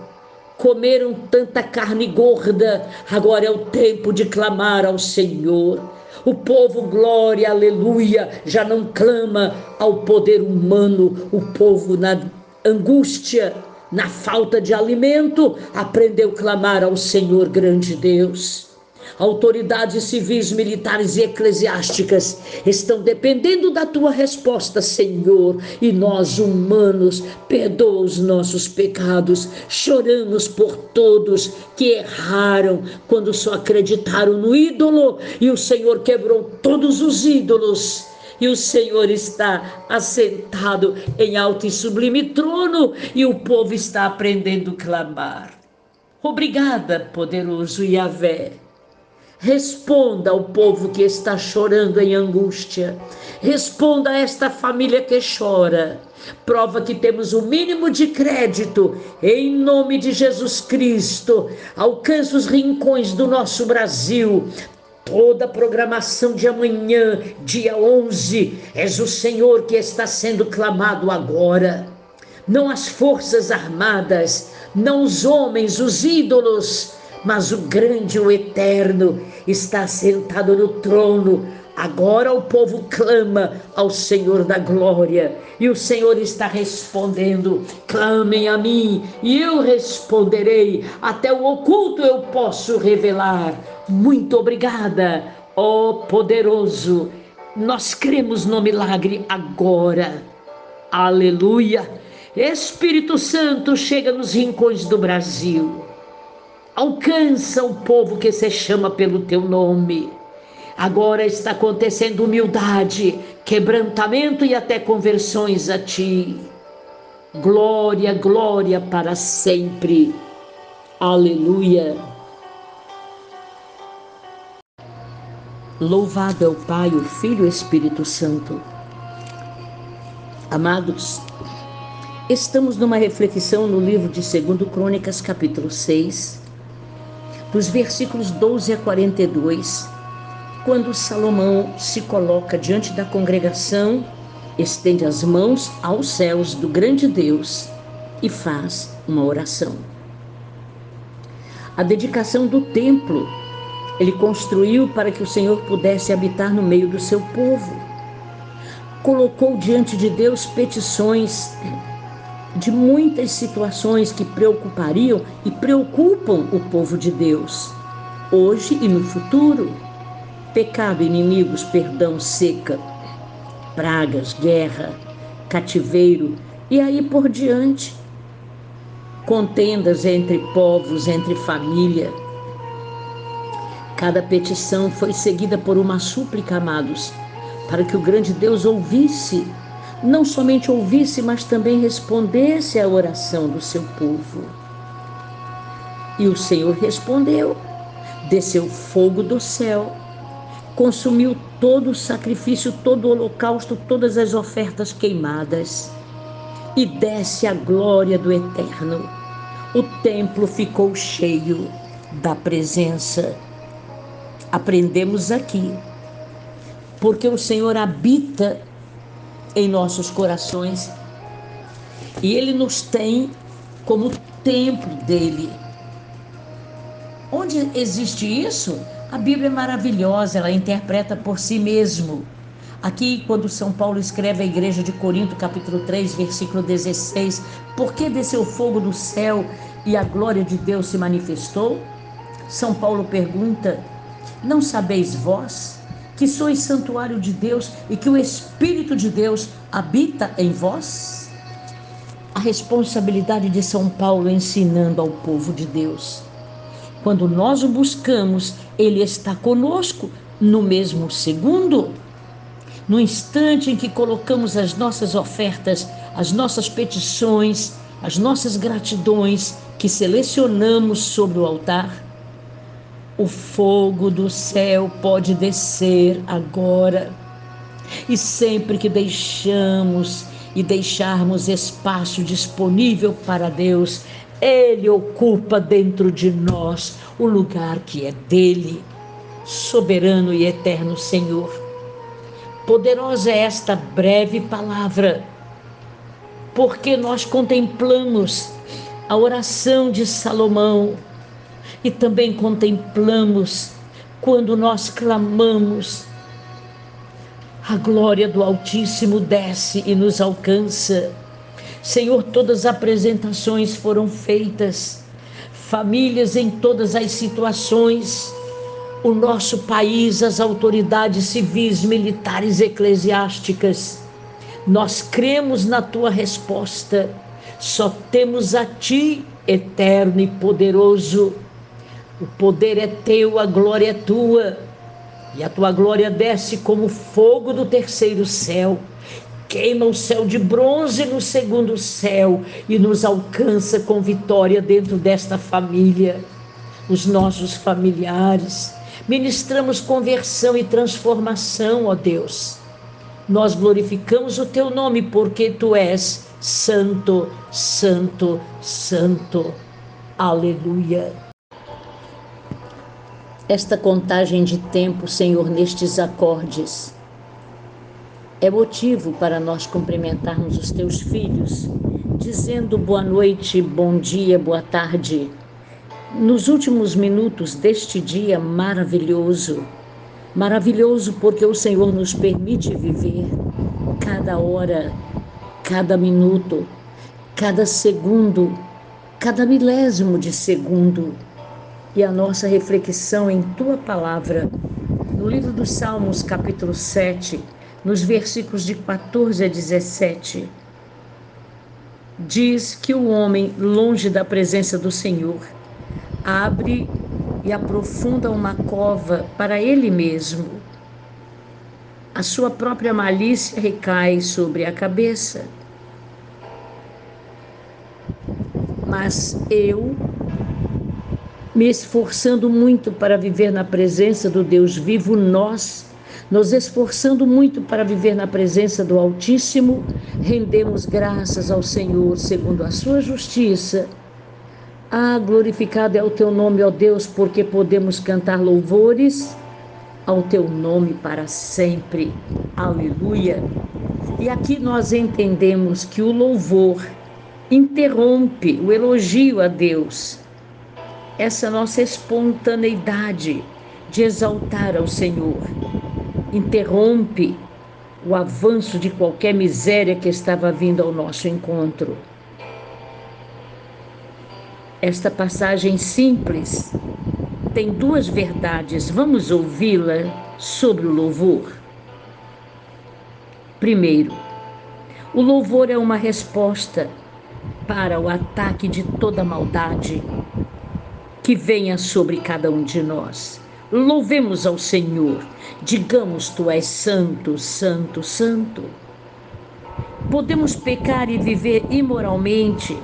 Comeram tanta carne gorda, agora é o tempo de clamar ao Senhor. O povo, glória, aleluia, já não clama ao poder humano. O povo, na angústia, na falta de alimento, aprendeu a clamar ao Senhor, grande Deus autoridades civis, militares e eclesiásticas estão dependendo da tua resposta, Senhor. E nós, humanos, perdoa os nossos pecados. Choramos por todos que erraram quando só acreditaram no ídolo e o Senhor quebrou todos os ídolos e o Senhor está assentado em alto e sublime trono, e o povo está aprendendo a clamar. Obrigada, poderoso Yahvé. Responda ao povo que está chorando em angústia. Responda a esta família que chora. Prova que temos o mínimo de crédito em nome de Jesus Cristo. Alcance os rincões do nosso Brasil. Toda a programação de amanhã, dia 11, és o Senhor que está sendo clamado agora. Não as forças armadas, não os homens, os ídolos, mas o grande, o eterno, está sentado no trono. Agora o povo clama ao Senhor da glória e o Senhor está respondendo: clamem a mim e eu responderei. Até o oculto eu posso revelar. Muito obrigada, ó poderoso. Nós cremos no milagre agora. Aleluia. Espírito Santo chega nos rincões do Brasil Alcança o povo que se chama pelo teu nome. Agora está acontecendo humildade, quebrantamento e até conversões a ti. Glória, glória para sempre. Aleluia. Louvado é o Pai, o Filho e o Espírito Santo. Amados, estamos numa reflexão no livro de 2 Crônicas, capítulo 6, dos versículos 12 a 42, quando Salomão se coloca diante da congregação, estende as mãos aos céus do grande Deus e faz uma oração. a dedicação do templo. Ele construiu para que o Senhor pudesse habitar no meio do seu povo. Colocou diante de Deus petições de muitas situações que preocupariam e preocupam o povo de Deus, hoje e no futuro. Pecado, inimigos, perdão, seca, pragas, guerra, cativeiro e aí por diante. Contendas entre povos, entre família. Cada petição foi seguida por uma súplica, amados, para que o grande Deus ouvisse não somente ouvisse, mas também respondesse à oração do seu povo. E o Senhor respondeu: desceu fogo do céu, consumiu todo o sacrifício, todo o holocausto, todas as ofertas queimadas, e desce a glória do Eterno. O templo ficou cheio da presença. Aprendemos aqui, porque o Senhor habita em nossos corações e Ele nos tem como templo dele. Onde existe isso? A Bíblia é maravilhosa, ela interpreta por si mesmo. Aqui, quando São Paulo escreve à igreja de Corinto, capítulo 3, versículo 16, por que desceu fogo do céu e a glória de Deus se manifestou? São Paulo pergunta: Não sabeis vós que sois santuário de Deus e que o Espírito de Deus habita em vós? A responsabilidade de São Paulo ensinando ao povo de Deus. Quando nós o buscamos, ele está conosco no mesmo segundo. No instante em que colocamos as nossas ofertas, as nossas petições, as nossas gratidões que selecionamos sobre o altar, o fogo do céu pode descer agora. E sempre que deixamos e deixarmos espaço disponível para Deus, Ele ocupa dentro de nós o lugar que é dele, soberano e eterno Senhor. Poderosa é esta breve palavra, porque nós contemplamos a oração de Salomão e também contemplamos quando nós clamamos. A glória do Altíssimo desce e nos alcança. Senhor, todas as apresentações foram feitas, famílias em todas as situações, o nosso país, as autoridades civis, militares, eclesiásticas. Nós cremos na tua resposta, só temos a ti, eterno e poderoso o poder é teu, a glória é tua. E a tua glória desce como fogo do terceiro céu, queima o céu de bronze no segundo céu e nos alcança com vitória dentro desta família, os nossos familiares. Ministramos conversão e transformação, ó Deus. Nós glorificamos o teu nome porque tu és santo, santo, santo. Aleluia esta contagem de tempo, Senhor, nestes acordes. É motivo para nós cumprimentarmos os teus filhos, dizendo boa noite, bom dia, boa tarde. Nos últimos minutos deste dia maravilhoso, maravilhoso porque o Senhor nos permite viver cada hora, cada minuto, cada segundo, cada milésimo de segundo e a nossa reflexão em tua palavra, no livro dos Salmos, capítulo 7, nos versículos de 14 a 17. Diz que o homem, longe da presença do Senhor, abre e aprofunda uma cova para ele mesmo. A sua própria malícia recai sobre a cabeça. Mas eu me esforçando muito para viver na presença do Deus vivo, nós, nos esforçando muito para viver na presença do Altíssimo, rendemos graças ao Senhor segundo a sua justiça. Ah, glorificado é o teu nome, ó Deus, porque podemos cantar louvores ao teu nome para sempre. Aleluia. E aqui nós entendemos que o louvor interrompe o elogio a Deus essa nossa espontaneidade de exaltar ao Senhor. Interrompe o avanço de qualquer miséria que estava vindo ao nosso encontro. Esta passagem simples tem duas verdades. Vamos ouvi-la sobre o louvor. Primeiro, o louvor é uma resposta para o ataque de toda maldade que venha sobre cada um de nós. Louvemos ao Senhor, digamos: Tu és santo, santo, santo. Podemos pecar e viver imoralmente.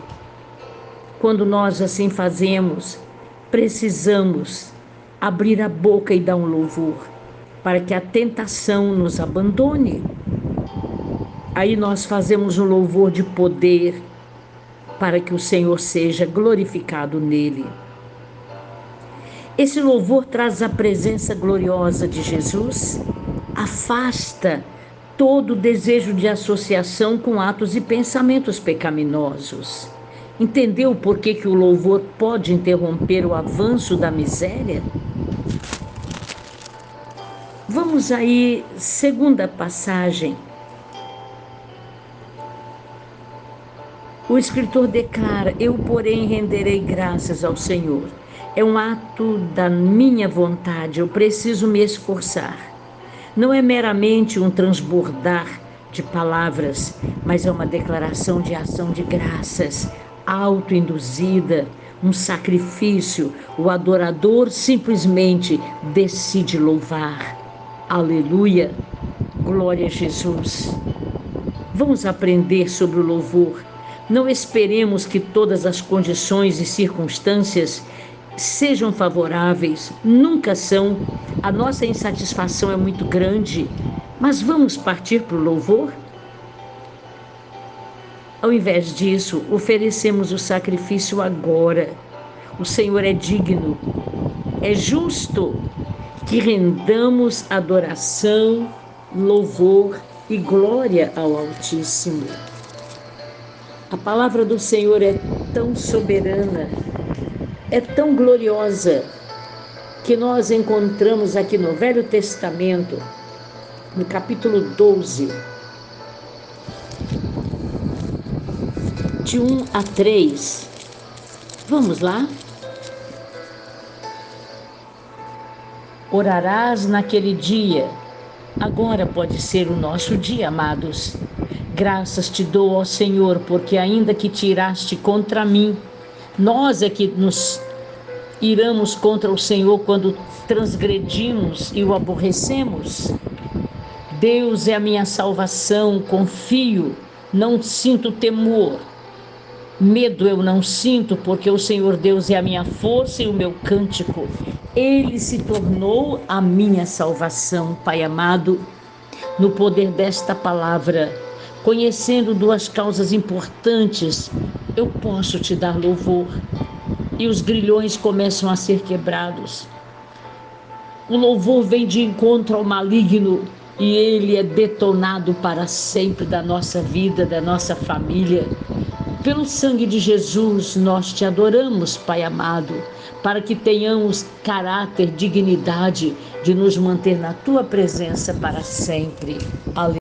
Quando nós assim fazemos, precisamos abrir a boca e dar um louvor, para que a tentação nos abandone. Aí nós fazemos um louvor de poder, para que o Senhor seja glorificado nele. Esse louvor traz a presença gloriosa de Jesus, afasta todo o desejo de associação com atos e pensamentos pecaminosos. Entendeu por que, que o louvor pode interromper o avanço da miséria? Vamos aí, segunda passagem. O escritor declara: Eu, porém, renderei graças ao Senhor é um ato da minha vontade, eu preciso me esforçar. Não é meramente um transbordar de palavras, mas é uma declaração de ação de graças, autoinduzida, um sacrifício. O adorador simplesmente decide louvar. Aleluia! Glória a Jesus. Vamos aprender sobre o louvor. Não esperemos que todas as condições e circunstâncias sejam favoráveis, nunca são. A nossa insatisfação é muito grande, mas vamos partir para o louvor? Ao invés disso, oferecemos o sacrifício agora. O Senhor é digno, é justo que rendamos adoração, louvor e glória ao Altíssimo. A palavra do Senhor é tão soberana é tão gloriosa que nós encontramos aqui no Velho Testamento, no capítulo 12, de 1 a 3. Vamos lá? Orarás naquele dia. Agora pode ser o nosso dia, amados. Graças te dou, ó Senhor, porque ainda que tiraste contra mim, nós é que nos iramos contra o Senhor quando transgredimos e o aborrecemos. Deus é a minha salvação, confio, não sinto temor. Medo eu não sinto, porque o Senhor Deus é a minha força e o meu cântico. Ele se tornou a minha salvação, Pai amado. No poder desta palavra, conhecendo duas causas importantes eu posso te dar louvor. E os grilhões começam a ser quebrados. O louvor vem de encontro ao maligno e ele é detonado para sempre da nossa vida, da nossa família. Pelo sangue de Jesus, nós te adoramos, Pai amado, para que tenhamos caráter, dignidade de nos manter na tua presença para sempre. Aleluia.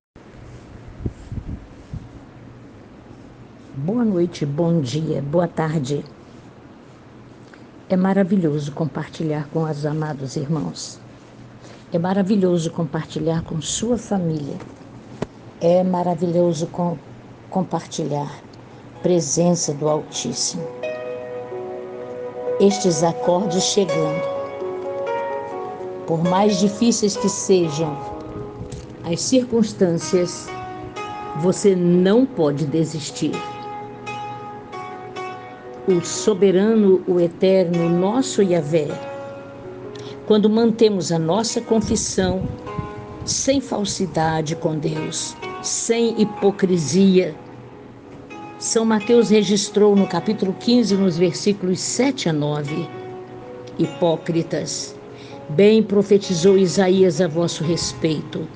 Boa noite, bom dia, boa tarde. É maravilhoso compartilhar com os amados irmãos. É maravilhoso compartilhar com sua família. É maravilhoso com, compartilhar presença do Altíssimo. Estes acordes chegando, por mais difíceis que sejam as circunstâncias, você não pode desistir o soberano, o eterno, nosso Yahvé, quando mantemos a nossa confissão sem falsidade com Deus, sem hipocrisia. São Mateus registrou no capítulo 15, nos versículos 7 a 9: Hipócritas, bem profetizou Isaías a vosso respeito,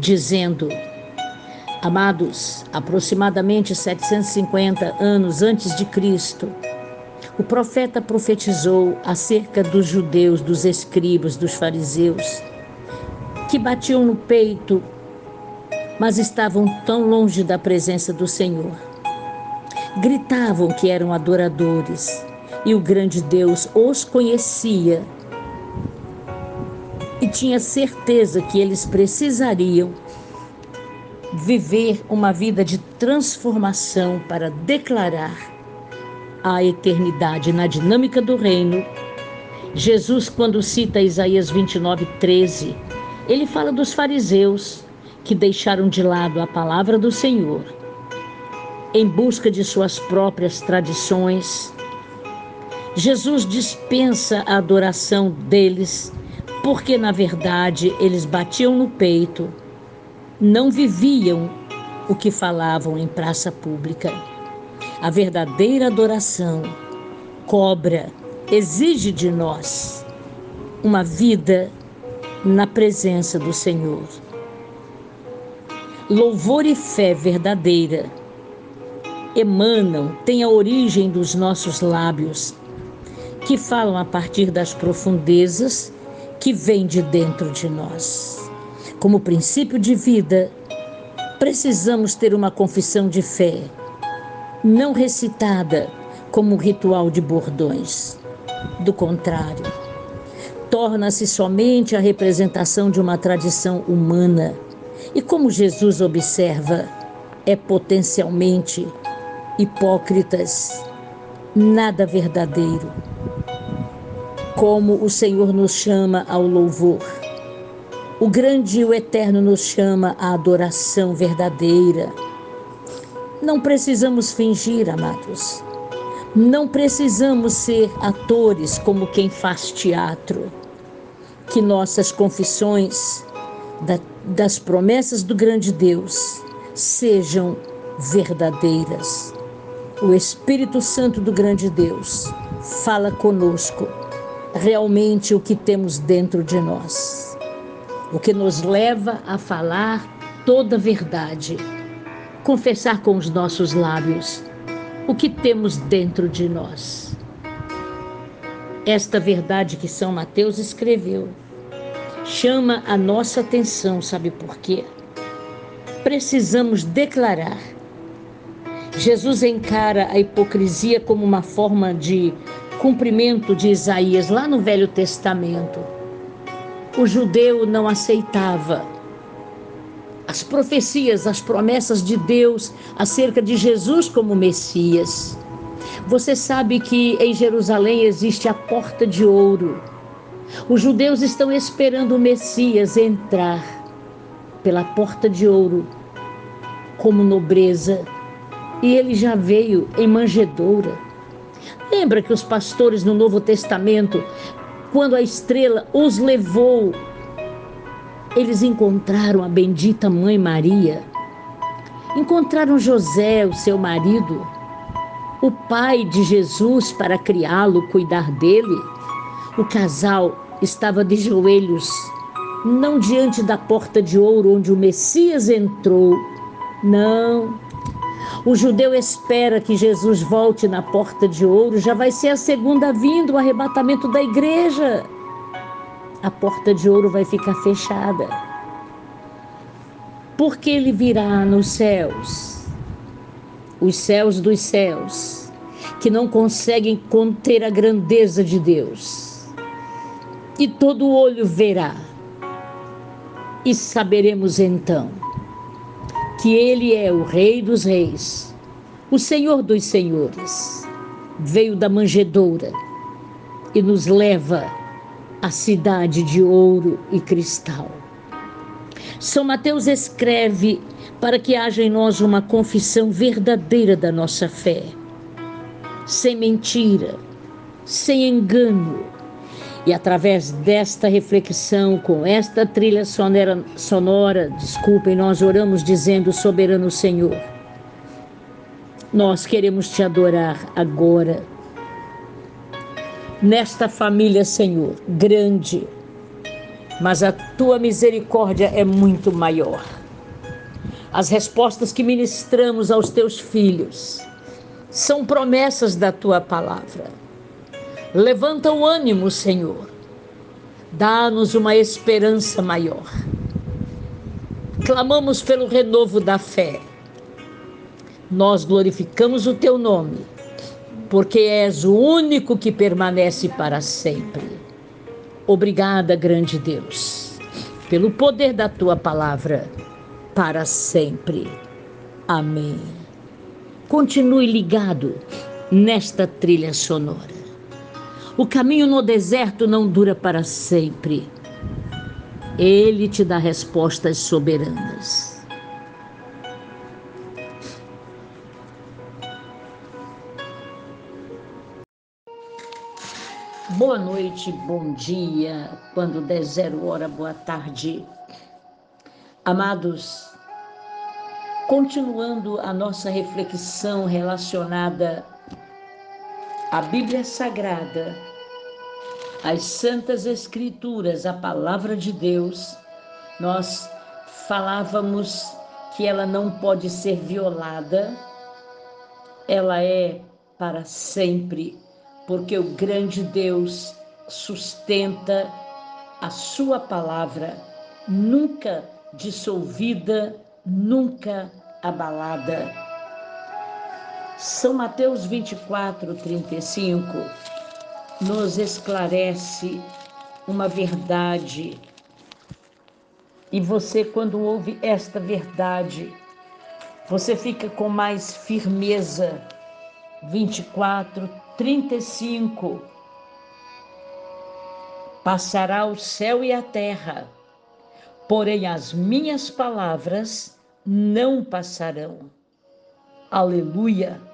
dizendo: Amados, aproximadamente 750 anos antes de Cristo, O profeta profetizou acerca dos judeus, dos escribas, dos fariseus, que batiam no peito, mas estavam tão longe da presença do Senhor. Gritavam que eram adoradores e o grande Deus os conhecia e tinha certeza que eles precisariam viver uma vida de transformação para declarar a eternidade na dinâmica do reino. Jesus, quando cita Isaías 29, 13, ele fala dos fariseus que deixaram de lado a palavra do Senhor em busca de suas próprias tradições. Jesus dispensa a adoração deles porque, na verdade, eles batiam no peito não viviam o que falavam em praça pública. A verdadeira adoração cobra, exige de nós uma vida na presença do Senhor. Louvor e fé verdadeira emanam, têm a origem dos nossos lábios, que falam a partir das profundezas que vêm de dentro de nós. Como princípio de vida, precisamos ter uma confissão de fé, não recitada como ritual de bordões. Do contrário, torna-se somente a representação de uma tradição humana e, como Jesus observa, é potencialmente hipócritas, nada verdadeiro. Como o Senhor nos chama ao louvor o grande e o eterno nos chama à adoração verdadeira. Não precisamos fingir, amados. Não precisamos ser atores como quem faz teatro. Que nossas confissões da, das promessas do grande Deus sejam verdadeiras. O Espírito Santo do grande Deus fala conosco realmente o que temos dentro de nós o que nos leva a falar toda a verdade, confessar com os nossos lábios o que temos dentro de nós. Esta verdade que São Mateus escreveu chama a nossa atenção, sabe por quê? Precisamos declarar. Jesus encara a hipocrisia como uma forma de cumprimento de Isaías lá no Velho Testamento o judeu não aceitava as profecias, as promessas de Deus acerca de Jesus como Messias. Você sabe que em Jerusalém existe a porta de ouro. Os judeus estão esperando o Messias entrar pela porta de ouro como nobreza, e ele já veio em manjedoura. Lembra que os pastores no Novo Testamento quando a estrela os levou, eles encontraram a bendita Mãe Maria, encontraram José, o seu marido, o pai de Jesus para criá-lo, cuidar dele. O casal estava de joelhos, não diante da porta de ouro onde o Messias entrou, não, o judeu espera que Jesus volte na porta de ouro, já vai ser a segunda vinda, o arrebatamento da igreja. A porta de ouro vai ficar fechada. Porque ele virá nos céus, os céus dos céus, que não conseguem conter a grandeza de Deus. E todo olho verá. E saberemos então que Ele é o Rei dos Reis, o Senhor dos Senhores. Veio da manjedoura e nos leva à cidade de ouro e cristal. São Mateus escreve para que haja em nós uma confissão verdadeira da nossa fé, sem mentira, sem engano, e através desta reflexão, com esta trilha sonora, sonora, desculpem, nós oramos dizendo: Soberano Senhor, nós queremos te adorar agora. Nesta família, Senhor, grande, mas a tua misericórdia é muito maior. As respostas que ministramos aos teus filhos são promessas da tua palavra. Levanta o ânimo, Senhor. Dá-nos uma esperança maior. Clamamos pelo renovo da fé. Nós glorificamos o teu nome, porque és o único que permanece para sempre. Obrigada, grande Deus, pelo poder da tua palavra para sempre. Amém. Continue ligado nesta trilha sonora. O caminho no deserto não dura para sempre. Ele te dá respostas soberanas. Boa noite, bom dia, quando der zero hora, boa tarde. Amados, Continuando a nossa reflexão relacionada à Bíblia Sagrada, às Santas Escrituras, a Palavra de Deus, nós falávamos que ela não pode ser violada, ela é para sempre, porque o grande Deus sustenta a Sua palavra, nunca dissolvida nunca abalada. São Mateus 24, 35 nos esclarece uma verdade. E você, quando ouve esta verdade, você fica com mais firmeza. 24, 35. Passará o céu e a terra, porém as minhas palavras não passarão. Aleluia!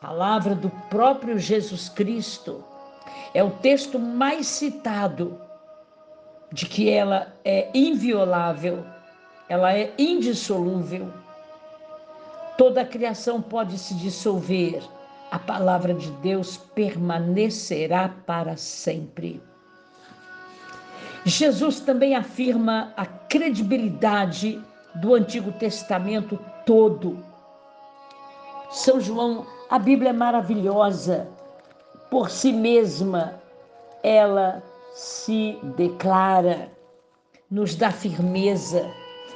Palavra do próprio Jesus Cristo. É o texto mais citado de que ela é inviolável, ela é indissolúvel. Toda a criação pode se dissolver, a palavra de Deus permanecerá para sempre. Jesus também afirma a credibilidade do Antigo Testamento todo. São João, a Bíblia é maravilhosa por si mesma, ela se declara, nos dá firmeza,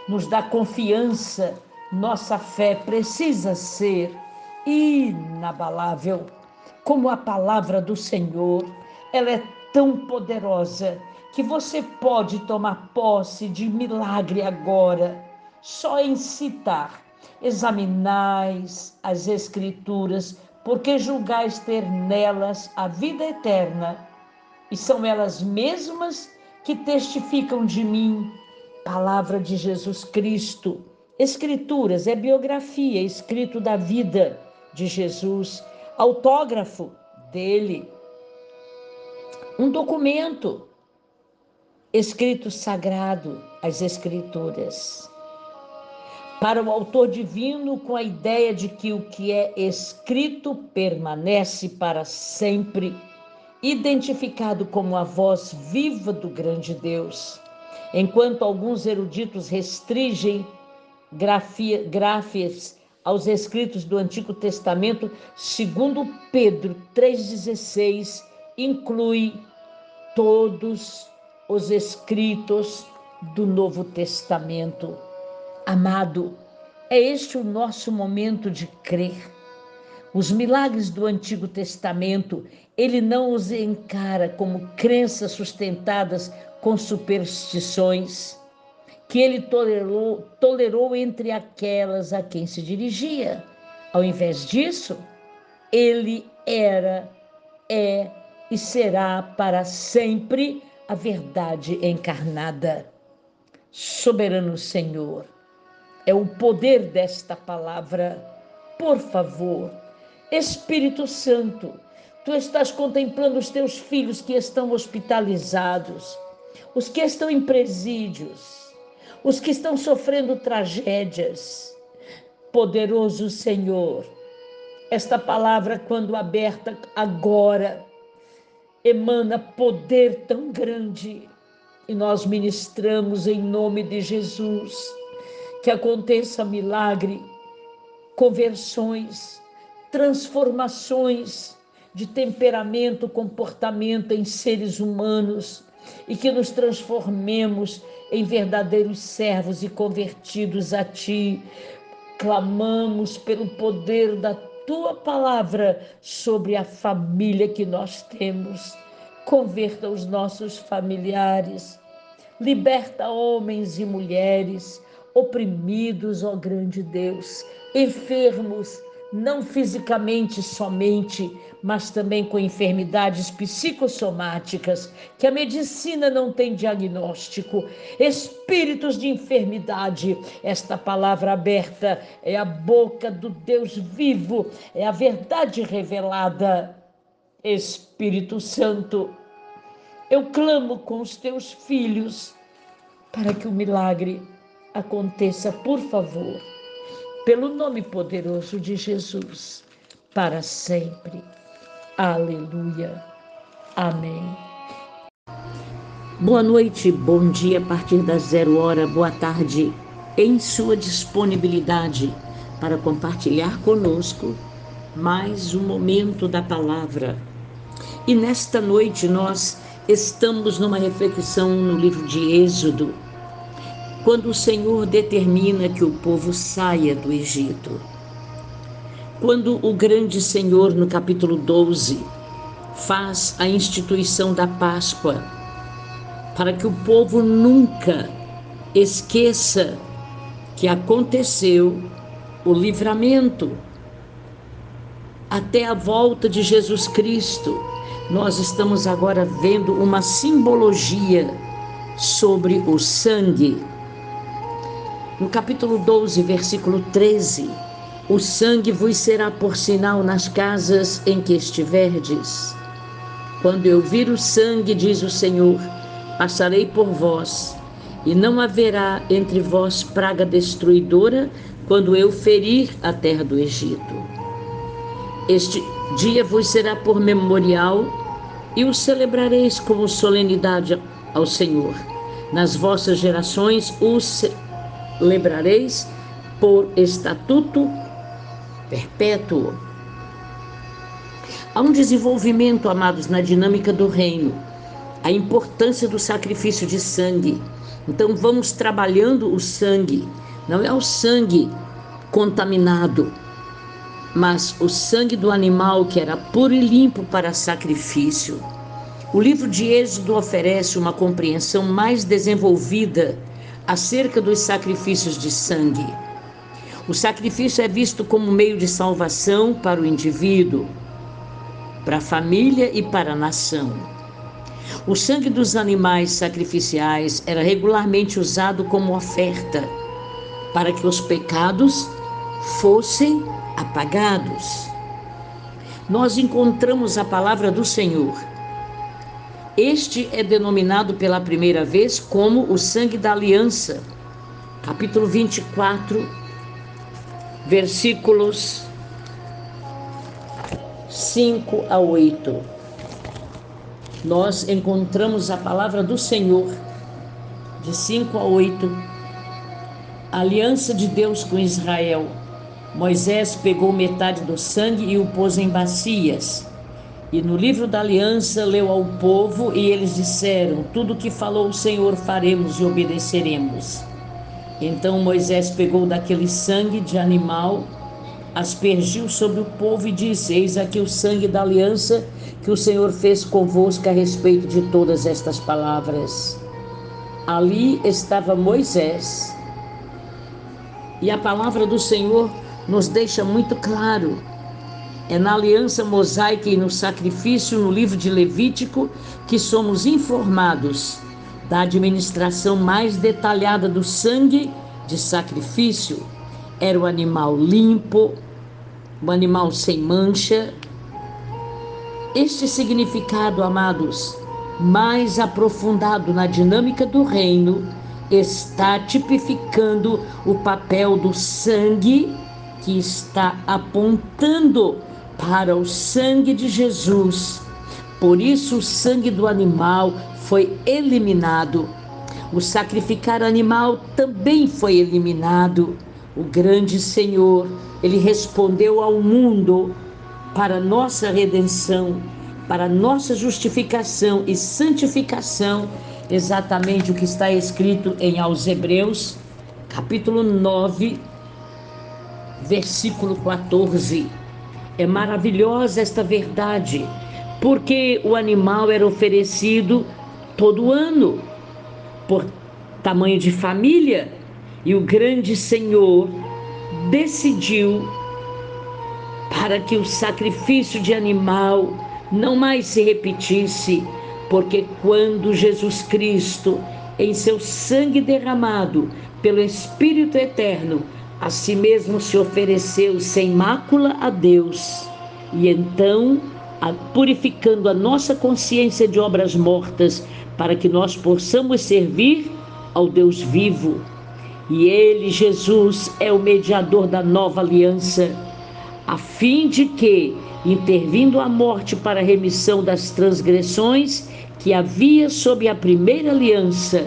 nos dá confiança. Nossa fé precisa ser inabalável, como a palavra do Senhor. Ela é tão poderosa que você pode tomar posse de milagre agora só em citar. Examinais as Escrituras, porque julgais ter nelas a vida eterna, e são elas mesmas que testificam de mim. Palavra de Jesus Cristo. Escrituras é biografia, escrito da vida de Jesus, autógrafo dele. Um documento escrito sagrado, as Escrituras para o autor divino com a ideia de que o que é escrito permanece para sempre, identificado como a voz viva do grande Deus. Enquanto alguns eruditos restringem grafia, gráfias aos escritos do Antigo Testamento, segundo Pedro 3,16, inclui todos os escritos do Novo Testamento. Amado, é este o nosso momento de crer. Os milagres do Antigo Testamento, ele não os encara como crenças sustentadas com superstições, que ele tolerou, tolerou entre aquelas a quem se dirigia. Ao invés disso, ele era, é e será para sempre a verdade encarnada. Soberano Senhor, é o poder desta palavra. Por favor, Espírito Santo, tu estás contemplando os teus filhos que estão hospitalizados, os que estão em presídios, os que estão sofrendo tragédias. Poderoso Senhor, esta palavra, quando aberta agora, emana poder tão grande e nós ministramos em nome de Jesus que aconteça milagre, conversões, transformações de temperamento, comportamento em seres humanos e que nos transformemos em verdadeiros servos e convertidos a Ti. Clamamos pelo poder da Tua palavra sobre a família que nós temos. Converta os nossos familiares, liberta homens e mulheres oprimidos, ó grande Deus, enfermos não fisicamente somente, mas também com enfermidades psicossomáticas, que a medicina não tem diagnóstico, espíritos de enfermidade. Esta palavra aberta é a boca do Deus vivo, é a verdade revelada. Espírito Santo, eu clamo com os teus filhos para que o milagre aconteça, por favor pelo nome poderoso de Jesus, para sempre. Aleluia. Amém. Boa noite, bom dia a partir das zero hora, boa tarde, em sua disponibilidade para compartilhar conosco mais um momento da palavra. E nesta noite nós estamos numa reflexão no livro de Êxodo, quando o Senhor determina que o povo saia do Egito. Quando o grande Senhor, no capítulo 12, faz a instituição da Páscoa, para que o povo nunca esqueça que aconteceu o livramento até a volta de Jesus Cristo. Nós estamos agora vendo uma simbologia sobre o sangue no capítulo 12, versículo 13: O sangue vos será por sinal nas casas em que estiverdes. Quando eu vir o sangue, diz o Senhor, passarei por vós, e não haverá entre vós praga destruidora quando eu ferir a terra do Egito. Este dia vos será por memorial e o celebrareis como solenidade ao Senhor. Nas vossas gerações o lembrareis por estatuto perpétuo. Há um desenvolvimento, amados, na dinâmica do reino, a importância do sacrifício de sangue. Então vamos trabalhando o sangue, não é o sangue contaminado, mas o sangue do animal que era puro e limpo para sacrifício. O livro de Êxodo oferece uma compreensão mais desenvolvida acerca dos sacrifícios de sangue. O sacrifício é visto como meio de salvação para o indivíduo, para a família e para a nação. O sangue dos animais sacrificiais era regularmente usado como oferta para que os pecados fossem apagados. Nós encontramos a palavra do Senhor este é denominado pela primeira vez como o sangue da aliança. Capítulo 24, versículos 5 a 8. Nós encontramos a palavra do Senhor, de 5 a 8, a aliança de Deus com Israel. Moisés pegou metade do sangue e o pôs em bacias e no livro da aliança leu ao povo e eles disseram: Tudo que falou o Senhor faremos e obedeceremos. Então Moisés pegou daquele sangue de animal, aspergiu sobre o povo e disse: Eis aqui o sangue da aliança que o Senhor fez convosco a respeito de todas estas palavras. Ali estava Moisés. E a palavra do Senhor nos deixa muito claro é na aliança mosaica e no sacrifício no livro de Levítico que somos informados da administração mais detalhada do sangue de sacrifício. Era o animal limpo, o animal sem mancha. Este significado, amados, mais aprofundado na dinâmica do reino, está tipificando o papel do sangue que está apontando para o sangue de Jesus. Por isso, o sangue do animal foi eliminado. O sacrificar animal também foi eliminado. O grande Senhor, ele respondeu ao mundo para nossa redenção, para nossa justificação e santificação, exatamente o que está escrito em aos Hebreus, capítulo 9, versículo 14. É maravilhosa esta verdade, porque o animal era oferecido todo ano por tamanho de família e o grande Senhor decidiu para que o sacrifício de animal não mais se repetisse, porque quando Jesus Cristo, em seu sangue derramado pelo Espírito Eterno, a si mesmo se ofereceu sem mácula a Deus, e então, purificando a nossa consciência de obras mortas, para que nós possamos servir ao Deus vivo. E Ele, Jesus, é o mediador da nova aliança, a fim de que, intervindo a morte para a remissão das transgressões que havia sob a primeira aliança,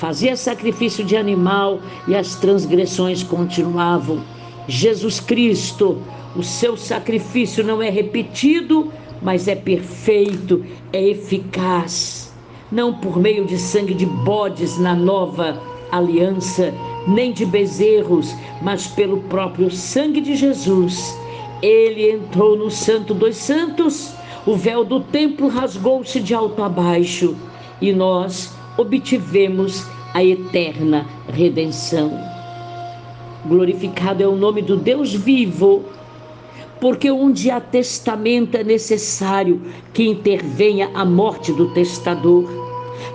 fazia sacrifício de animal e as transgressões continuavam. Jesus Cristo, o seu sacrifício não é repetido, mas é perfeito, é eficaz. Não por meio de sangue de bodes na nova aliança, nem de bezerros, mas pelo próprio sangue de Jesus. Ele entrou no Santo dos Santos, o véu do templo rasgou-se de alto a baixo e nós obtivemos a eterna redenção. Glorificado é o nome do Deus vivo, porque onde há testamento é necessário que intervenha a morte do testador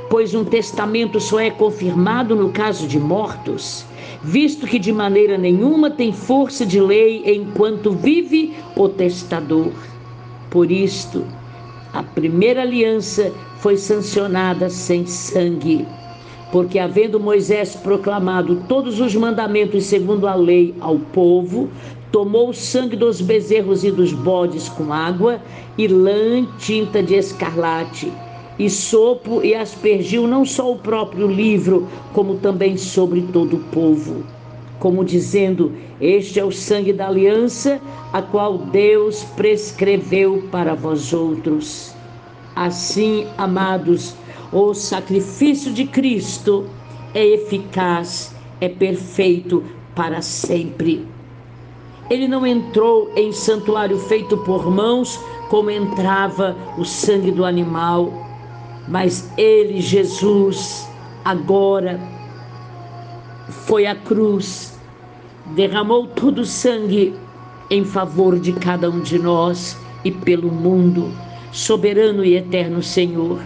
pois um testamento só é confirmado no caso de mortos, visto que de maneira nenhuma tem força de lei enquanto vive o testador. Por isto, a primeira aliança foi sancionada sem sangue, porque havendo Moisés proclamado todos os mandamentos segundo a lei ao povo, tomou o sangue dos bezerros e dos bodes com água e lã tinta de escarlate e sopro e aspergiu não só o próprio livro, como também sobre todo o povo. Como dizendo: Este é o sangue da aliança, a qual Deus prescreveu para vós outros. Assim, amados, o sacrifício de Cristo é eficaz, é perfeito para sempre. Ele não entrou em santuário feito por mãos, como entrava o sangue do animal mas ele, Jesus, agora foi à cruz, derramou todo o sangue em favor de cada um de nós e pelo mundo. Soberano e eterno Senhor,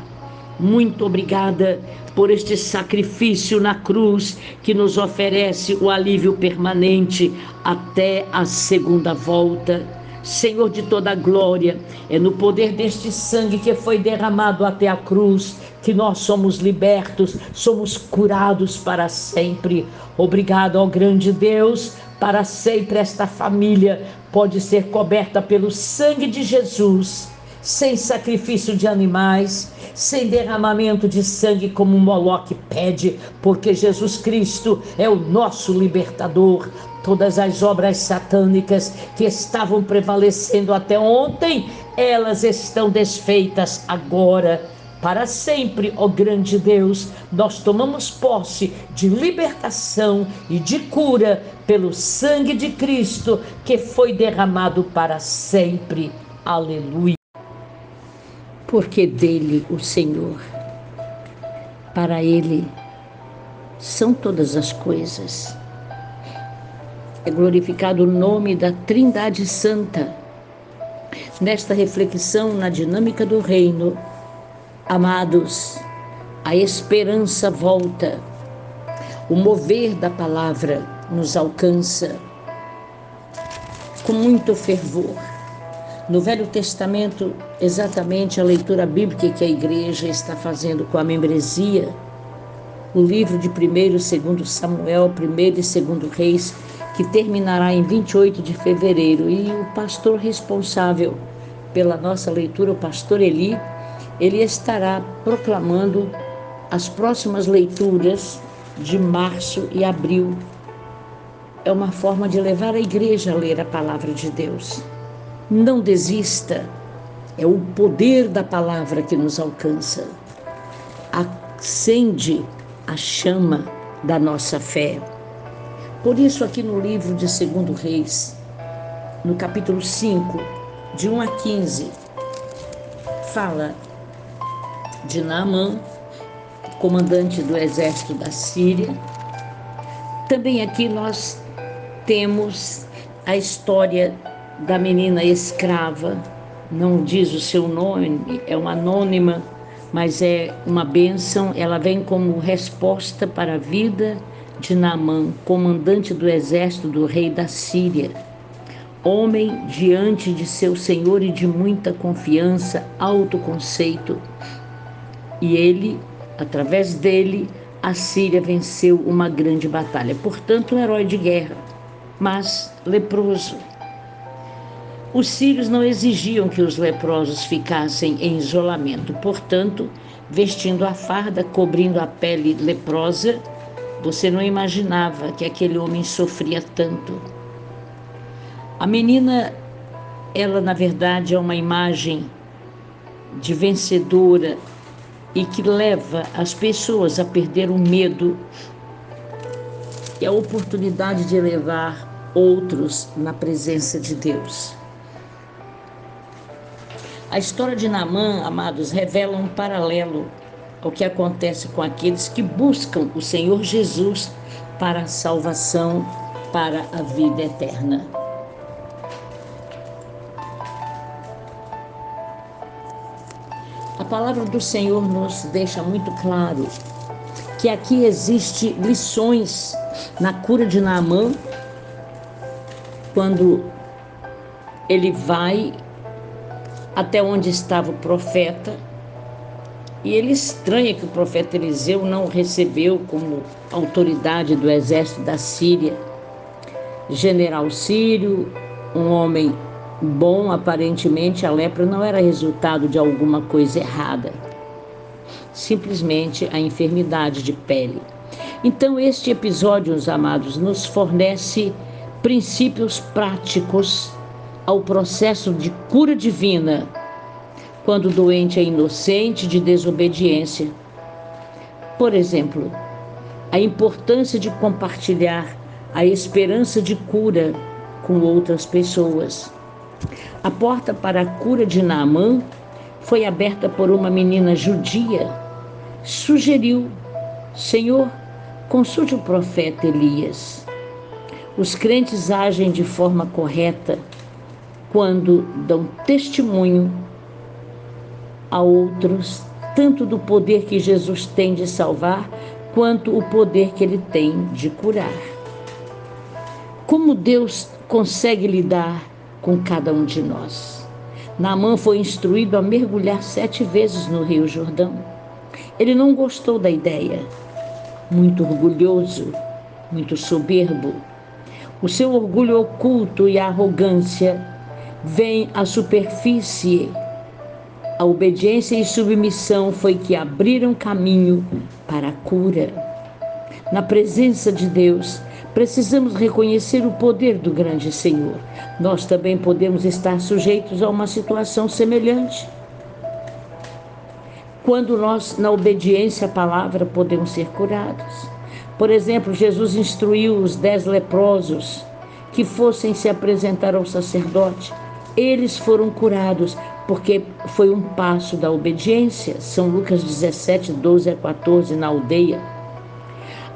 muito obrigada por este sacrifício na cruz que nos oferece o alívio permanente até a segunda volta. Senhor de toda glória, é no poder deste sangue que foi derramado até a cruz que nós somos libertos, somos curados para sempre. Obrigado ao grande Deus, para sempre esta família pode ser coberta pelo sangue de Jesus, sem sacrifício de animais, sem derramamento de sangue como Moloque pede, porque Jesus Cristo é o nosso libertador. Todas as obras satânicas que estavam prevalecendo até ontem, elas estão desfeitas agora. Para sempre, ó grande Deus, nós tomamos posse de libertação e de cura pelo sangue de Cristo que foi derramado para sempre. Aleluia. Porque dele, o Senhor, para ele são todas as coisas é glorificado o nome da Trindade Santa. Nesta reflexão na dinâmica do reino, amados, a esperança volta, o mover da palavra nos alcança com muito fervor. No Velho Testamento, exatamente a leitura bíblica que a igreja está fazendo com a membresia, o livro de 1 e 2 Samuel, 1 e 2 Reis, que terminará em 28 de fevereiro. E o pastor responsável pela nossa leitura, o pastor Eli, ele estará proclamando as próximas leituras de março e abril. É uma forma de levar a igreja a ler a palavra de Deus. Não desista. É o poder da palavra que nos alcança. Acende a chama da nossa fé. Por isso, aqui no livro de Segundo Reis, no capítulo 5, de 1 a 15, fala de Naamã, comandante do exército da Síria. Também aqui nós temos a história da menina escrava, não diz o seu nome, é uma anônima, mas é uma bênção. Ela vem como resposta para a vida de Naamã, comandante do exército do rei da Síria. Homem diante de seu senhor e de muita confiança, autoconceito. E ele, através dele, a Síria venceu uma grande batalha. Portanto, um herói de guerra, mas leproso. Os sírios não exigiam que os leprosos ficassem em isolamento, portanto, vestindo a farda, cobrindo a pele leprosa, você não imaginava que aquele homem sofria tanto. A menina, ela na verdade é uma imagem de vencedora e que leva as pessoas a perder o medo e a oportunidade de levar outros na presença de Deus. A história de Naamã, amados, revela um paralelo ao que acontece com aqueles que buscam o Senhor Jesus para a salvação, para a vida eterna. A palavra do Senhor nos deixa muito claro que aqui existe lições na cura de Naamã quando ele vai até onde estava o profeta. E ele estranha que o profeta Eliseu não recebeu como autoridade do exército da Síria. General sírio, um homem bom, aparentemente a lepra não era resultado de alguma coisa errada, simplesmente a enfermidade de pele. Então, este episódio, os amados, nos fornece princípios práticos ao processo de cura divina quando o doente é inocente de desobediência. Por exemplo, a importância de compartilhar a esperança de cura com outras pessoas. A porta para a cura de Naamã foi aberta por uma menina judia. Sugeriu: Senhor, consulte o profeta Elias. Os crentes agem de forma correta quando dão testemunho a outros, tanto do poder que Jesus tem de salvar, quanto o poder que ele tem de curar. Como Deus consegue lidar com cada um de nós? Naamã foi instruído a mergulhar sete vezes no Rio Jordão. Ele não gostou da ideia, muito orgulhoso, muito soberbo. O seu orgulho oculto e a arrogância vem à superfície. A obediência e submissão foi que abriram caminho para a cura. Na presença de Deus, precisamos reconhecer o poder do grande Senhor. Nós também podemos estar sujeitos a uma situação semelhante. Quando nós, na obediência à palavra, podemos ser curados. Por exemplo, Jesus instruiu os dez leprosos que fossem se apresentar ao sacerdote eles foram curados, porque foi um passo da obediência. São Lucas 17, 12 a 14, na aldeia.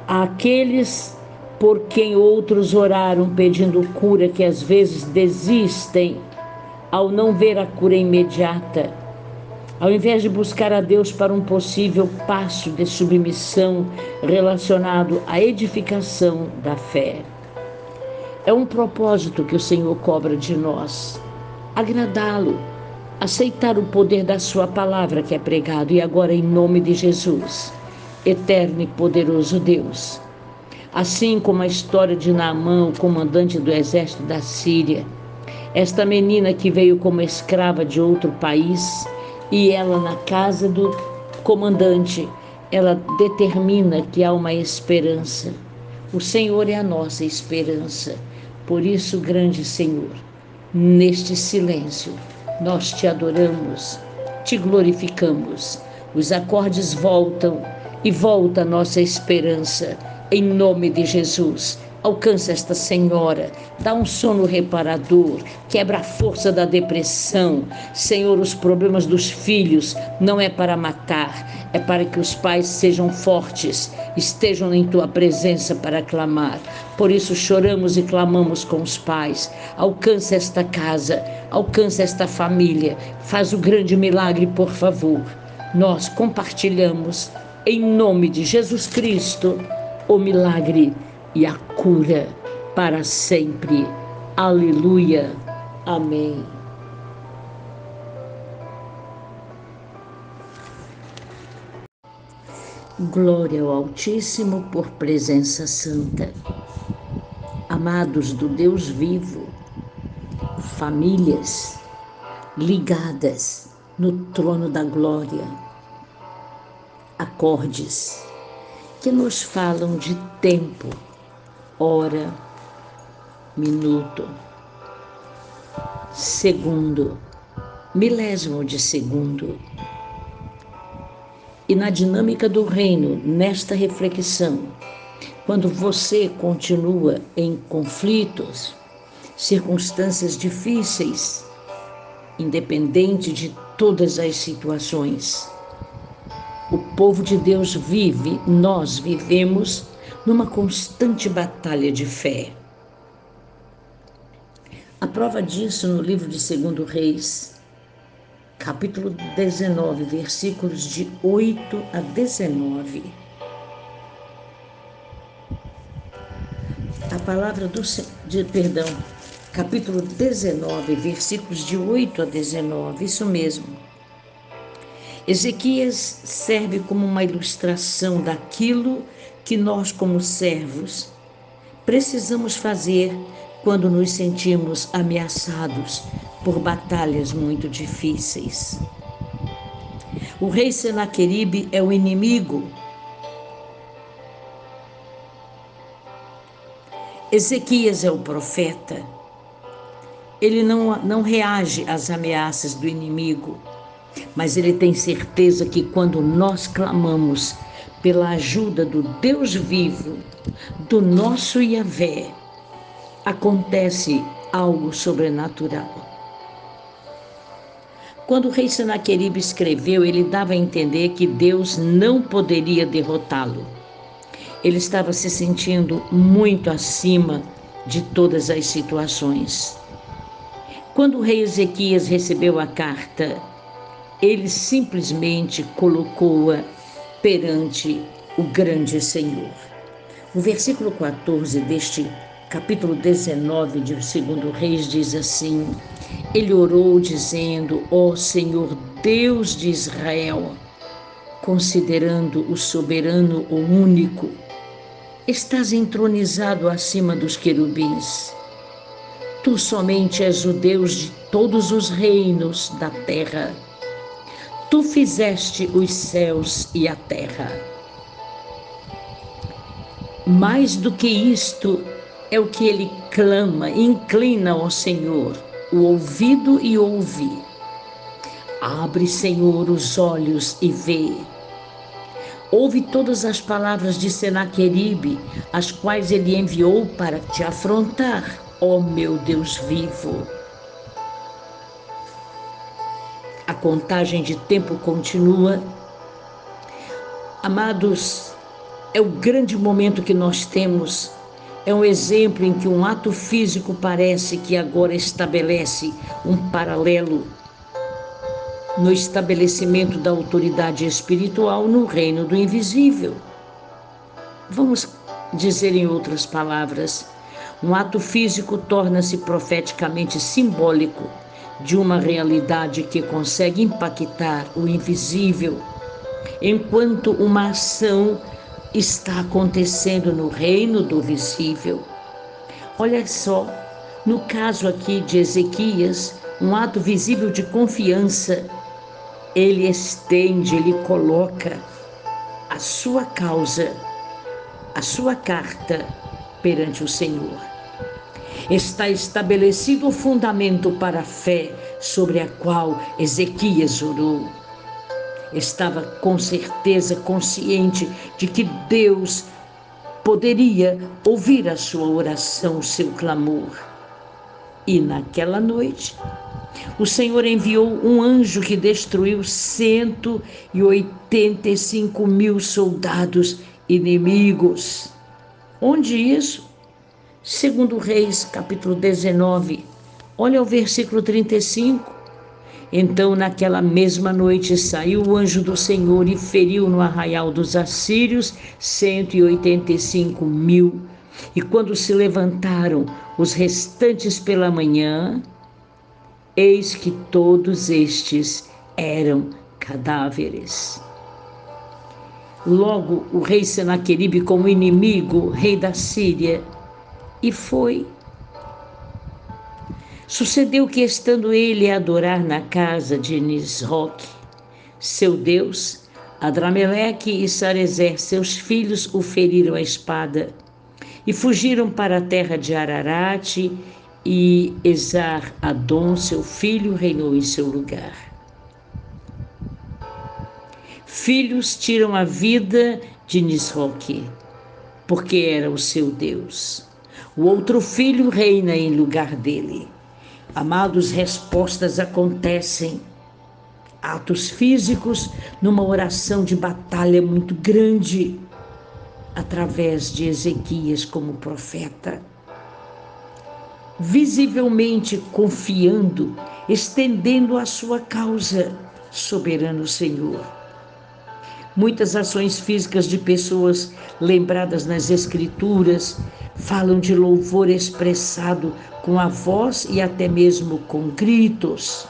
Aqueles por quem outros oraram pedindo cura, que às vezes desistem ao não ver a cura imediata, ao invés de buscar a Deus para um possível passo de submissão relacionado à edificação da fé. É um propósito que o Senhor cobra de nós agradá-lo, aceitar o poder da Sua palavra que é pregado. E agora, em nome de Jesus, eterno e poderoso Deus. Assim como a história de Naamã, o comandante do exército da Síria, esta menina que veio como escrava de outro país e ela na casa do comandante, ela determina que há uma esperança. O Senhor é a nossa esperança. Por isso, grande Senhor, neste silêncio. Nós te adoramos, te glorificamos. Os acordes voltam e volta a nossa esperança. Em nome de Jesus, Alcança esta senhora, dá um sono reparador, quebra a força da depressão. Senhor, os problemas dos filhos não é para matar, é para que os pais sejam fortes, estejam em tua presença para clamar. Por isso choramos e clamamos com os pais. Alcança esta casa, alcança esta família, faz o grande milagre, por favor. Nós compartilhamos, em nome de Jesus Cristo, o milagre e a cura para sempre. Aleluia. Amém. Glória ao Altíssimo por presença santa. Amados do Deus vivo, famílias ligadas no trono da glória, acordes que nos falam de tempo hora, minuto, segundo, milésimo de segundo. E na dinâmica do reino, nesta reflexão, quando você continua em conflitos, circunstâncias difíceis, independente de todas as situações, o povo de Deus vive, nós vivemos numa constante batalha de fé. A prova disso no livro de 2 Reis, capítulo 19, versículos de 8 a 19. A palavra do de perdão, capítulo 19, versículos de 8 a 19, isso mesmo. Ezequias serve como uma ilustração daquilo que nós, como servos, precisamos fazer quando nos sentimos ameaçados por batalhas muito difíceis. O rei Senaqueribe é o inimigo. Ezequias é o profeta. Ele não, não reage às ameaças do inimigo, mas ele tem certeza que quando nós clamamos, pela ajuda do Deus vivo, do nosso Yahvé, acontece algo sobrenatural. Quando o rei Senaqueribe escreveu, ele dava a entender que Deus não poderia derrotá-lo. Ele estava se sentindo muito acima de todas as situações. Quando o rei Ezequias recebeu a carta, ele simplesmente colocou-a perante o grande Senhor. O versículo 14 deste capítulo 19 de 2 Reis diz assim: Ele orou dizendo: Ó oh Senhor Deus de Israel, considerando o soberano, o único, estás entronizado acima dos querubins. Tu somente és o Deus de todos os reinos da terra Tu fizeste os céus e a terra. Mais do que isto é o que ele clama, inclina ao Senhor o ouvido e ouve. Abre, Senhor, os olhos e vê. Ouve todas as palavras de Senaqueribe, as quais ele enviou para te afrontar, ó meu Deus vivo. Contagem de tempo continua. Amados, é o grande momento que nós temos. É um exemplo em que um ato físico parece que agora estabelece um paralelo no estabelecimento da autoridade espiritual no reino do invisível. Vamos dizer em outras palavras, um ato físico torna-se profeticamente simbólico de uma realidade que consegue impactar o invisível, enquanto uma ação está acontecendo no reino do visível. Olha só, no caso aqui de Ezequias, um ato visível de confiança, ele estende, ele coloca a sua causa, a sua carta perante o Senhor. Está estabelecido o fundamento para a fé sobre a qual Ezequias orou. Estava com certeza consciente de que Deus poderia ouvir a sua oração, o seu clamor. E naquela noite, o Senhor enviou um anjo que destruiu 185 mil soldados inimigos. Onde isso? Segundo Reis, capítulo 19. Olha o versículo 35. Então, naquela mesma noite, saiu o anjo do Senhor e feriu no arraial dos assírios 185 mil. E quando se levantaram os restantes pela manhã, eis que todos estes eram cadáveres. Logo o rei Senaqueribe como inimigo, rei da Síria, e foi. Sucedeu que, estando ele a adorar na casa de Nisroque, seu Deus, Adrameleque e Sarezer, seus filhos, o feriram a espada e fugiram para a terra de Ararate, e Esar Adon, seu filho, reinou em seu lugar. Filhos tiram a vida de Nisroque, porque era o seu Deus. O outro filho reina em lugar dele. Amados, respostas acontecem. Atos físicos numa oração de batalha muito grande, através de Ezequias como profeta. Visivelmente confiando, estendendo a sua causa, soberano Senhor Muitas ações físicas de pessoas lembradas nas Escrituras falam de louvor expressado com a voz e até mesmo com gritos.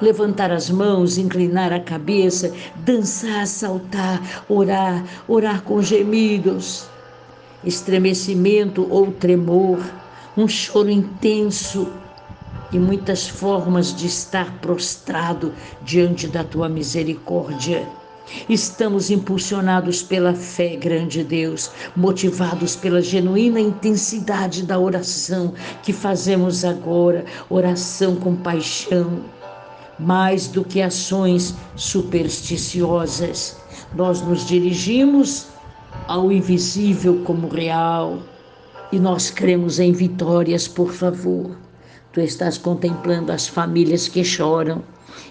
Levantar as mãos, inclinar a cabeça, dançar, saltar, orar, orar com gemidos, estremecimento ou tremor, um choro intenso e muitas formas de estar prostrado diante da tua misericórdia. Estamos impulsionados pela fé, grande Deus, motivados pela genuína intensidade da oração que fazemos agora, oração com paixão, mais do que ações supersticiosas. Nós nos dirigimos ao invisível como real e nós cremos em vitórias, por favor. Tu estás contemplando as famílias que choram.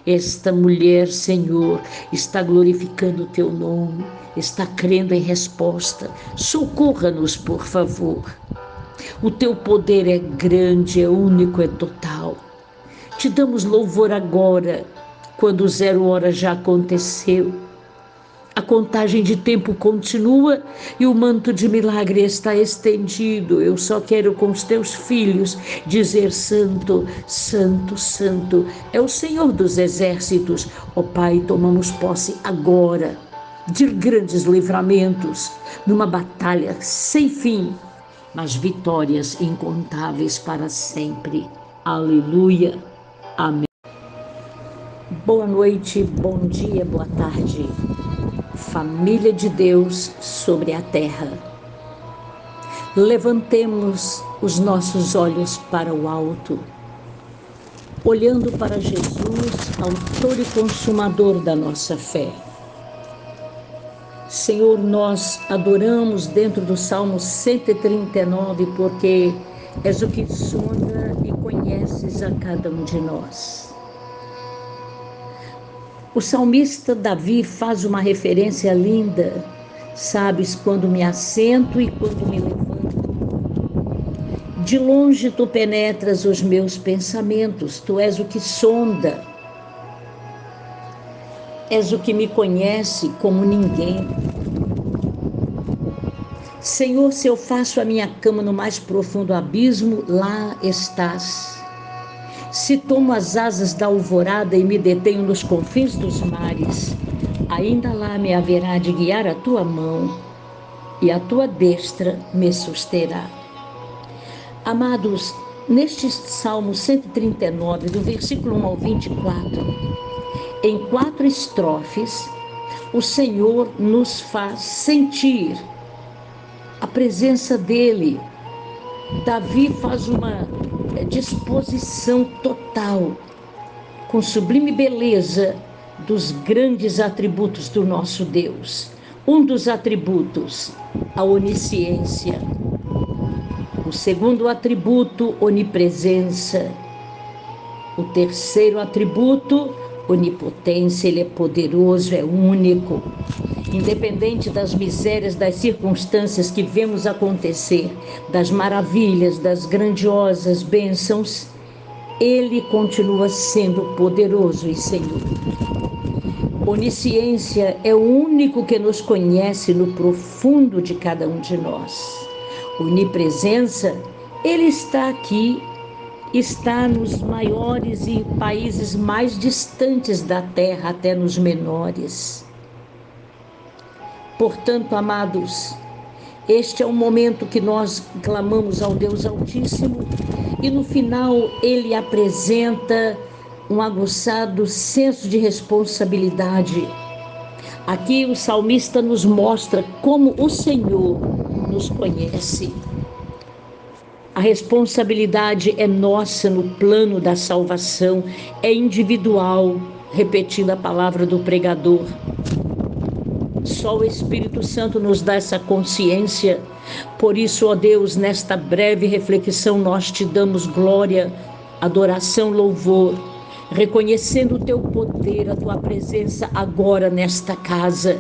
Esta mulher, Senhor, está glorificando o teu nome, está crendo em resposta. Socorra-nos, por favor. O teu poder é grande, é único, é total. Te damos louvor agora, quando zero hora já aconteceu a contagem de tempo continua e o manto de milagre está estendido. Eu só quero com os teus filhos dizer: Santo, Santo, Santo é o Senhor dos exércitos. Ó oh, Pai, tomamos posse agora de grandes livramentos, numa batalha sem fim, mas vitórias incontáveis para sempre. Aleluia. Amém. Boa noite, bom dia, boa tarde família de Deus sobre a terra. Levantemos os nossos olhos para o alto, olhando para Jesus, autor e consumador da nossa fé. Senhor, nós adoramos dentro do Salmo 139 porque és o que sonda e conheces a cada um de nós. O salmista Davi faz uma referência linda. Sabes quando me assento e quando me levanto. De longe tu penetras os meus pensamentos, tu és o que sonda. És o que me conhece como ninguém. Senhor, se eu faço a minha cama no mais profundo abismo, lá estás. Se tomo as asas da alvorada e me detenho nos confins dos mares, ainda lá me haverá de guiar a tua mão e a tua destra me susterá. Amados, neste Salmo 139, do versículo 1 ao 24, em quatro estrofes, o Senhor nos faz sentir a presença dEle Davi faz uma é, disposição total, com sublime beleza, dos grandes atributos do nosso Deus. Um dos atributos, a onisciência. O segundo atributo, onipresença. O terceiro atributo, onipotência, ele é poderoso, é único. Independente das misérias, das circunstâncias que vemos acontecer, das maravilhas, das grandiosas bênçãos, ele continua sendo poderoso e Senhor. Onisciência é o único que nos conhece no profundo de cada um de nós. Onipresença, ele está aqui está nos maiores e países mais distantes da terra, até nos menores. Portanto, amados, este é o momento que nós clamamos ao Deus Altíssimo e no final ele apresenta um aguçado senso de responsabilidade. Aqui o salmista nos mostra como o Senhor nos conhece. A responsabilidade é nossa no plano da salvação, é individual, repetindo a palavra do pregador. Só o Espírito Santo nos dá essa consciência. Por isso, ó Deus, nesta breve reflexão, nós te damos glória, adoração, louvor, reconhecendo o teu poder, a tua presença agora nesta casa,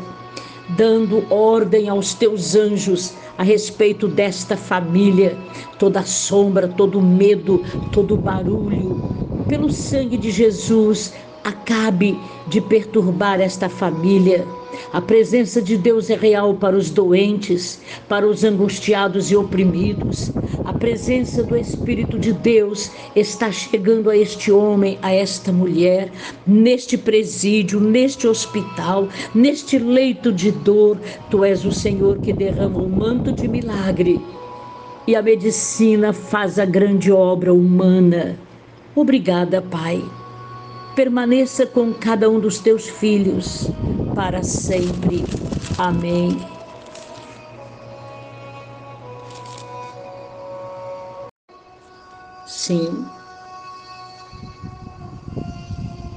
dando ordem aos teus anjos a respeito desta família, toda sombra, todo medo, todo barulho, pelo sangue de Jesus, acabe de perturbar esta família. A presença de Deus é real para os doentes, para os angustiados e oprimidos. A presença do Espírito de Deus está chegando a este homem, a esta mulher, neste presídio, neste hospital, neste leito de dor. Tu és o Senhor que derrama o manto de milagre e a medicina faz a grande obra humana. Obrigada, Pai permaneça com cada um dos teus filhos para sempre. Amém. Sim,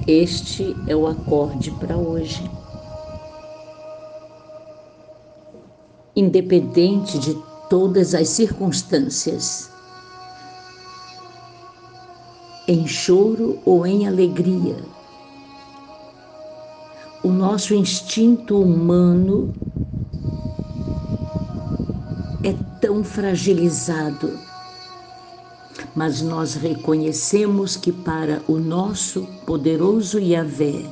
este é o acorde para hoje. Independente de todas as circunstâncias, em choro ou em alegria. O nosso instinto humano é tão fragilizado, mas nós reconhecemos que para o nosso poderoso Yahvé,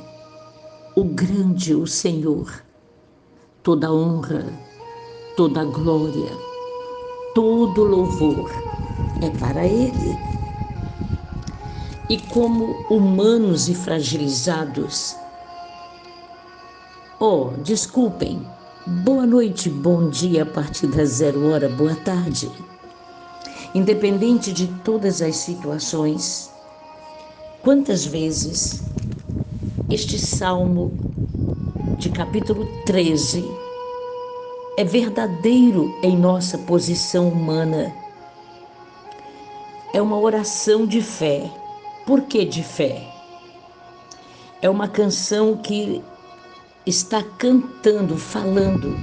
o grande, o Senhor, toda honra, toda glória, todo louvor é para Ele e como humanos e fragilizados. Oh, desculpem. Boa noite, bom dia a partir da zero hora, boa tarde. Independente de todas as situações, quantas vezes este salmo de capítulo 13 é verdadeiro em nossa posição humana. É uma oração de fé por que de fé? É uma canção que está cantando, falando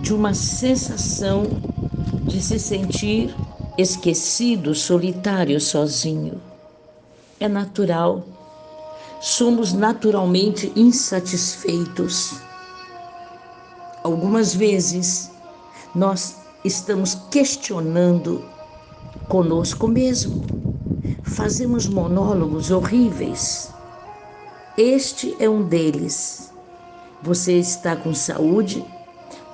de uma sensação de se sentir esquecido, solitário, sozinho. É natural. Somos naturalmente insatisfeitos. Algumas vezes nós estamos questionando conosco mesmo fazemos monólogos horríveis. Este é um deles. Você está com saúde,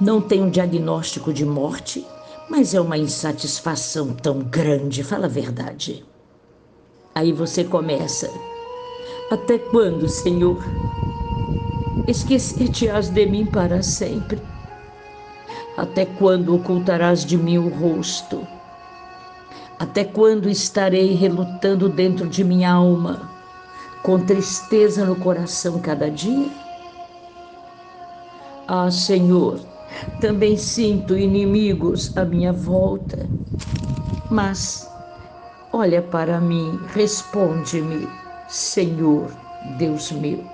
não tem um diagnóstico de morte, mas é uma insatisfação tão grande, fala a verdade. Aí você começa: Até quando, Senhor? Esquecer-te-ás de mim para sempre. Até quando ocultarás de mim o rosto? Até quando estarei relutando dentro de minha alma, com tristeza no coração cada dia? Ah, Senhor, Também sinto inimigos à minha volta. Mas olha para mim, responde-me, Senhor Deus meu.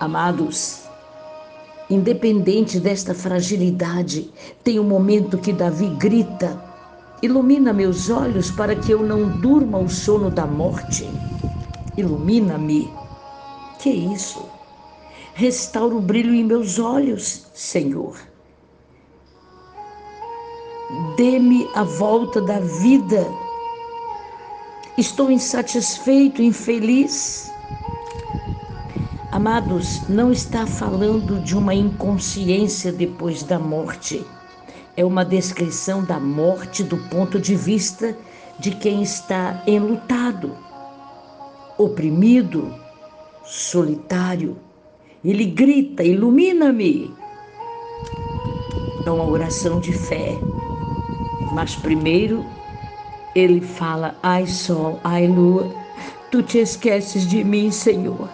Amados, independente desta fragilidade, tem um momento que Davi grita: Ilumina meus olhos para que eu não durma o sono da morte. Ilumina-me. Que isso? Restaura o brilho em meus olhos, Senhor. Dê-me a volta da vida. Estou insatisfeito, infeliz. Amados, não está falando de uma inconsciência depois da morte. É uma descrição da morte do ponto de vista de quem está enlutado, oprimido, solitário. Ele grita: ilumina-me. É uma oração de fé. Mas primeiro ele fala: Ai, sol, ai, lua, tu te esqueces de mim, Senhor.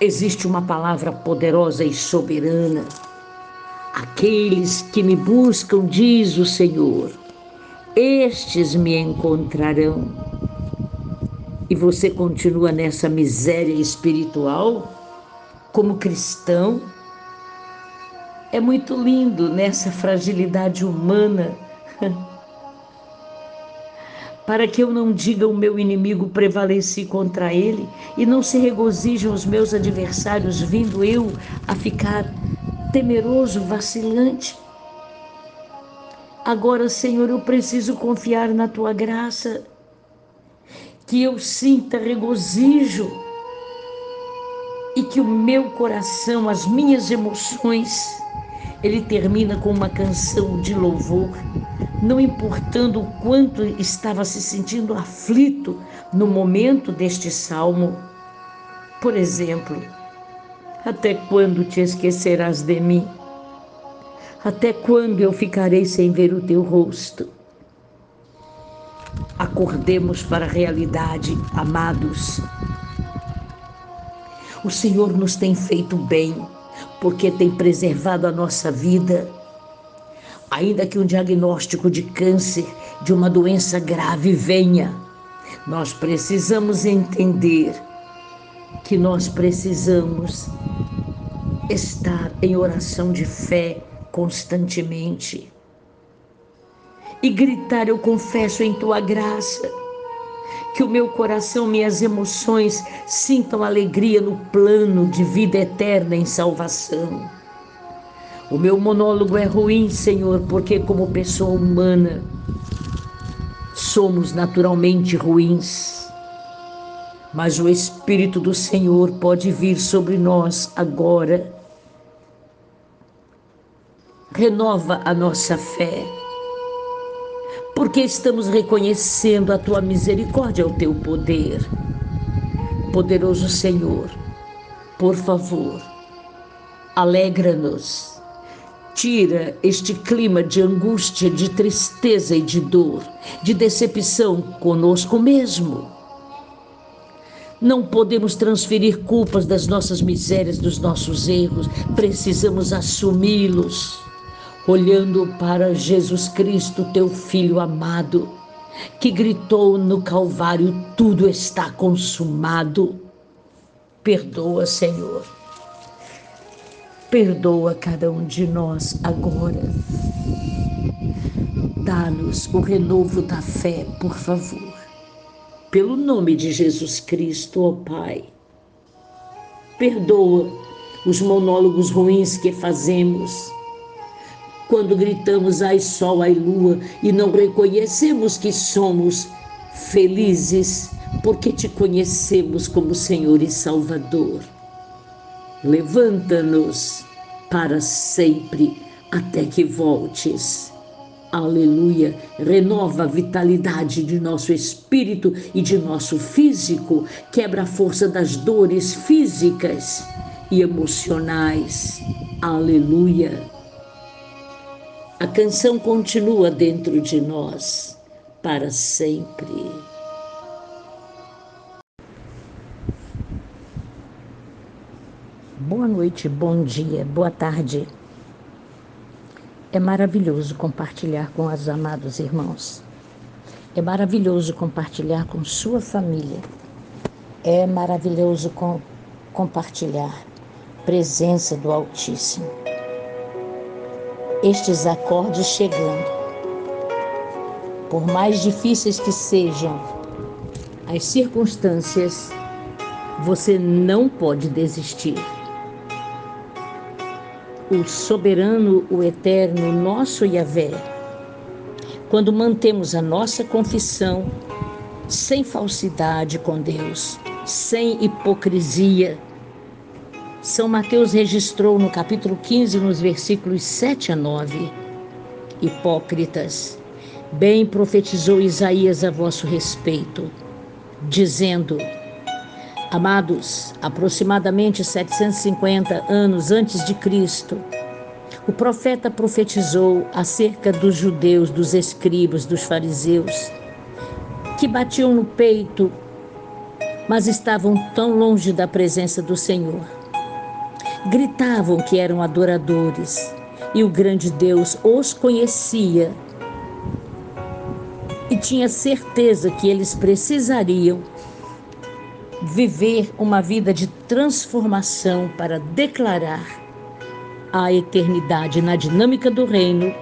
Existe uma palavra poderosa e soberana. Aqueles que me buscam, diz o Senhor, estes me encontrarão. E você continua nessa miséria espiritual, como cristão, é muito lindo nessa fragilidade humana. Para que eu não diga o meu inimigo prevaleci contra ele e não se regozijam os meus adversários, vindo eu a ficar temeroso, vacilante. Agora, Senhor, eu preciso confiar na tua graça, que eu sinta regozijo e que o meu coração, as minhas emoções, ele termina com uma canção de louvor, não importando o quanto estava se sentindo aflito no momento deste salmo. Por exemplo, até quando te esquecerás de mim? Até quando eu ficarei sem ver o teu rosto? Acordemos para a realidade, amados. O Senhor nos tem feito bem porque tem preservado a nossa vida. Ainda que um diagnóstico de câncer, de uma doença grave venha, nós precisamos entender que nós precisamos estar em oração de fé constantemente e gritar: Eu confesso em tua graça que o meu coração, minhas emoções sintam alegria no plano de vida eterna em salvação. O meu monólogo é ruim, Senhor, porque, como pessoa humana, somos naturalmente ruins. Mas o Espírito do Senhor pode vir sobre nós agora. Renova a nossa fé porque estamos reconhecendo a tua misericórdia, o teu poder. Poderoso Senhor, por favor, alegra-nos. Tira este clima de angústia, de tristeza e de dor, de decepção conosco mesmo. Não podemos transferir culpas das nossas misérias, dos nossos erros, precisamos assumi-los olhando para Jesus Cristo, teu Filho amado, que gritou no Calvário: tudo está consumado. Perdoa, Senhor. Perdoa cada um de nós agora. Dá-nos o renovo da fé, por favor. Pelo nome de Jesus Cristo, ó Pai. Perdoa os monólogos ruins que fazemos quando gritamos ai sol, ai lua e não reconhecemos que somos felizes porque te conhecemos como Senhor e Salvador. Levanta-nos para sempre até que voltes. Aleluia. Renova a vitalidade de nosso espírito e de nosso físico, quebra a força das dores físicas e emocionais. Aleluia. A canção continua dentro de nós para sempre. Boa noite, bom dia, boa tarde. É maravilhoso compartilhar com os amados irmãos. É maravilhoso compartilhar com sua família. É maravilhoso com, compartilhar presença do Altíssimo. Estes acordes chegando, por mais difíceis que sejam as circunstâncias, você não pode desistir o soberano, o eterno, nosso Yahvé, quando mantemos a nossa confissão sem falsidade com Deus, sem hipocrisia. São Mateus registrou no capítulo 15, nos versículos 7 a 9: Hipócritas, bem profetizou Isaías a vosso respeito, dizendo: Amados, aproximadamente 750 anos antes de Cristo, o profeta profetizou acerca dos judeus, dos escribas, dos fariseus, que batiam no peito, mas estavam tão longe da presença do Senhor. Gritavam que eram adoradores e o grande Deus os conhecia e tinha certeza que eles precisariam viver uma vida de transformação para declarar a eternidade na dinâmica do reino.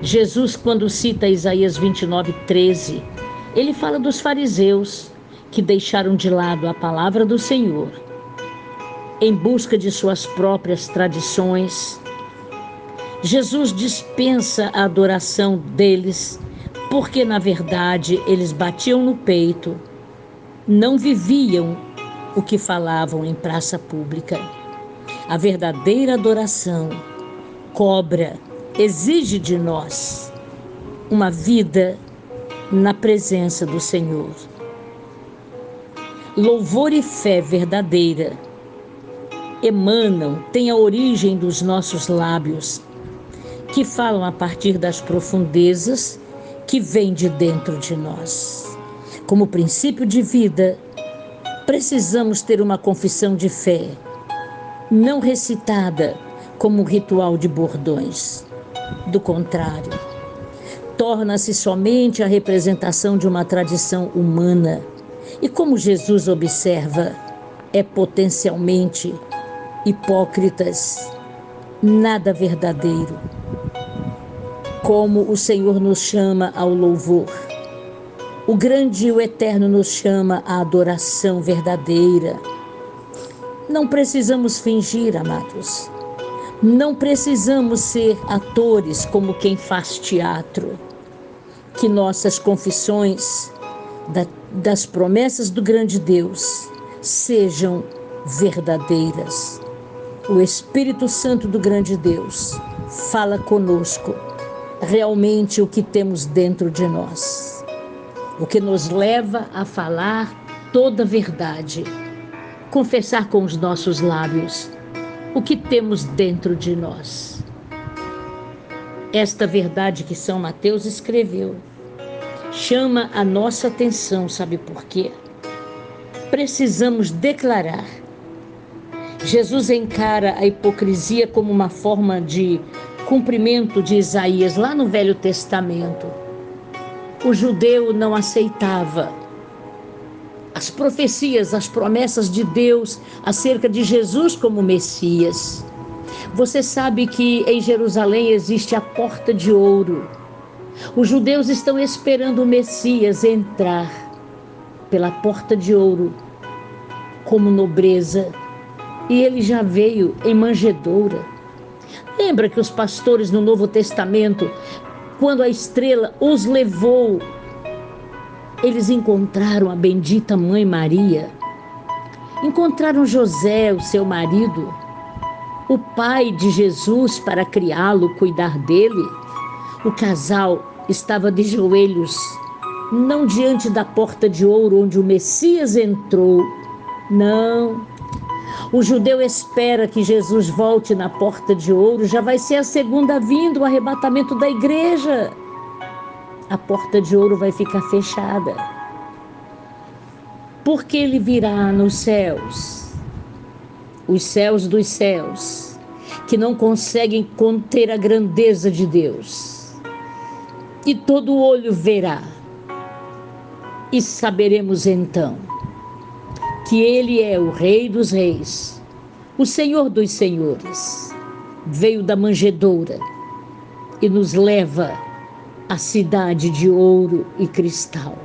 Jesus, quando cita Isaías 29, 13, ele fala dos fariseus que deixaram de lado a palavra do Senhor em busca de suas próprias tradições. Jesus dispensa a adoração deles porque, na verdade, eles batiam no peito não viviam o que falavam em praça pública. A verdadeira adoração cobra, exige de nós uma vida na presença do Senhor. Louvor e fé verdadeira emanam, têm a origem dos nossos lábios, que falam a partir das profundezas que vêm de dentro de nós. Como princípio de vida, precisamos ter uma confissão de fé, não recitada como um ritual de bordões. Do contrário, torna-se somente a representação de uma tradição humana e, como Jesus observa, é potencialmente hipócritas, nada verdadeiro. Como o Senhor nos chama ao louvor o grande e o eterno nos chama à adoração verdadeira. Não precisamos fingir, amados. Não precisamos ser atores como quem faz teatro. Que nossas confissões da, das promessas do grande Deus sejam verdadeiras. O Espírito Santo do grande Deus fala conosco realmente o que temos dentro de nós o que nos leva a falar toda a verdade, confessar com os nossos lábios o que temos dentro de nós. Esta verdade que São Mateus escreveu chama a nossa atenção, sabe por quê? Precisamos declarar. Jesus encara a hipocrisia como uma forma de cumprimento de Isaías lá no Velho Testamento o judeu não aceitava as profecias, as promessas de Deus acerca de Jesus como Messias. Você sabe que em Jerusalém existe a porta de ouro. Os judeus estão esperando o Messias entrar pela porta de ouro como nobreza, e ele já veio em manjedoura. Lembra que os pastores no Novo Testamento quando a estrela os levou, eles encontraram a bendita Mãe Maria, encontraram José, o seu marido, o pai de Jesus para criá-lo, cuidar dele. O casal estava de joelhos, não diante da porta de ouro onde o Messias entrou, não, o judeu espera que Jesus volte na porta de ouro, já vai ser a segunda vinda, o arrebatamento da igreja. A porta de ouro vai ficar fechada. Porque ele virá nos céus. os céus dos céus, que não conseguem conter a grandeza de Deus. E todo olho verá, e saberemos então que Ele é o Rei dos Reis, o Senhor dos Senhores. Veio da manjedoura e nos leva à cidade de ouro e cristal.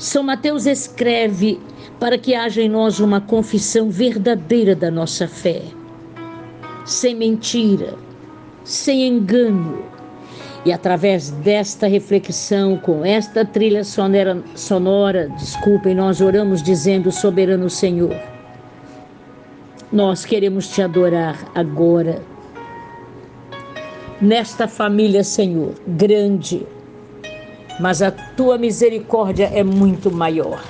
São Mateus escreve para que haja em nós uma confissão verdadeira da nossa fé, sem mentira, sem engano. E através desta reflexão, com esta trilha sonora, sonora, desculpem, nós oramos dizendo: Soberano Senhor, nós queremos te adorar agora, nesta família, Senhor, grande, mas a tua misericórdia é muito maior.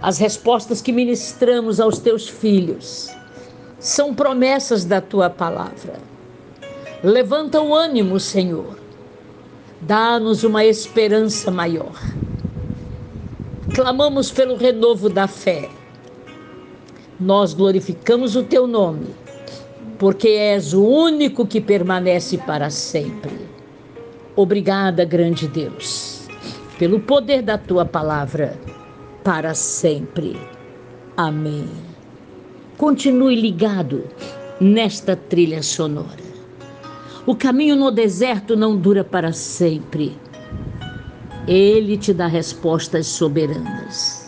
As respostas que ministramos aos teus filhos são promessas da tua palavra. Levanta o ânimo, Senhor. Dá-nos uma esperança maior. Clamamos pelo renovo da fé. Nós glorificamos o teu nome, porque és o único que permanece para sempre. Obrigada, grande Deus, pelo poder da tua palavra para sempre. Amém. Continue ligado nesta trilha sonora. O caminho no deserto não dura para sempre. Ele te dá respostas soberanas.